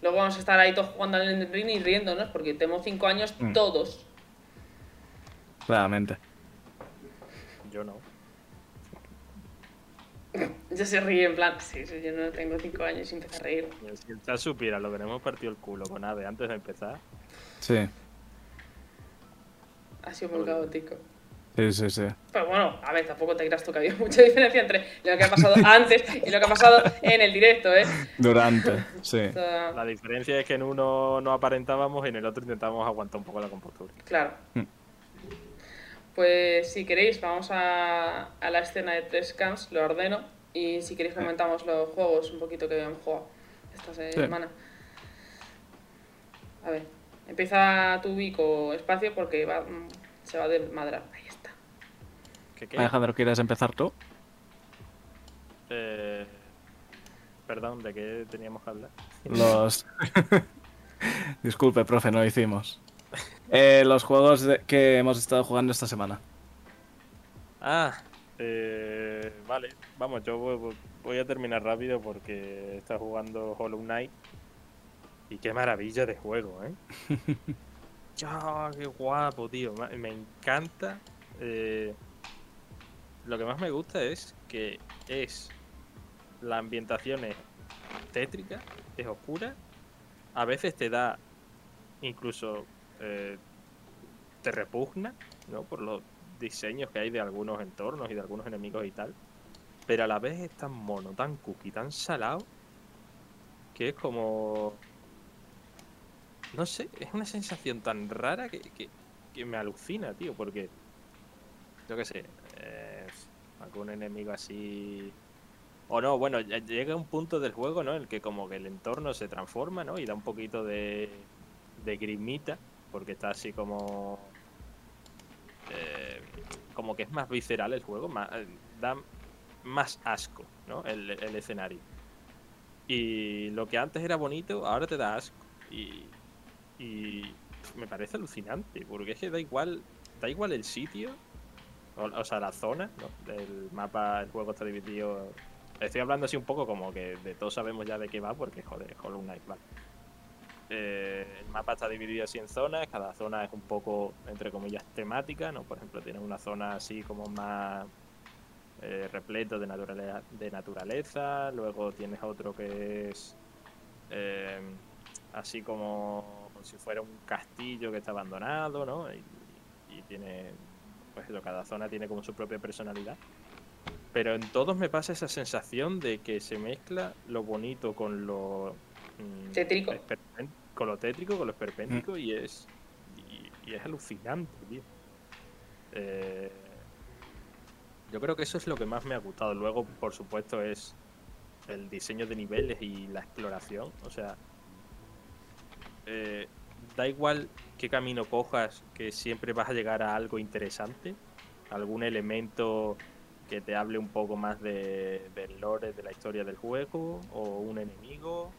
Luego vamos a estar ahí todos jugando al Elden Ring y riéndonos porque tenemos cinco años Mm. todos. Realmente. Yo no. Ya se ríe en plan. Sí, sí, yo no tengo cinco años y empecé a reír. Si el chat supiera lo que hemos partido el culo con Ave antes de empezar, Sí. Ha sido muy caótico. Sí, sí, sí. Pero bueno, a ver, tampoco te creas tú que había mucha diferencia entre lo que ha pasado antes y lo que ha pasado en el directo, ¿eh? Durante, sí. O sea, La diferencia es que en uno no aparentábamos y en el otro intentábamos aguantar un poco la compostura. claro. Hmm. Pues si queréis, vamos a, a la escena de tres camps, lo ordeno. Y si queréis, comentamos los juegos un poquito que habíamos jugado esta semana. A ver, empieza tu Vico espacio porque va, mm, se va a desmadrar. Ahí está. ¿Qué qué? Alejandro, ¿quieres empezar tú? Eh, perdón, ¿de qué teníamos que hablar? Los. Disculpe, profe, no lo hicimos. Eh, los juegos de- que hemos estado jugando esta semana. Ah, eh, vale. Vamos, yo voy, voy a terminar rápido porque está jugando Hollow Knight. Y qué maravilla de juego, ¿eh? Ya, qué guapo, tío. Me encanta. eh, lo que más me gusta es que es. La ambientación es tétrica, es oscura. A veces te da. Incluso. eh, te repugna, ¿no? Por los diseños que hay de algunos entornos y de algunos enemigos y tal. Pero a la vez es tan mono, tan cookie, tan salado. Que es como. No sé, es una sensación tan rara que, que, me alucina, tío, porque. Yo qué sé. eh, algún enemigo así. O no, bueno, llega un punto del juego, ¿no? En el que como que el entorno se transforma, ¿no? Y da un poquito de. de grimita. Porque está así como. eh, como que es más visceral el juego, más, eh, da más asco, ¿no? El, el escenario. Y lo que antes era bonito, ahora te da asco. Y, y me parece alucinante, porque es que da igual, da igual el sitio, o, sea, la zona, ¿no? El mapa, el juego está dividido. Estoy hablando así un poco como que de todos sabemos ya de qué va, porque joder, Hollow Knight, vale. Eh, el mapa está dividido así en zonas, cada zona es un poco, entre comillas, temática, ¿no? Por ejemplo, tienes una zona así como más eh, repleto de naturaleza, de naturaleza, luego tienes otro que es eh, así como si fuera un castillo que está abandonado, ¿no? Y, y tiene, pues eso, cada zona tiene como su propia personalidad. Pero en todos me pasa esa sensación de que se mezcla lo bonito con lo mm, Tétrico. con lo tétrico, con lo esperpéntico y es y, y es alucinante, tío. Eh, yo creo que eso es lo que más me ha gustado. Luego, por supuesto, es el diseño de niveles y la exploración. O sea, eh, da igual qué camino cojas, que siempre vas a llegar a algo interesante, algún elemento que te hable un poco más de, del lore, de la historia del juego, o un enemigo,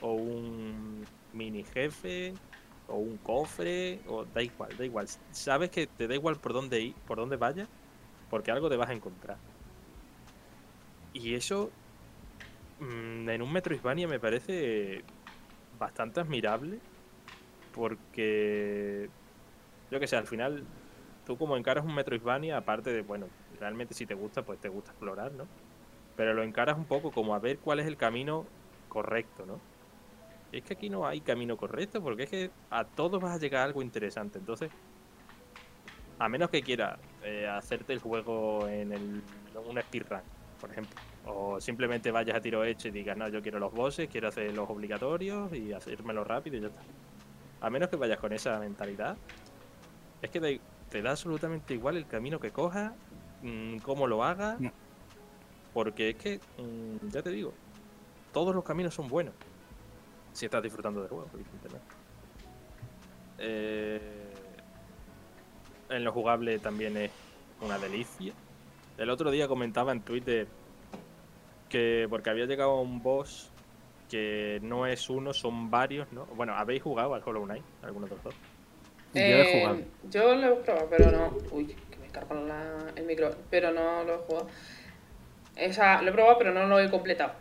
o un mini jefe, o un cofre, o da igual, da igual. Sabes que te da igual por dónde ir, por dónde vayas, porque algo te vas a encontrar. Y eso mm, en un Metroidvania me parece bastante admirable, porque yo que sé, al final tú como encaras un Metroidvania, aparte de, bueno, realmente si te gusta, pues te gusta explorar, ¿no? Pero lo encaras un poco como a ver cuál es el camino correcto, ¿no? Es que aquí no hay camino correcto, porque es que a todos vas a llegar a algo interesante. Entonces, a menos que quieras eh, hacerte el juego en el, un speedrun, por ejemplo. O simplemente vayas a tiro hecho y digas, no, yo quiero los bosses, quiero hacer los obligatorios y hacérmelo rápido y ya está. A menos que vayas con esa mentalidad, es que te, te da absolutamente igual el camino que cojas, mm, cómo lo hagas, No. porque es que, mm, ya te digo, todos los caminos son buenos. Si estás disfrutando del juego, evidentemente. Eh, en lo jugable también es una delicia. El otro día comentaba en Twitter que porque había llegado a un boss que no es uno, son varios, ¿no? Bueno, ¿habéis jugado al Hollow Knight? ¿Alguno de los dos? Yo he Eh, jugado. Yo lo he probado, pero no. Uy, que me cargo la- el micro. Pero no lo he jugado. Esa, lo he probado, pero no lo he completado.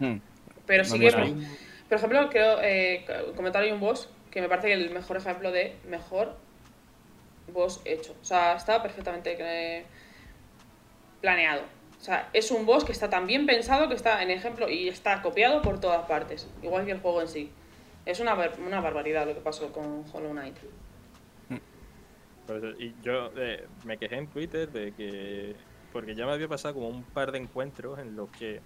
Hmm. Pero sí que, por, por ejemplo, quiero eh, comentar ahí un boss que me parece que el mejor ejemplo de mejor boss hecho. O sea, está perfectamente eh, planeado. O sea, es un boss que está tan bien pensado que está en ejemplo y está copiado por todas partes. Igual que el juego en sí. Es una, una barbaridad lo que pasó con Hollow Knight. Por eso- y yo eh, me quejé en Twitter de que. Porque ya me había pasado como un par de encuentros en los que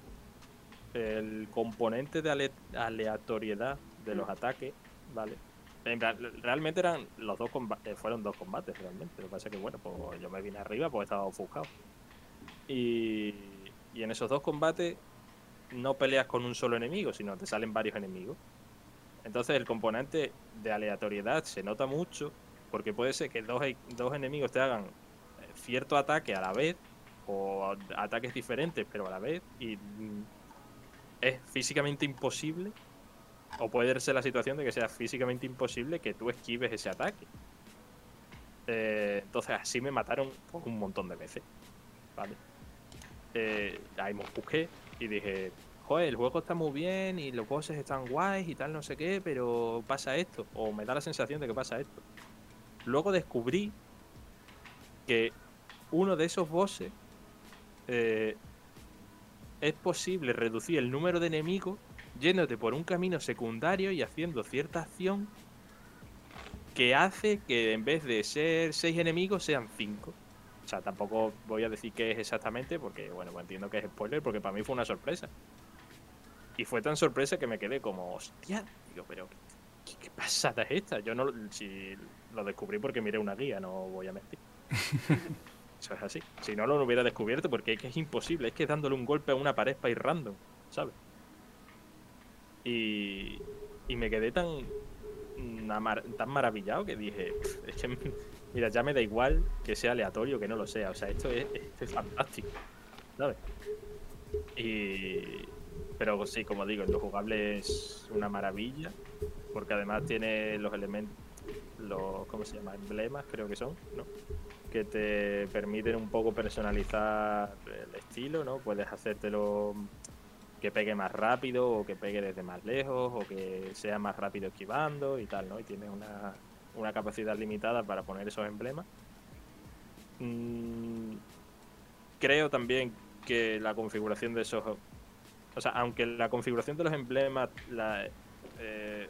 el componente de ale- aleatoriedad de los ataques, ¿vale? Realmente eran los dos combates, fueron dos combates realmente. Lo que pasa es que, bueno, pues yo me vine arriba porque estaba ofuscado. Y, en esos dos combates no peleas con un solo enemigo, sino te salen varios enemigos. Entonces el componente de aleatoriedad se nota mucho porque puede ser que dos, e- dos enemigos te hagan eh, cierto ataque a la vez o ataques diferentes pero a la vez y mm, es físicamente imposible o puede ser la situación de que sea físicamente imposible que tú esquives ese ataque. Eh, entonces así me mataron un montón de veces. ¿Vale? Eh, ahí me busqué y dije, joder, el juego está muy bien y los bosses están guays y tal, no sé qué, pero pasa esto. O me da la sensación de que pasa esto. Luego descubrí que uno de esos bosses eh, es posible reducir el número de enemigos yéndote por un camino secundario y haciendo cierta acción que hace que en vez de ser seis enemigos sean cinco. O sea, tampoco voy a decir qué es exactamente porque, bueno, pues entiendo que es spoiler porque para mí fue una sorpresa. Y fue tan sorpresa que me quedé como, hostia, digo, pero ¿qué, qué pasada es esta? Yo no, lo- si lo descubrí porque miré una guía, no voy a mentir. Eso es así. Si no lo hubiera descubierto porque es que es imposible, es que dándole un golpe a una pared para ir random, ¿sabes? Y, y me quedé tan, tan maravillado que dije, "Pff, es que, mira, ya me da igual que sea aleatorio que no lo sea. O sea, esto es, esto es fantástico, ¿sabes? Y, pero sí, como digo, lo jugable es una maravilla, porque además tiene los elementos, los, ¿cómo se llama? Emblemas, creo que son, ¿no? Que te permiten un poco personalizar el estilo, ¿no? Puedes hacértelo que pegue más rápido o que pegue desde más lejos o que sea más rápido esquivando y tal, ¿no? Y tienes una, una capacidad limitada para poner esos emblemas. Mm, creo también que la configuración de esos... O sea, aunque la configuración de los emblemas la, eh,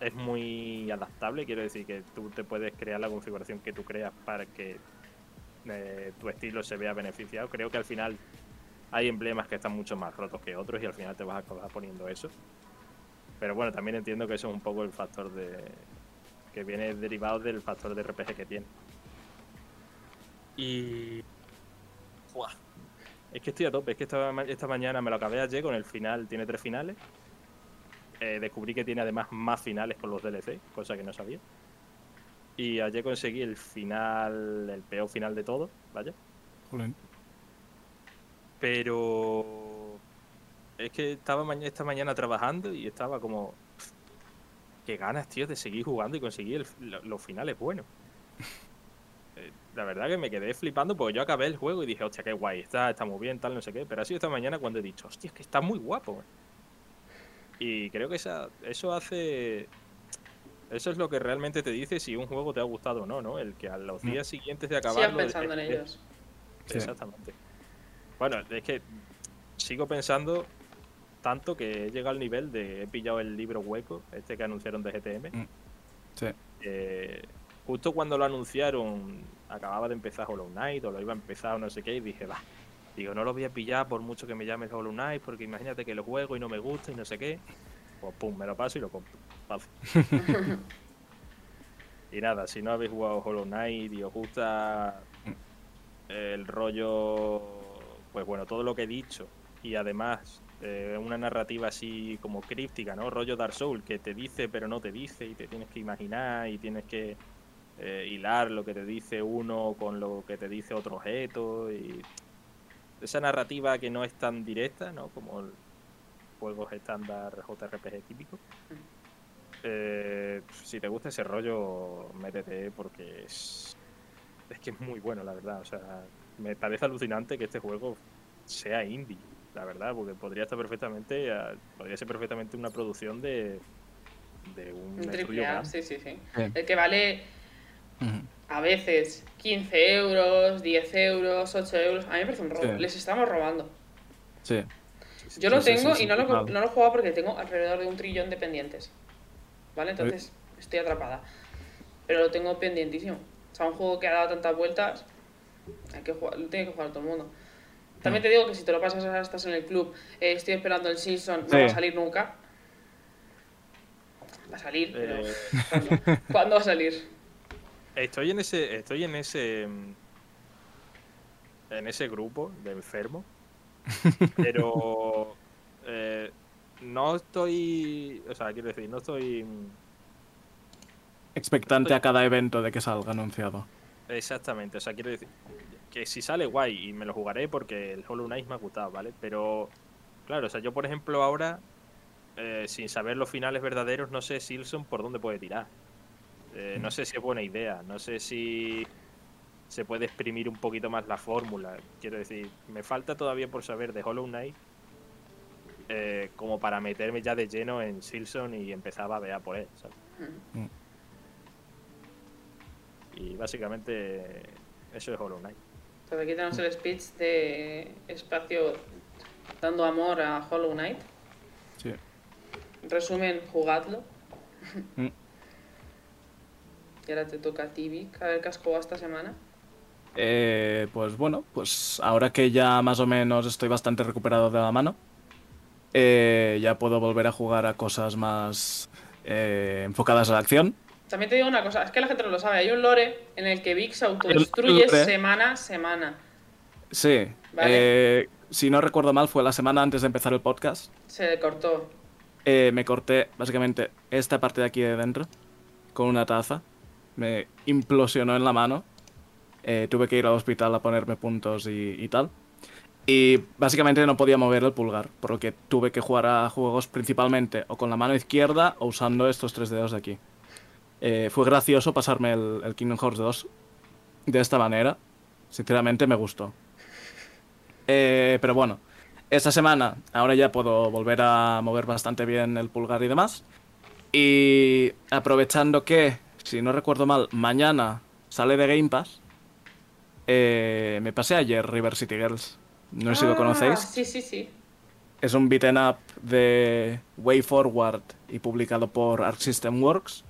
es muy adaptable, quiero decir que tú te puedes crear la configuración que tú creas para que eh, tu estilo se vea beneficiado. Creo que al final hay emblemas que están mucho más rotos que otros y al final te vas a acabar poniendo eso. Pero bueno, también entiendo que eso es un poco el factor de. Que viene derivado del factor de RPG que tiene. Y. Buah. Es que estoy a tope, es que esta, ma- esta mañana me lo acabé ayer con el final, tiene tres finales. Eh, descubrí que tiene además más finales con los DLC, cosa que no sabía. Y ayer conseguí el final, el peor final de todo, vaya. Jolín. Pero es que estaba maña- esta mañana trabajando y estaba como. "Pff, Qué ganas, tío, de seguir jugando y conseguir el- lo- los finales buenos. Eh, La verdad que me quedé flipando porque yo acabé el juego y dije, hostia, qué guay, está, está muy bien, tal, no sé qué. Pero ha sido esta mañana cuando he dicho, hostia, es que está muy guapo. eh". Y creo que esa, eso hace. Eso es lo que realmente te dice si un juego te ha gustado o no, ¿no? El que a los Mm. días siguientes de Sigan acabarlo. pensando en es- ellos. Sí. Exactamente. Bueno, es que sigo pensando tanto que he llegado al nivel de he pillado el libro hueco, este que anunciaron de GTM. Mm. Sí. eh, justo cuando lo anunciaron, acababa de empezar Hollow Knight o lo iba a empezar o no sé qué, y dije, va, digo, no lo voy a pillar por mucho que me llame Hollow Knight, porque imagínate que lo juego y no me gusta y no sé qué. Pues pum, me lo paso y lo compro. Fácil. y nada, si no habéis jugado Hollow Knight y os gusta el rollo, pues bueno, todo lo que he dicho y además eh, una narrativa así como críptica, ¿no? Rollo Dark Soul, que te dice pero no te dice y te tienes que imaginar y tienes que eh, hilar lo que te dice uno con lo que te dice otro objeto y esa narrativa que no es tan directa, ¿no? Como juegos estándar JRPG típico. Eh, si te gusta ese rollo, métete porque es, es que es muy bueno, la verdad. O sea, me parece alucinante que este juego sea indie, la verdad, porque podría estar perfectamente, podría ser perfectamente una producción de, de un, Un triple A, sí, sí, sí. Sí. El que vale a veces 15 euros, 10 euros, 8 euros. A mí me parece un robo. Sí. Les estamos robando. Sí. Yo lo tengo sí, y no lo, no lo he jugado porque tengo alrededor de un trillón de pendientes. ¿Vale? Entonces estoy atrapada. Pero lo tengo pendientísimo. O sea, un juego que ha dado tantas vueltas, hay que jugar, lo tiene que jugar todo el mundo. También te digo que si te lo pasas ahora estás en el club, eh, estoy esperando el Simpson, no Sí. va a salir nunca. Va a salir, pero Eh, ¿cuándo? ¿Cuándo va a salir? Estoy en ese. Estoy en ese. mm, En ese grupo de enfermos. Pero. eh, no estoy. O sea, quiero decir, no estoy. mm, Expectante a cada evento de que salga anunciado. Exactamente, o sea, quiero decir que si sale guay y me lo jugaré porque el Hollow Knight me ha gustado, ¿vale? Pero, claro, o sea, yo por ejemplo ahora, eh, sin saber los finales verdaderos, no sé Silson por dónde puede tirar. Eh, no sé si es buena idea, no sé si se puede exprimir un poquito más la fórmula. Quiero decir, me falta todavía por saber de Hollow Knight eh, como para meterme ya de lleno en Silson y empezar a babear por él, ¿sabes? Mm. Y básicamente eso es Hollow Knight. Entonces aquí tenemos el speech de espacio dando amor a Hollow Knight. Sí. Resumen, jugadlo. Mm. Y ahora te toca a ti, a ver qué has jugado esta semana. Eh, pues bueno, pues ahora que ya más o menos estoy bastante recuperado de la mano, eh, ya puedo volver a jugar a cosas más eh, enfocadas a la acción. También te digo una cosa, es que la gente no lo sabe, hay un lore en el que Vic se autodestruye semana a semana. Sí. Vale. eh, si no recuerdo mal, fue la semana antes de empezar el podcast. Se cortó. Eh, me corté básicamente esta parte de aquí de dentro con una taza. Me implosionó en la mano. Eh, tuve que ir al hospital a ponerme puntos y, y tal. Y básicamente no podía mover el pulgar, por lo que tuve que jugar a juegos principalmente o con la mano izquierda o usando estos tres dedos de aquí. Eh, fue gracioso pasarme el, el Kingdom Hearts 2 de esta manera. Sinceramente me gustó. Eh, pero bueno, esta semana ahora ya puedo volver a mover bastante bien el pulgar y demás. Y aprovechando que, si no recuerdo mal, mañana sale de Game Pass, eh, me pasé ayer River City Girls. No sé si lo Ah, conocéis. Sí, sí, sí. Es un beaten up de Way Forward y publicado por Arc System Works.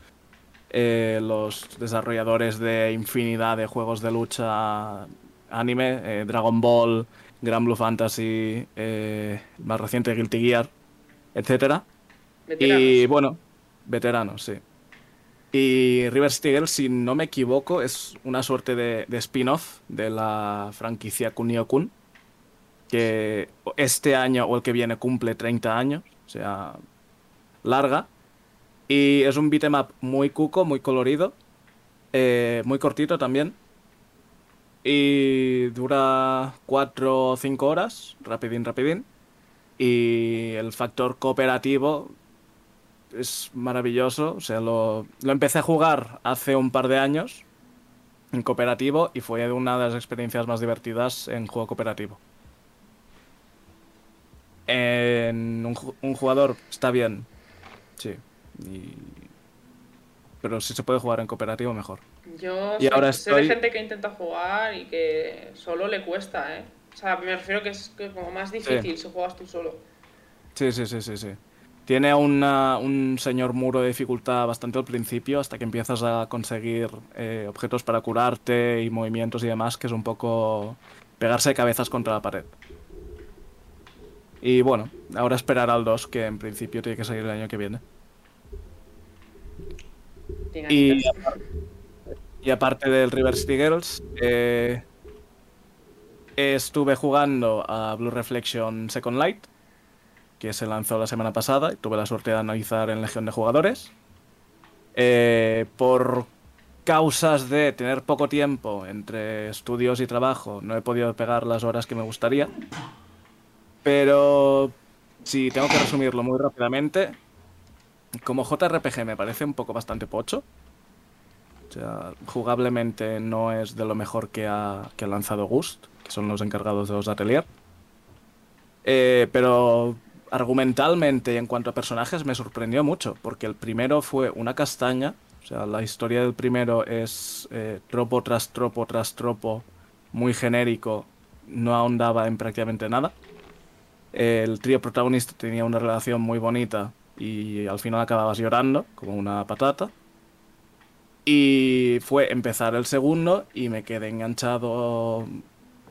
Eh, los desarrolladores de infinidad de juegos de lucha anime, eh, Dragon Ball, Gran Blue Fantasy, eh, más reciente Guilty Gear, etcétera. Veteranos. Y bueno, veteranos, sí. Y River City Girls, si no me equivoco, es una suerte de, de spin-off de la franquicia Kunio-kun, que este año o el que viene cumple 30 años, o sea, larga. Y es un beat'em up muy cuco, muy colorido, eh, muy cortito también. Y dura 4 o 5 horas, rapidín, rapidín. Y el factor cooperativo es maravilloso. O sea, lo, lo empecé a jugar hace un par de años en cooperativo y fue una de las experiencias más divertidas en juego cooperativo. En un, ju- un jugador está bien, sí. Y- Pero si se puede jugar en cooperativo, mejor. Yo Y sé, ahora sé de estoy- gente que intenta jugar y que solo le cuesta, ¿eh? O sea, me refiero que es como más difícil si juegas tú solo. Sí, sí, sí, sí, sí. Tiene una- un señor muro de dificultad bastante al principio, hasta que empiezas a conseguir eh, objetos para curarte y movimientos y demás, que es un poco pegarse de cabezas contra la pared. Y bueno, ahora esperar al 2, que en principio tiene que salir el año que viene. Y, y aparte del River City Girls, eh, estuve jugando a Blue Reflection Second Light, que se lanzó la semana pasada y tuve la suerte de analizar en Legión de Jugadores. Eh, por causas de tener poco tiempo entre estudios y trabajo, no he podido pegar las horas que me gustaría. Pero si tengo que resumirlo muy rápidamente, como JRPG me parece un poco bastante pocho. O sea, jugablemente no es de lo mejor que ha, lanzado Gust, que son los encargados de los Atelier. Eh, pero argumentalmente y en cuanto a personajes me sorprendió mucho, porque el primero fue una castaña. O sea, la historia del primero es eh, tropo tras tropo tras tropo, muy genérico, no ahondaba en prácticamente nada. El trío protagonista tenía una relación muy bonita y al final acababas llorando, como una patata. Y fue empezar el segundo y me quedé enganchado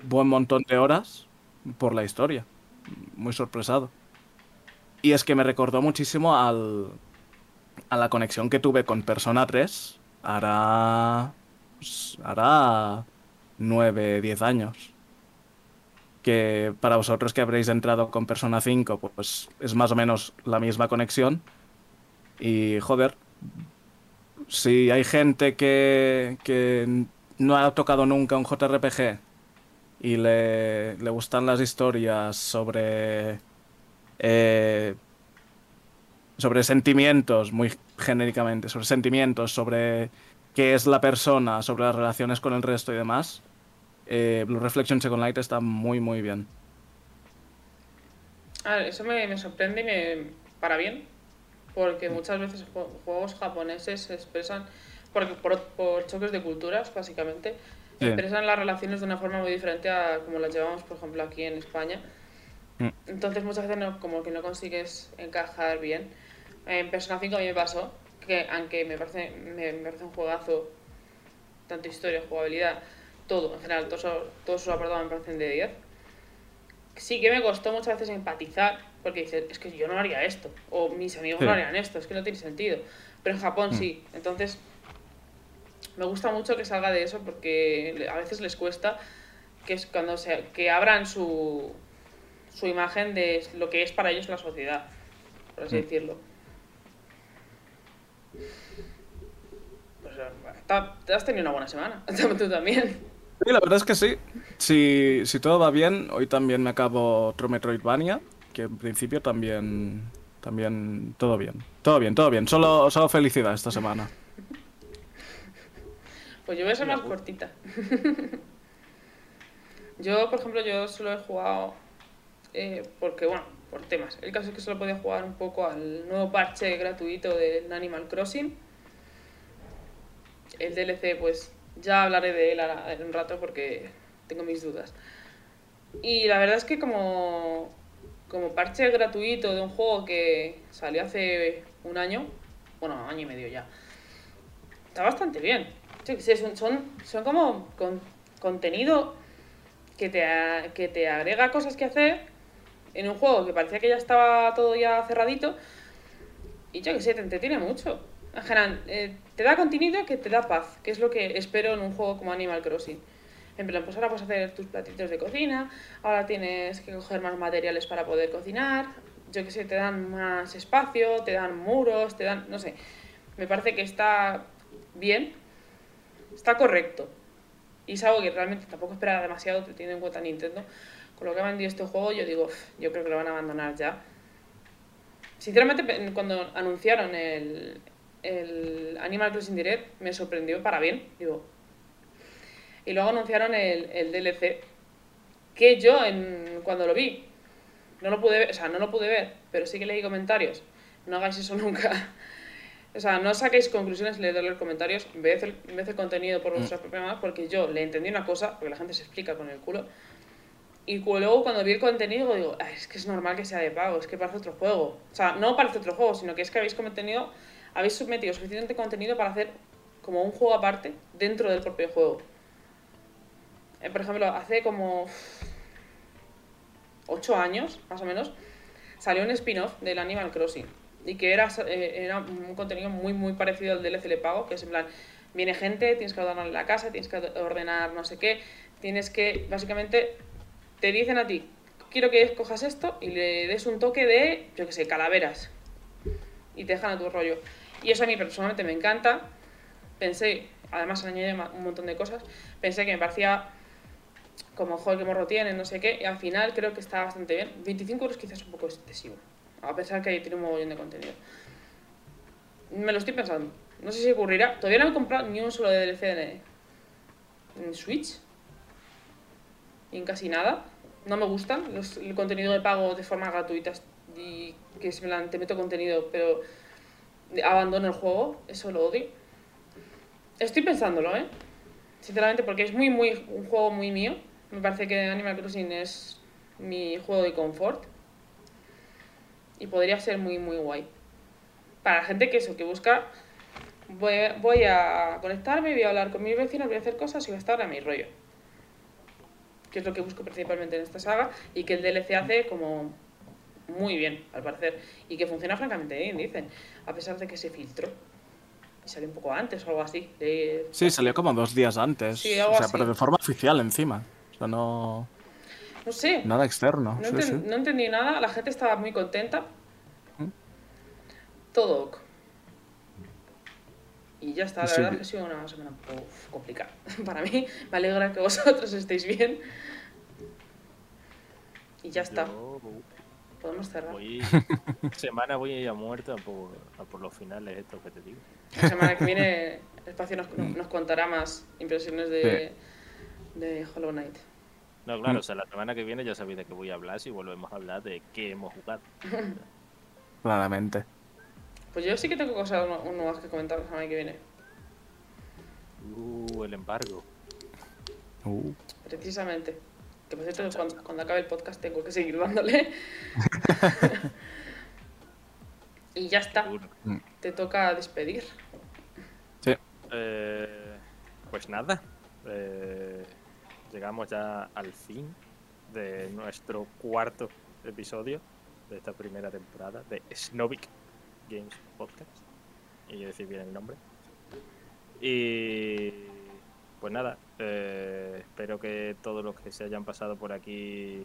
buen montón de horas por la historia. Muy sorpresado. Y es que me recordó muchísimo al, a la conexión que tuve con Persona 3. Hará. hará 9, 10 años. Que para vosotros que habréis entrado con Persona 5, pues es más o menos la misma conexión. Y joder, si hay gente que, que no ha tocado nunca un JRPG y le, le gustan las historias sobre eh, sobre sentimientos, muy genéricamente, sobre sentimientos, sobre qué es la persona, sobre las relaciones con el resto y demás, eh, Blue Reflection Second Light está muy, muy bien. A ver, eso me, me sorprende y me para bien, porque muchas veces jue- juegos japoneses se expresan porque por, por choques de culturas, básicamente, Sí. expresan las relaciones de una forma muy diferente a como las llevamos, por ejemplo, aquí en España. Mm. Entonces muchas veces no, como que no consigues encajar bien. En Persona 5 a mí me pasó que aunque me parece, me, me parece un juegazo, tanto historia, jugabilidad, todo, en general, todos todos sus apartados me parecen de 10 sí que me costó muchas veces empatizar, porque dices, es que yo no haría esto, o mis amigos Sí. no harían esto, es que no tiene sentido. Pero en Japón Mm. sí, entonces me gusta mucho que salga de eso porque a veces les cuesta que es cuando se, que abran su, su imagen de lo que es para ellos la sociedad, por así Mm. decirlo. Pues, eh, has tenido una buena semana, tú también. Sí, la verdad es que sí. Si, si todo va bien, hoy también me acabo otro Metroidvania, que en principio también, también todo bien. Todo bien, todo bien. Solo, solo felicidad esta semana. Pues yo voy a ser más cortita. yo, por ejemplo, yo solo he jugado eh, porque, bueno, por temas. El caso es que solo podía jugar un poco al nuevo parche gratuito de Animal Crossing. El DLC, pues ya hablaré de él ahora en un rato porque tengo mis dudas. Y la verdad es que como, como parche gratuito de un juego que salió hace un año, bueno, año y medio ya, está bastante bien. Yo sé, son, son, son como con- contenido que te, que te agrega cosas que hacer en un juego que parecía que ya estaba todo ya cerradito. Y yo que sé, te entretiene mucho. En eh, te da contenido que te da paz, que es lo que espero en un juego como Animal Crossing. En plan, pues ahora puedes hacer tus platitos de cocina, ahora tienes que coger más materiales para poder cocinar, yo que sé, te dan más espacio, te dan muros, te dan, no sé. Me parece que está bien, está correcto. Y es algo que realmente tampoco esperaba demasiado teniendo en cuenta Nintendo. Con lo que ha vendido este juego, yo digo, "Uf, yo creo que lo van a abandonar ya. Sinceramente, cuando anunciaron el, el Animal Crossing Direct, me sorprendió para bien. Digo. Y luego anunciaron el, el DLC, que yo en, cuando lo vi, no lo pude ver, o sea, no lo pude ver, pero sí que leí comentarios. No hagáis eso nunca. O sea, no saquéis conclusiones leyendo los comentarios, veis el, el contenido por vuestra propia mano, porque yo le entendí una cosa, porque la gente se explica con el culo. Y luego cuando vi el contenido digo, "Ay, es que es normal que sea de pago, es que parece otro juego. O sea, no parece otro juego, sino que es que habéis contenido, habéis submetido suficiente contenido para hacer como un juego aparte dentro del propio juego. Eh, por ejemplo, hace como 8 años, más o menos, salió un spin-off del Animal Crossing. Y que era, eh, era un contenido muy, muy parecido al DLC de pago, que es en plan, viene gente, tienes que ordenar la casa, tienes que ordenar no sé qué, tienes que, básicamente, te dicen a ti, quiero que escojas esto y le des un toque de, yo qué sé, calaveras. Y te dejan a tu rollo. Y eso a mí personalmente me encanta. Pensé, además añade ma- un montón de cosas, pensé que me parecía como, joder, qué morro tiene, no sé qué, y al final creo que está bastante bien. 25 euros quizás es un poco excesivo, a pesar que tiene un mogollón de contenido. Me lo estoy pensando. No sé si ocurrirá. Todavía no he comprado ni un solo DLC en, en Switch. Y en casi nada. No me gustan los, el contenido de pago de forma gratuita y que plan, te meto contenido, pero abandono el juego. Eso lo odio. Estoy pensándolo, ¿eh? Sinceramente, porque es muy, muy, un juego muy mío. Me parece que Animal Crossing es mi juego de confort. Y podría ser muy, muy guay. Para la gente que eso, que busca voy, voy a conectarme, voy a hablar con mis vecinos, voy a hacer cosas y voy a estar a mi rollo. Que es lo que busco principalmente en esta saga y que el DLC hace como muy bien, al parecer. Y que funciona francamente bien, dicen. A pesar de que se filtró. Y salió un poco antes o algo así. de- Sí, salió como dos días antes. Sí, algo o sea, así. pero de forma oficial encima. O sea, no. No sé. Nada externo. No, sí, enten- sí. no entendí nada, la gente estaba muy contenta. ¿Mm? Todo ok. Y ya está, la Sí, verdad que- es que ha sido una semana un poco complicada para mí. Me alegra que vosotros estéis bien. Y ya está, Yo podemos cerrar. voy, semana voy a muerto a por, a por los finales estos que te digo. La semana que viene el espacio nos, nos contará más impresiones de, de Hollow Knight. No, claro, o sea, la semana que viene ya sabéis de qué voy a hablar si volvemos a hablar de qué hemos jugado. Claramente. Pues yo sí que tengo cosas nu- nuevas que comentar la semana que viene. Uh, el embargo. Uh. Precisamente. Que por cierto, cuando, cuando acabe el podcast tengo que seguir dándole. y ya está. Te toca despedir. Sí. Eh, pues nada, eh, llegamos ya al fin de nuestro cuarto episodio de esta primera temporada de Snovic Games Podcast. Y decir bien el nombre. Y pues nada, eh, espero que todos los que se hayan pasado por aquí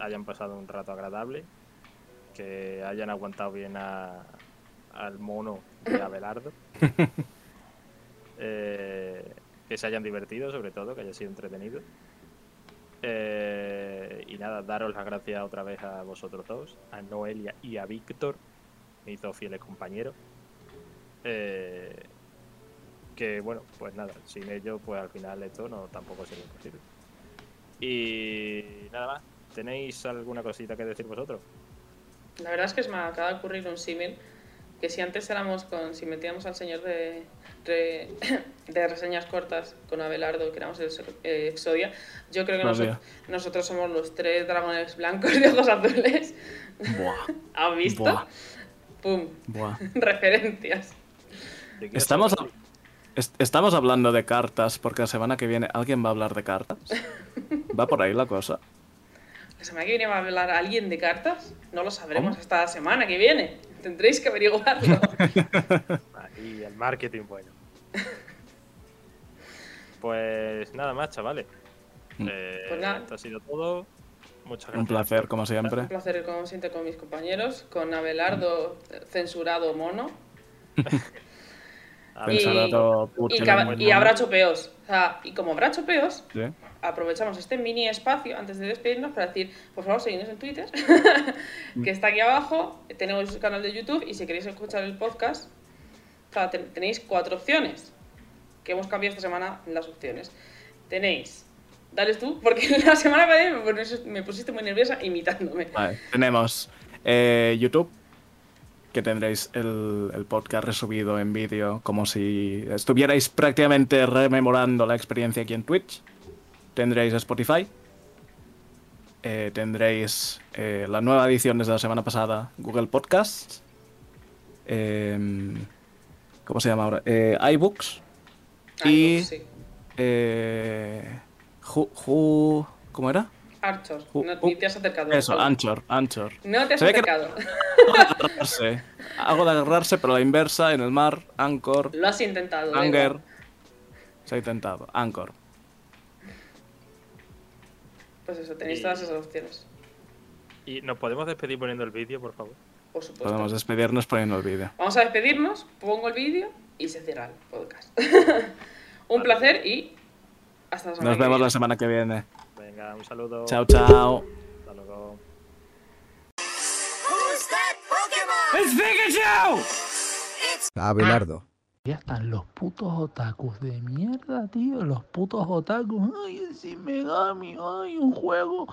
hayan pasado un rato agradable, que hayan aguantado bien a- al mono de Abelardo. Eh, que se hayan divertido, sobre todo, que haya sido entretenido. Eh, y nada, daros las gracias otra vez a vosotros dos, a Noelia y a Víctor, mis dos fieles compañeros. Eh, que bueno, pues nada, sin ellos, pues al final esto no tampoco sería posible. Y nada más, ¿tenéis alguna cosita que decir vosotros? La verdad es que se me acaba de ocurrir un símil. Que si antes éramos con. Si metíamos al señor de, de, de reseñas cortas con Abelardo, que éramos el eh, Exodia, yo creo que Exodia. noso- nosotros somos los tres dragones blancos de ojos azules. Buah. ¿Has visto? Buah. Pum. Buah. Referencias. ¿De qué os Estamos? Est- estamos hablando de cartas porque la semana que viene alguien va a hablar de cartas. Va por ahí la cosa. ¿La semana que viene va a hablar alguien de cartas? No lo sabremos ¿Cómo? hasta la semana que viene. Tendréis que averiguarlo. Ahí, el marketing bueno. Pues nada más, chavales. Mm. Eh, Pues nada. Esto ha sido todo. Muchas gracias. Un placer, como siempre. Un placer, como siempre, con mis compañeros. Con Abelardo, eh, censurado mono. Y- Y, y mono. habrá chopeos. O sea, y como habrá chopeos, Sí. aprovechamos este mini espacio antes de despedirnos para decir, por favor, seguidnos en Twitter, que está aquí abajo. Tenemos el canal de YouTube y si queréis escuchar el podcast, o sea, ten- tenéis cuatro opciones que hemos cambiado esta semana las opciones. Tenéis, dales tú, porque la semana pasada me pusiste muy nerviosa imitándome. Vale, tenemos eh, YouTube, que tendréis el, el podcast resubido en vídeo, como si estuvierais prácticamente rememorando la experiencia aquí en Twitch. Tendréis Spotify. Eh, tendréis eh, la nueva edición desde la semana pasada, Google Podcasts. Em, ¿Cómo se llama ahora? Eh, iBooks. Y- no, sí. Who- Who- ¿Cómo era? Archor, Ju- no, ni te has acercado. Eso, Anchor, Anchor. No te has Se ve que- acercado. Algo de agarrarse. Algo de agarrarse, pero a la inversa, en el mar, Anchor, Lo has intentado. Anger. Se ha intentado, Anchor. Pues eso, tenéis Y- todas esas opciones. Y nos podemos despedir poniendo el vídeo, por favor. Por supuesto. Podemos despedirnos poniendo el vídeo. Vamos a despedirnos, pongo el vídeo y se cierra el podcast. Un Vale. placer y hasta la semana Nos que vemos viene. la semana que viene. Venga, un saludo. Chao, chao. Hasta luego. Abelardo. Ya están los putos otakus de mierda, tío. Los putos otakus. Ay, sí, Megami. Ay, un juego.